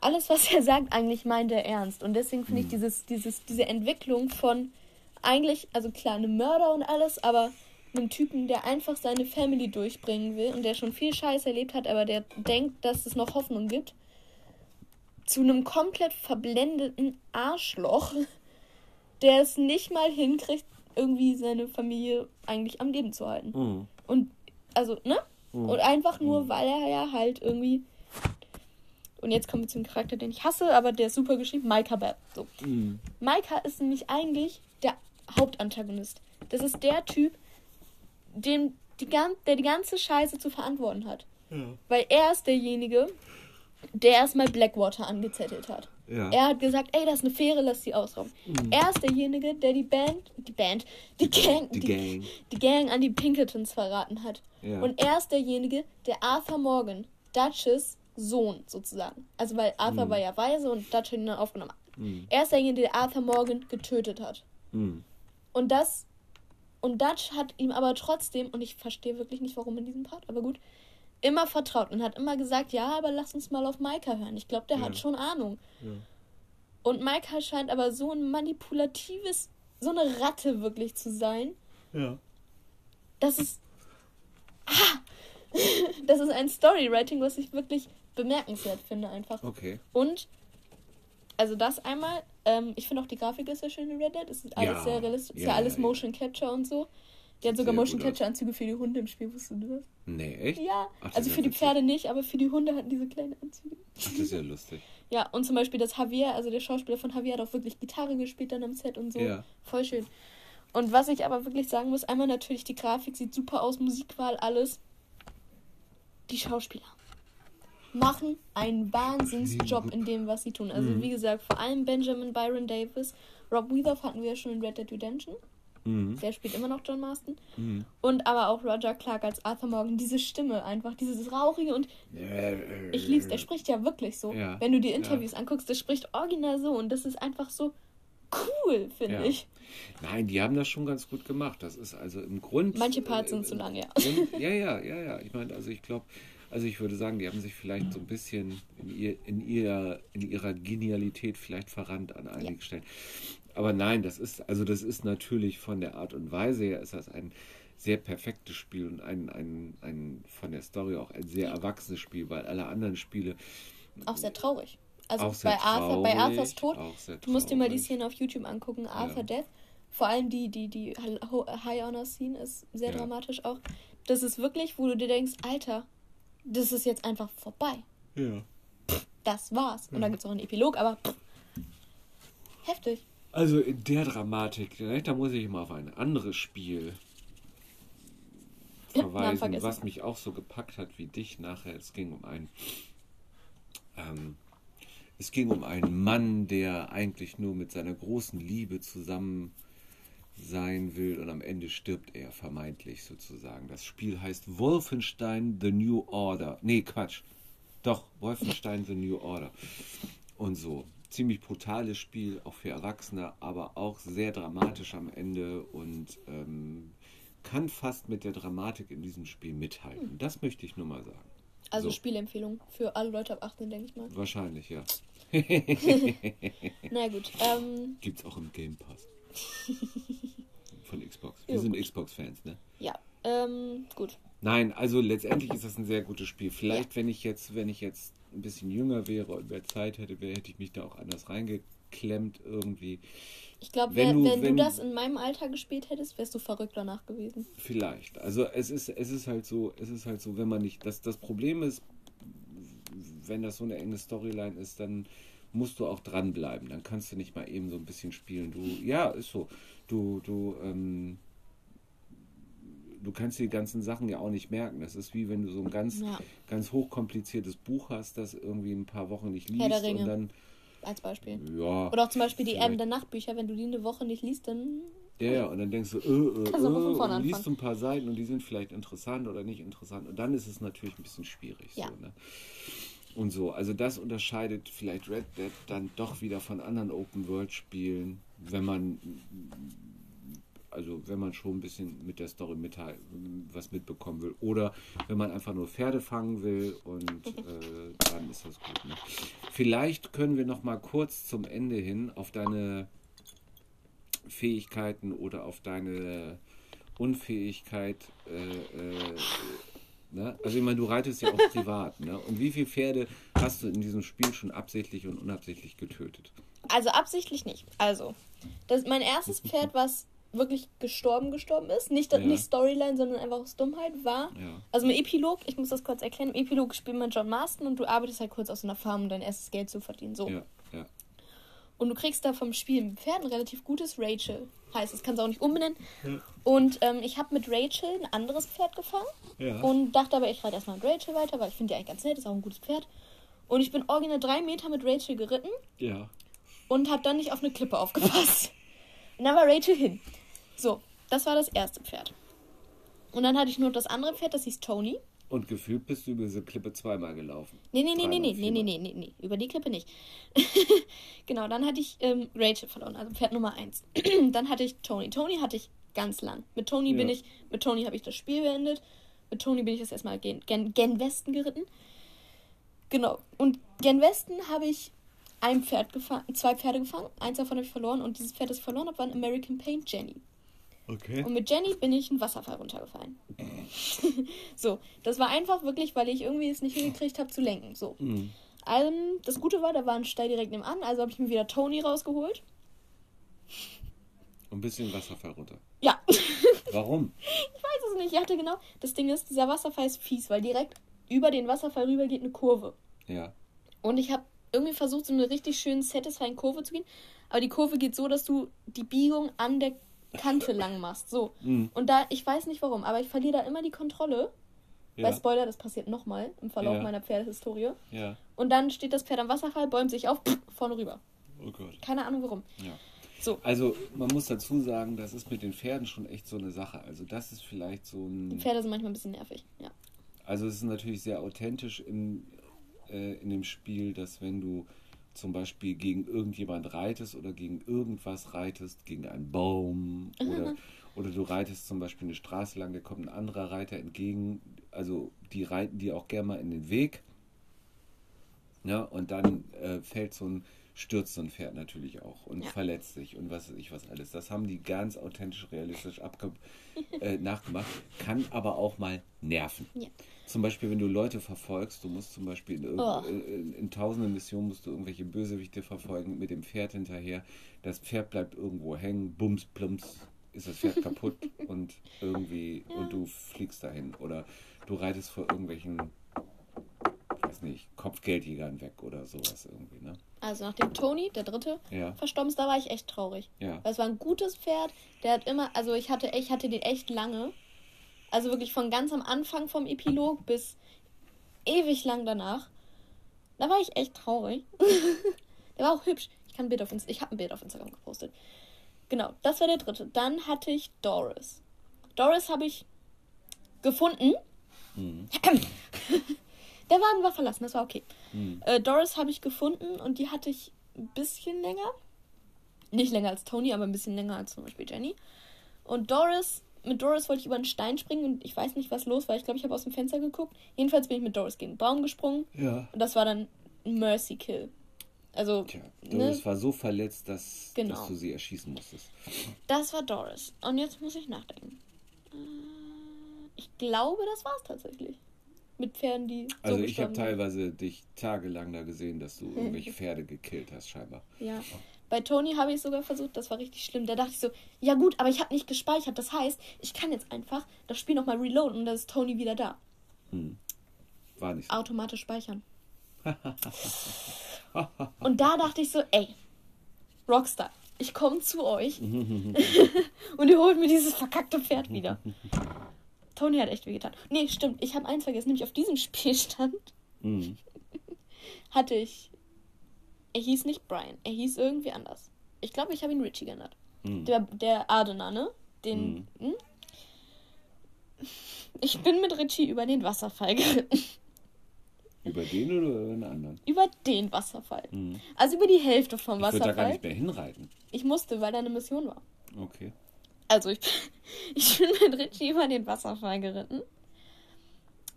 Alles, was er sagt, eigentlich meint er ernst. Und deswegen finde ich dieses, dieses, diese Entwicklung von eigentlich, also klar, einem Mörder und alles, aber einem Typen, der einfach seine Family durchbringen will und der schon viel Scheiß erlebt hat, aber der denkt, dass es noch Hoffnung gibt, zu einem komplett verblendeten Arschloch, *laughs* der es nicht mal hinkriegt, irgendwie seine Familie eigentlich am Leben zu halten. Mhm. Und also, ne? Mhm. Und einfach nur, weil er ja halt irgendwie. Und jetzt kommen wir zum Charakter, den ich hasse, aber der ist super geschrieben, Micah Bab. So. Mhm. Micah ist nämlich eigentlich der Hauptantagonist. Das ist der Typ, dem die, der die ganze Scheiße zu verantworten hat. Ja. Weil er ist derjenige, der erstmal Blackwater angezettelt hat. Ja. Er hat gesagt, ey, das ist eine Fähre, lass sie ausrauben. Er ist derjenige, der die Band, die Band, die, Gang, die Gang. die Gang an die Pinkertons verraten hat. Ja. Und er ist derjenige, der Arthur Morgan, Dutches Sohn sozusagen. Also weil Arthur war ja weise und Dutch hat ihn dann aufgenommen. Mhm. Er ist derjenige, der Arthur Morgan getötet hat. Mhm. Und das und Dutch hat ihm aber trotzdem, und ich verstehe wirklich nicht warum in diesem Part, aber gut, immer vertraut und hat immer gesagt, ja, aber lass uns mal auf Micah hören. Ich glaube, der hat Ja. schon Ahnung. Ja. Und Micah scheint aber so ein manipulatives, so eine Ratte wirklich zu sein. Ja. Das ist. Ah! *laughs* Das ist ein Storywriting, was ich wirklich bemerkenswert finde, einfach. Okay. Und, also das einmal, ähm, ich finde auch die Grafik ist sehr schön in Red Dead. Es ist alles Ja. sehr realistisch, ist ja, Ja, alles ja, Motion Capture und so. Die hat sogar Motion. Capture Anzüge für die Hunde im Spiel, wusstest du das? Nee, echt? Ja, Ach, also für die witzig. Pferde nicht, aber für die Hunde hatten diese kleinen Anzüge. Ach, das ist ja lustig. Ja, und zum Beispiel das Javier, also der Schauspieler von Javier hat auch wirklich Gitarre gespielt dann am Set und so. Ja. Voll schön. Und was ich aber wirklich sagen muss, einmal natürlich die Grafik sieht super aus, Musikwahl, alles. Die Schauspieler machen einen Wahnsinnsjob in dem, was sie tun. Also Mhm. wie gesagt, vor allem Benjamin Byron Davis. Rob Weathoff hatten wir ja schon in Red Dead Redemption. Mhm. Der spielt immer noch John Marston. Mhm. Und aber auch Roger Clark als Arthur Morgan. Diese Stimme einfach, dieses Rauchige und ich lieb's, der spricht ja wirklich so. Ja, Wenn du die ja. Interviews anguckst, der spricht original so und das ist einfach so cool, finde Ja. ich. Nein, die haben das schon ganz gut gemacht. Das ist also im Grund. Manche Parts äh, sind zu lang, ja. Grund, ja, ja, ja, ja. Ich meine, also ich glaube, also ich würde sagen, die haben sich vielleicht so ein bisschen in, ihr, in, ihr, in ihrer Genialität vielleicht verrannt an einigen Stellen. Aber nein, das ist, also das ist natürlich von der Art und Weise her ist das ein sehr perfektes Spiel und ein, ein, ein von der Story auch ein sehr erwachsenes Spiel, weil alle anderen Spiele Auch sehr traurig. Also Auch sehr bei Arthur, bei traurig, Arthurs Tod, du musst dir mal die traurig. Szene auf YouTube angucken, Arthur Ja. Death. Vor allem die, die, die Ho- High Honor Scene ist sehr Ja. dramatisch auch. Das ist wirklich, wo du dir denkst, Alter, das ist jetzt einfach vorbei. ja. Das war's. Und dann gibt's auch einen Epilog, aber pff, heftig. Also in der Dramatik, ne, da muss ich mal auf ein anderes Spiel verweisen, vergessen. was mich auch so gepackt hat wie dich nachher. Es ging um ein, ähm, es ging um einen Mann, der eigentlich nur mit seiner großen Liebe zusammen sein will und am Ende stirbt er vermeintlich sozusagen. Das Spiel heißt Wolfenstein The New Order. Nee, Quatsch. Doch, Wolfenstein The New Order. Und so. Ziemlich brutales Spiel, auch für Erwachsene, aber auch sehr dramatisch am Ende und ähm, kann fast mit der Dramatik in diesem Spiel mithalten. Das möchte ich nur mal sagen. Also So. Spielempfehlung für alle Leute ab 18, denke ich mal. Wahrscheinlich, ja. *laughs* Na gut. Ähm, Gibt's auch im Game Pass. *laughs* Von Xbox. Wir sind gut. Xbox-Fans, ne? ja. Ähm, gut. Nein, also letztendlich ist das ein sehr gutes Spiel. Vielleicht, wenn ich jetzt, wenn ich jetzt ein bisschen jünger wäre und mehr Zeit hätte, wäre, hätte ich mich da auch anders reingeklemmt irgendwie. Ich glaube, Wenn wenn wenn- du das in meinem Alter gespielt hättest, wärst du verrückt danach gewesen. Vielleicht. Also es ist, es ist halt so, es ist halt so, wenn man nicht. Das, das Problem ist, wenn das so eine enge Storyline ist, dann musst du auch dranbleiben. Dann kannst du nicht mal eben so ein bisschen spielen. Du, ja, ist so. Du, du, ähm, du kannst die ganzen Sachen ja auch nicht merken. Das ist wie wenn du so ein ganz, Ja. ganz hochkompliziertes Buch hast, das irgendwie ein paar Wochen nicht liest und dann, Als Beispiel. ja. Oder auch zum Beispiel die. Erben der Nachtbücher, wenn du die eine Woche nicht liest, dann. Ja, ja, und dann denkst du, äh, äh, äh, und liest anfangen. so ein paar Seiten und die sind vielleicht interessant oder nicht interessant. Und dann ist es natürlich ein bisschen schwierig. Ja. So, ne? Und so, also das unterscheidet vielleicht Red Dead dann doch wieder von anderen Open-World-Spielen, wenn man also wenn man schon ein bisschen mit der Story mitteil, was mitbekommen will. Oder wenn man einfach nur Pferde fangen will und *laughs* äh, dann ist das gut. Ne? Vielleicht können wir noch mal kurz zum Ende hin auf deine Fähigkeiten oder auf deine Unfähigkeit. Äh, äh, ne? Also ich meine, du reitest ja auch *laughs* privat. Ne? Und wie viele Pferde hast du in diesem Spiel schon absichtlich und unabsichtlich getötet? Also absichtlich nicht. Also, das mein erstes Pferd, was wirklich gestorben gestorben ist, nicht, Ja. nicht Storyline, sondern einfach aus Dummheit, war. Ja. Also im Epilog, ich muss das kurz erklären, im Epilog spielt man John Marston und du arbeitest halt kurz aus einer Farm, um dein erstes Geld zu verdienen. So. Ja, ja. Und du kriegst da vom Spiel ein Pferd, ein relativ gutes Rachel. Heißt, das kannst du auch nicht umbenennen. Und ähm, ich habe mit Rachel ein anderes Pferd gefangen. Und dachte aber, ich reite erstmal mit Rachel weiter, weil ich finde die eigentlich ganz nett, ist auch ein gutes Pferd. Und ich bin original drei Meter mit Rachel geritten Ja. und habe dann nicht auf eine Klippe aufgepasst. *laughs* Und dann war Rachel hin. So, das war das erste Pferd. Und dann hatte ich nur das andere Pferd, das hieß Tony. Und gefühlt bist du über diese Klippe zweimal gelaufen. Nee, nee, nee, nee, nee, nee, nee, nee, nee, nee, über die Klippe nicht. *laughs* genau, dann hatte ich ähm, Rachel verloren, also Pferd Nummer 1. *clears throat* dann hatte ich Tony. Tony hatte ich ganz lang. Mit Tony bin Ja. ich, mit Tony habe ich das Spiel beendet. Mit Tony bin ich das erstmal gen, gen, gen Westen geritten. Genau. Und gen Westen habe ich ein Pferd gefangen, zwei Pferde gefangen, eins davon habe ich verloren und dieses Pferd, das ich verloren habe, war ein American Paint Jenny. Okay. Und mit Jenny bin ich einen Wasserfall runtergefallen. *laughs* so, das war einfach wirklich, weil ich irgendwie es nicht hingekriegt habe zu lenken. So. Mhm. Ähm, das Gute war, da war ein Steil direkt nebenan, also habe ich mir wieder Tony rausgeholt. Und ein bisschen Wasserfall runter. Ja, *laughs* Warum? ich weiß es nicht. Ich hatte genau, das Ding ist, dieser Wasserfall ist fies, weil direkt über den Wasserfall rüber geht eine Kurve. Ja. Und ich habe irgendwie versucht, so eine richtig schön satisfying Kurve zu gehen. Aber die Kurve geht so, dass du die Biegung an der Kante lang machst. So. Mhm. Und da, ich weiß nicht warum, aber ich verliere da immer die Kontrolle. Ja. Weil Spoiler, das passiert nochmal im Verlauf Ja. meiner Pferdehistorie. Ja. Und dann steht das Pferd am Wasserfall, bäumt sich auf, pff, vorne rüber. Oh Gott. Keine Ahnung warum. Ja. So. Also man muss dazu sagen, das ist mit den Pferden schon echt so eine Sache. Also das ist vielleicht so Die ein... Pferde sind manchmal ein bisschen nervig. Ja. Also es ist natürlich sehr authentisch im, äh, in dem Spiel, dass wenn du zum Beispiel gegen irgendjemand reitest oder gegen irgendwas reitest, gegen einen Baum oder, *laughs* oder du reitest zum Beispiel eine Straße lang, da kommt ein anderer Reiter entgegen, also die reiten dir auch gerne mal in den Weg. Ja, und dann äh, fällt so ein, stürzt so ein Pferd natürlich auch und Ja. verletzt sich und was weiß ich was alles. Das haben die ganz authentisch, realistisch äh, nachgemacht. Kann aber auch mal nerven. Ja. Zum Beispiel, wenn du Leute verfolgst, du musst zum Beispiel in, Oh. irgend- in, in tausenden Missionen musst du irgendwelche Bösewichte verfolgen mit dem Pferd hinterher. Das Pferd bleibt irgendwo hängen, bums, plumps, ist das Pferd kaputt *laughs* und irgendwie und du fliegst dahin oder du reitest vor irgendwelchen, weiß nicht, Kopfgeldjägern weg oder sowas irgendwie, ne? Also nachdem Tony, der dritte, Ja. verstorben ist, da war ich echt traurig. Ja. Weil es war ein gutes Pferd. Der hat immer, also ich hatte, ich hatte den echt lange. Also wirklich von ganz am Anfang vom Epilog bis ewig lang danach. Da war ich echt traurig. *laughs* der war auch hübsch. Ich kann ein Bild auf Inst ich habe ein Bild auf Instagram gepostet. Genau, das war der dritte. Dann hatte ich Doris. Doris habe ich gefunden. Mhm. *laughs* Der Wagen war verlassen, das war okay. Mhm. Äh, Doris habe ich gefunden und die hatte ich ein bisschen länger. Nicht länger als Tony, aber ein bisschen länger als zum Beispiel Jenny. Und Doris, mit Doris wollte ich über einen Stein springen und ich weiß nicht, was los war. Ich glaube, ich habe aus dem Fenster geguckt. Jedenfalls bin ich mit Doris gegen einen Baum gesprungen Ja. und das war dann ein Mercy Kill. Also, Tja, ne, Doris war so verletzt, dass, Genau. dass du sie erschießen musstest. das war Doris. Und jetzt muss ich nachdenken. Äh, Ich glaube, das war's tatsächlich. Mit Pferden, die. so Also ich habe teilweise dich tagelang da gesehen, dass du *laughs* irgendwelche Pferde gekillt hast, scheinbar. Ja. Bei Tony habe ich sogar versucht, das war richtig schlimm. Da dachte ich so, ja gut, aber ich habe nicht gespeichert. Das heißt, ich kann jetzt einfach das Spiel nochmal reloaden und dann ist Tony wieder da. War nicht so. Automatisch speichern. *laughs* und da dachte ich so, ey, Rockstar, ich komme zu euch *laughs* und ihr holt mir dieses verkackte Pferd wieder. Tony hat echt wehgetan. Nee, stimmt, ich habe eins vergessen, nämlich auf diesem *laughs* Spielstand Mhm. hatte ich. Er hieß nicht Brian, er hieß irgendwie anders. Ich glaube, ich habe ihn Richie genannt. Mhm. Der, der Adener, ne? Den. Hm? *laughs* Ich bin mit Richie über den Wasserfall geritten. Über den oder über den anderen? Über den Wasserfall. Also über die Hälfte vom Ich würde da gar Wasserfall. nicht mehr hinreiten. Ich musste, weil da eine Mission war. Okay. Also ich, *laughs* ich bin mit Richie über den Wasserfall geritten.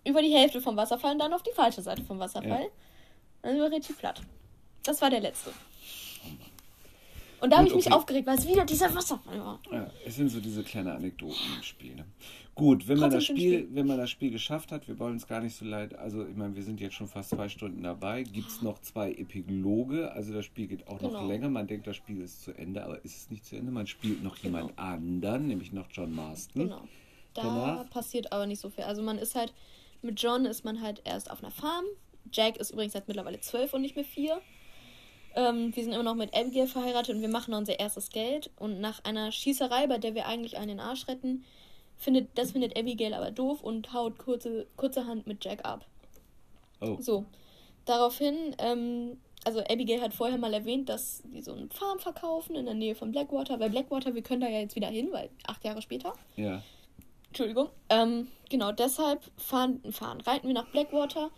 Über die Hälfte vom Wasserfall und dann auf die falsche Seite vom Wasserfall. Ja. Dann über Richie platt. Das war der letzte. Und da habe ich mich okay. aufgeregt, weil es wieder dieser Wasserfall war. Ja, es sind so diese kleinen Anekdoten im Spiel. Ne? Gut, wenn man, das Spiel, Spiel. wenn man das Spiel geschafft hat, wir wollen uns gar nicht so leid, also ich meine, wir sind jetzt schon fast zwei Stunden dabei, gibt es noch zwei Epiloge, also das Spiel geht auch noch Genau. länger, man denkt, das Spiel ist zu Ende, aber ist es nicht zu Ende, man spielt noch jemand anderen, nämlich noch John Marston. Genau. Da Danach? passiert aber nicht so viel. Also man ist halt, mit John ist man halt erst auf einer Farm. Jack ist übrigens seit mittlerweile zwölf und nicht mehr vier. Ähm, wir sind immer noch mit Abigail verheiratet und wir machen noch unser erstes Geld. Und nach einer Schießerei, bei der wir eigentlich einen in den Arsch retten, findet, das findet Abigail aber doof und haut kurze, kurzerhand mit Jack ab. Oh, So, daraufhin, ähm, also Abigail hat vorher mal erwähnt, dass die so eine Farm verkaufen in der Nähe von Blackwater. Weil Blackwater, wir können da ja jetzt wieder hin, weil acht Jahre später. ja. Entschuldigung. Ähm, genau, deshalb fahren, fahren, reiten wir nach Blackwater.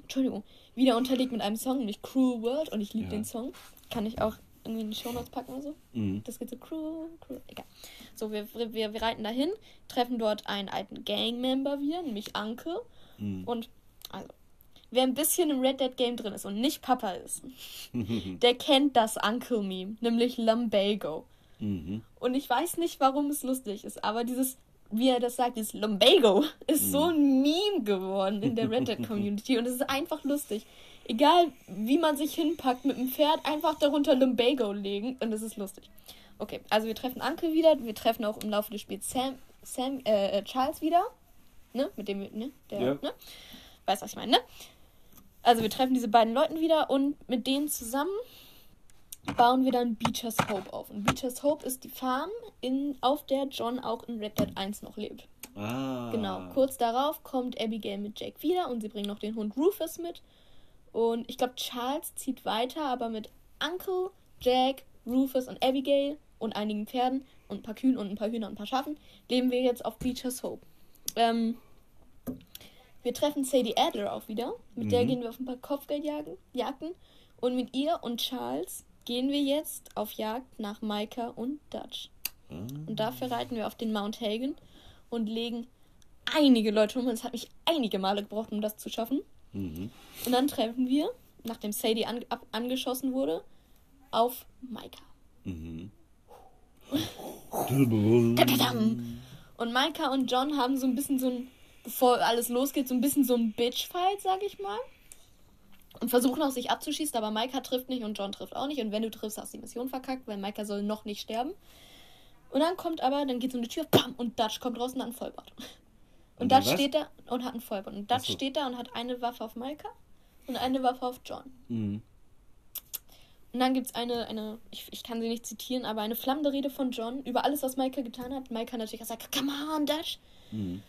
Entschuldigung. Wieder unterlegt mit einem Song, nämlich Cruel World. Und ich liebe Ja. den Song. Kann ich auch irgendwie in die Shownotes packen oder so. Mhm. Das geht so cruel, cruel. Egal. So, wir, wir, wir reiten dahin, treffen dort einen alten Gangmember wieder, nämlich Anke. Mhm. Und, also, wer ein bisschen im Red Dead Game drin ist und nicht Papa ist, *laughs* der kennt das Uncle Meme, nämlich Lumbago. Mhm. Und ich weiß nicht, warum es lustig ist, aber dieses, wie er das sagt, dieses Lumbago ist so ein Meme geworden in der Red Dead Community und es ist einfach lustig. Egal, wie man sich hinpackt mit dem Pferd, einfach darunter Lumbago legen und es ist lustig. Okay, also wir treffen Uncle wieder, wir treffen auch im Laufe des Spiels Sam, Sam äh, äh, Charles wieder, ne, mit dem, ne, der, Ja. ne, weiß, was ich meine, ne? Also wir treffen diese beiden Leuten wieder und mit denen zusammen bauen wir dann Beecher's Hope auf. Und Beecher's Hope ist die Farm, in, auf der John auch in Red Dead 1 noch lebt. Ah. Genau. Kurz darauf kommt Abigail mit Jake wieder und sie bringen noch den Hund Rufus mit. Und ich glaube, Charles zieht weiter, aber mit Uncle, Jack, Rufus und Abigail und einigen Pferden und ein paar Kühen und ein paar Hühner und ein paar Schafen leben wir jetzt auf Beecher's Hope. Ähm, wir treffen Sadie Adler auch wieder. Mit der Mhm. gehen wir auf ein paar Kopfgeldjagden. Jagden. Und mit ihr und Charles gehen wir jetzt auf Jagd nach Micah und Dutch. Ah. Und dafür reiten wir auf den Mount Hagen und legen einige Leute um. Es hat mich einige Male gebraucht, um das zu schaffen. Mhm. Und dann treffen wir, nachdem Sadie an, ab, angeschossen wurde, auf Micah. Mhm. Und Micah und John haben so ein bisschen so ein, bevor alles losgeht, so ein bisschen so ein Bitch-Fight, sag ich mal. Und versuchen auch sich abzuschießen, aber Micah trifft nicht und John trifft auch nicht. Und wenn du triffst, hast du die Mission verkackt, weil Micah soll noch nicht sterben. Und dann kommt aber, dann geht so eine Tür, bam, und Dutch kommt raus und einen Vollbart. Und, Und dann was? steht da und hat einen Vollbart. Und Dutch Ach so. steht da und hat eine Waffe auf Micah und eine Waffe auf John. Mhm. Und dann gibt es eine, eine ich, ich kann sie nicht zitieren, aber eine flammende Rede von John über alles, was Micah getan hat. Micah natürlich gesagt, come on, Dutch. Mhm.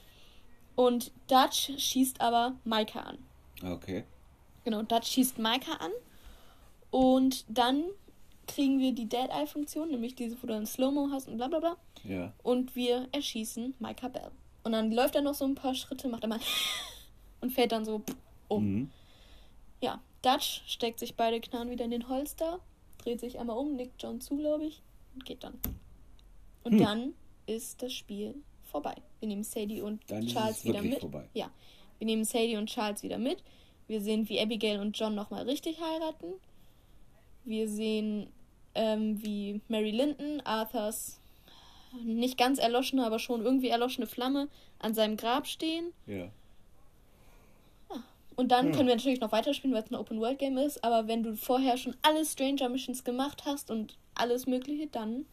Und Dutch schießt aber Micah an. Okay. Genau, Dutch schießt Micah an. Und dann kriegen wir die Dead-Eye-Funktion, nämlich diese, wo du ein Slow-Mo hast und bla bla bla. Ja. Und wir erschießen Micah Bell. Und dann läuft er noch so ein paar Schritte, macht er mal *laughs* und fällt dann so um. Mhm. Ja, Dutch steckt sich beide Knarren wieder in den Holster, dreht sich einmal um, nickt John zu, glaube ich, und geht dann. Und Hm. dann ist das Spiel vorbei. Wir nehmen Sadie und Dann Charles es wieder mit. vorbei. Ja, wir nehmen Sadie und Charles wieder mit. Wir sehen, wie Abigail und John nochmal richtig heiraten. Wir sehen, ähm, wie Mary Linton, Arthurs nicht ganz erloschene, aber schon irgendwie erloschene Flamme an seinem Grab stehen. Ja. Und dann Hm. können wir natürlich noch weiterspielen, weil es ein Open-World-Game ist. Aber wenn du vorher schon alle Stranger Missions gemacht hast und alles Mögliche, dann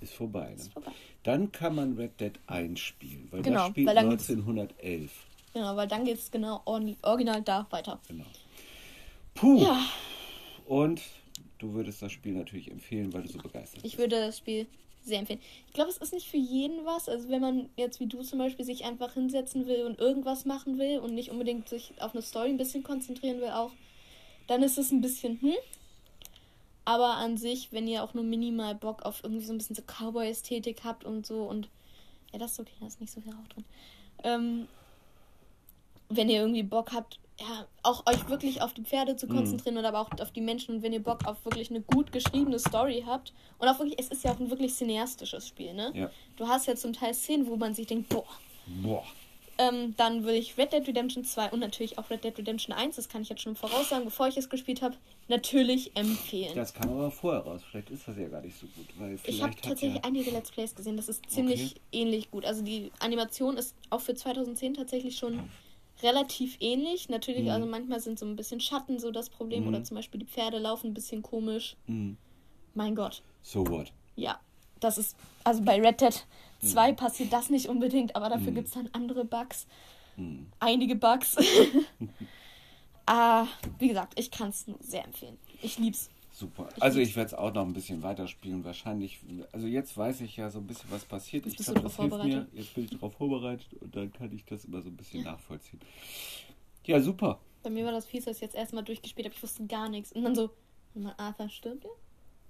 Ist vorbei. Ne? ist vorbei. Dann kann man Red Dead 1 spielen, weil Genau, das spielt weil dann gibt's- 1911. Genau, weil dann geht es genau ordi- original da weiter. Genau. Puh. Ja, Und du würdest das Spiel natürlich empfehlen, weil du so begeistert ich bist. würde das Spiel sehr empfehlen. Ich glaube, es ist nicht für jeden was. Also wenn man jetzt wie du zum Beispiel sich einfach hinsetzen will und irgendwas machen will und nicht unbedingt sich auf eine Story ein bisschen konzentrieren will auch, dann ist es ein bisschen hm. Aber an sich, wenn ihr auch nur minimal Bock auf irgendwie so ein bisschen so Cowboy-Ästhetik habt und so und ja, das ist okay, da ist nicht so viel Rauch drin. Ähm, wenn ihr irgendwie Bock habt, ja, auch euch wirklich auf die Pferde zu konzentrieren oder aber auch auf die Menschen und wenn ihr Bock auf wirklich eine gut geschriebene Story habt und auch wirklich, es ist ja auch ein wirklich cineastisches Spiel, ne? Ja. Du hast ja zum Teil Szenen, wo man sich denkt, boah, Boah. ähm, dann würde ich Red Dead Redemption 2 und natürlich auch Red Dead Redemption 1, das kann ich jetzt schon voraussagen, bevor ich es gespielt habe, natürlich empfehlen. Das kam aber vorher raus. Vielleicht ist das ja gar nicht so gut. Weil Ich habe tatsächlich ja, einige Let's Plays gesehen, das ist ziemlich Okay. ähnlich gut. Also die Animation ist auch für 2010 tatsächlich schon relativ ähnlich. Natürlich, Mhm. also manchmal sind so ein bisschen Schatten so das Problem Mhm. oder zum Beispiel die Pferde laufen ein bisschen komisch. Mhm. Mein Gott, So what? ja. Das ist, also bei Red Dead 2 passiert das nicht unbedingt, aber dafür Mhm. gibt es dann andere Bugs. Mhm. Einige Bugs. *laughs* ah, wie gesagt, ich kann es nur sehr empfehlen. Ich lieb's. Super. Also ich werde es auch noch ein bisschen weiterspielen. Wahrscheinlich, also jetzt weiß ich ja so ein bisschen, was passiert. Jetzt Ich bist du glaube, das hilft mir. vorbereitet. Jetzt bin ich darauf vorbereitet und dann kann ich das immer so ein bisschen nachvollziehen. Ja, super. Bei mir war das fies, dass ich jetzt erstmal durchgespielt habe. Ich wusste gar nichts. Und dann so, mal, Arthur stirbt ja?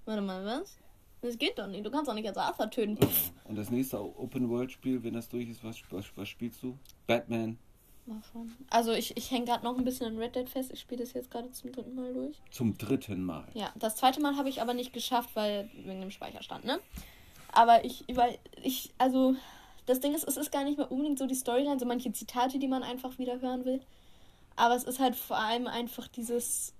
Warte mal, was? Das geht doch nicht. Du kannst doch nicht als Arthur töten. Und das nächste Open-World-Spiel, wenn das durch ist, was, was, was spielst du? Batman Mal schauen. Also ich, ich hänge gerade noch ein bisschen in Red Dead fest. Ich spiele das jetzt gerade zum dritten Mal durch. zum dritten Mal. Ja, das zweite Mal habe ich aber nicht geschafft, weil wegen dem Speicherstand, ne? Aber ich über ich also das Ding ist, es ist gar nicht mehr unbedingt so die Storyline, so manche Zitate, die man einfach wieder hören will. Aber es ist halt vor allem einfach dieses.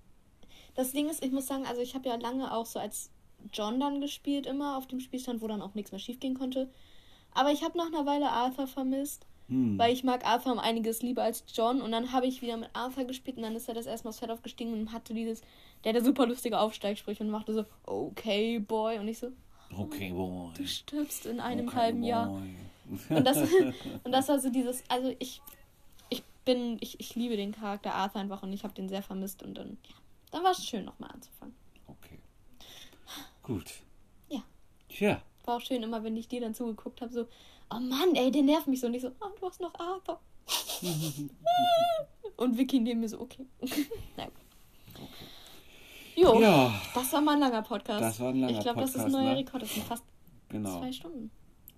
Das Ding ist, ich muss sagen, also ich habe ja lange auch so als John dann gespielt, immer auf dem Spielstand, wo dann auch nichts mehr schiefgehen konnte. Aber ich habe nach einer Weile Arthur vermisst, Hm. weil ich mag Arthur um einiges lieber als John. Und dann habe ich wieder mit Arthur gespielt und dann ist er das erste Mal aufs Pferd aufgestiegen und hatte dieses. Der hatte super lustige Aufsteigsprüche und machte so, okay, boy. Und ich so, Okay, boy. du stirbst in einem Okay, halben Jahr. boy. Und das, *laughs* *laughs* und das war so dieses, also ich, ich bin, ich, ich liebe den Charakter Arthur einfach und ich habe den sehr vermisst und dann, ja, dann war es schön, nochmal anzufangen. Okay. Gut. Ja. Tja. War auch schön, immer wenn ich dir dann zugeguckt habe, so, oh Mann, ey, der nervt mich so. Und ich so, oh, du hast noch Arthur. *laughs* und Vicky neben mir so, okay. *laughs* Gut. Jo, Ja, das war mal ein langer Podcast. Das war ein langer Ich glaube, das ist ein Podcast, neuer ne? Rekord. Das sind fast genau. zwei Stunden.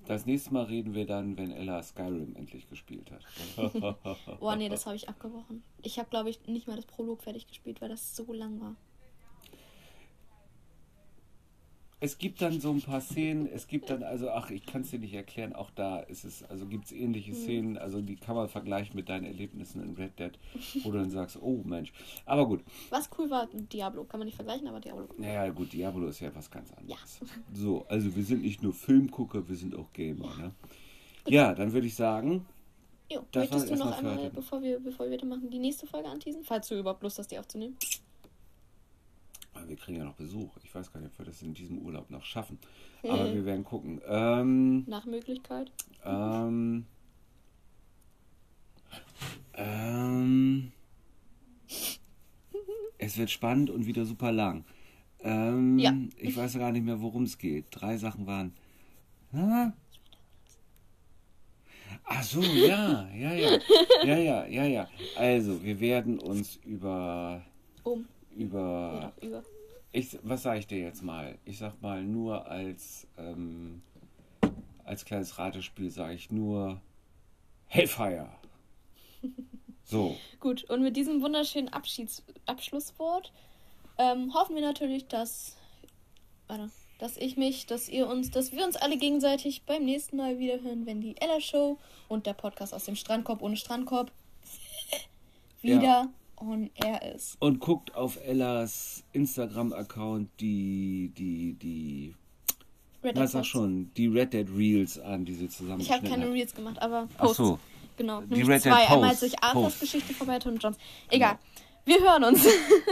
Das nächste Mal reden wir dann, wenn Ella Skyrim endlich gespielt hat. *laughs* Oh nee, das habe ich abgebrochen. Ich habe, glaube ich, nicht mal das Prolog fertig gespielt, weil das so lang war. Es gibt dann so ein paar Szenen, es gibt dann, also, ach, ich kann es dir nicht erklären, auch da ist es, also gibt es ähnliche Hm. Szenen, also die kann man vergleichen mit deinen Erlebnissen in Red Dead, wo du dann sagst, oh Mensch. Aber gut, Was cool war, Diablo. Kann man nicht vergleichen, aber Diablo. naja, gut, Diablo ist ja was ganz anderes. So, also wir sind nicht nur Filmgucker, wir sind auch Gamer, ne? Ja, dann würde ich sagen, Jo, möchtest du noch einmal, bevor wir, bevor wir weitermachen, die nächste Folge anteasen? Falls du überhaupt Lust hast, die aufzunehmen. Wir kriegen ja noch Besuch. Ich weiß gar nicht, ob wir das in diesem Urlaub noch schaffen. Aber wir werden gucken. Ähm, Nach Möglichkeit. ähm, ähm, es wird spannend und wieder super lang. Ähm, Ja. Ich weiß gar nicht mehr, worum es geht. Drei Sachen waren. Hä? Ach so, ja, ja, ja, *laughs* ja, ja, ja, ja. Also, wir werden uns über, Um. Über, Oder über. ich, was sage ich dir jetzt mal? Ich sag mal nur als, ähm, als kleines Ratespiel sage ich nur Hellfire. *laughs* So, Gut, und mit diesem wunderschönen Abschieds Abschlusswort ähm, hoffen wir natürlich, dass, warte, dass ich mich, dass ihr uns, dass wir uns alle gegenseitig beim nächsten Mal wieder hören, wenn die Ella Show und der Podcast aus dem Strandkorb ohne Strandkorb wieder Ja. On air ist. und guckt auf Ellas Instagram-Account die, die, die, Red Dead sag schon, die Red Dead Reels an, die sie Ich habe keine hat. Reels gemacht, aber Ach Posts. so. Genau, Die Red Dead zwei. Einmal als Posts. ich Arthurs Posts. Geschichte vorbei hatte und Johns. Egal. Wir hören uns. *laughs*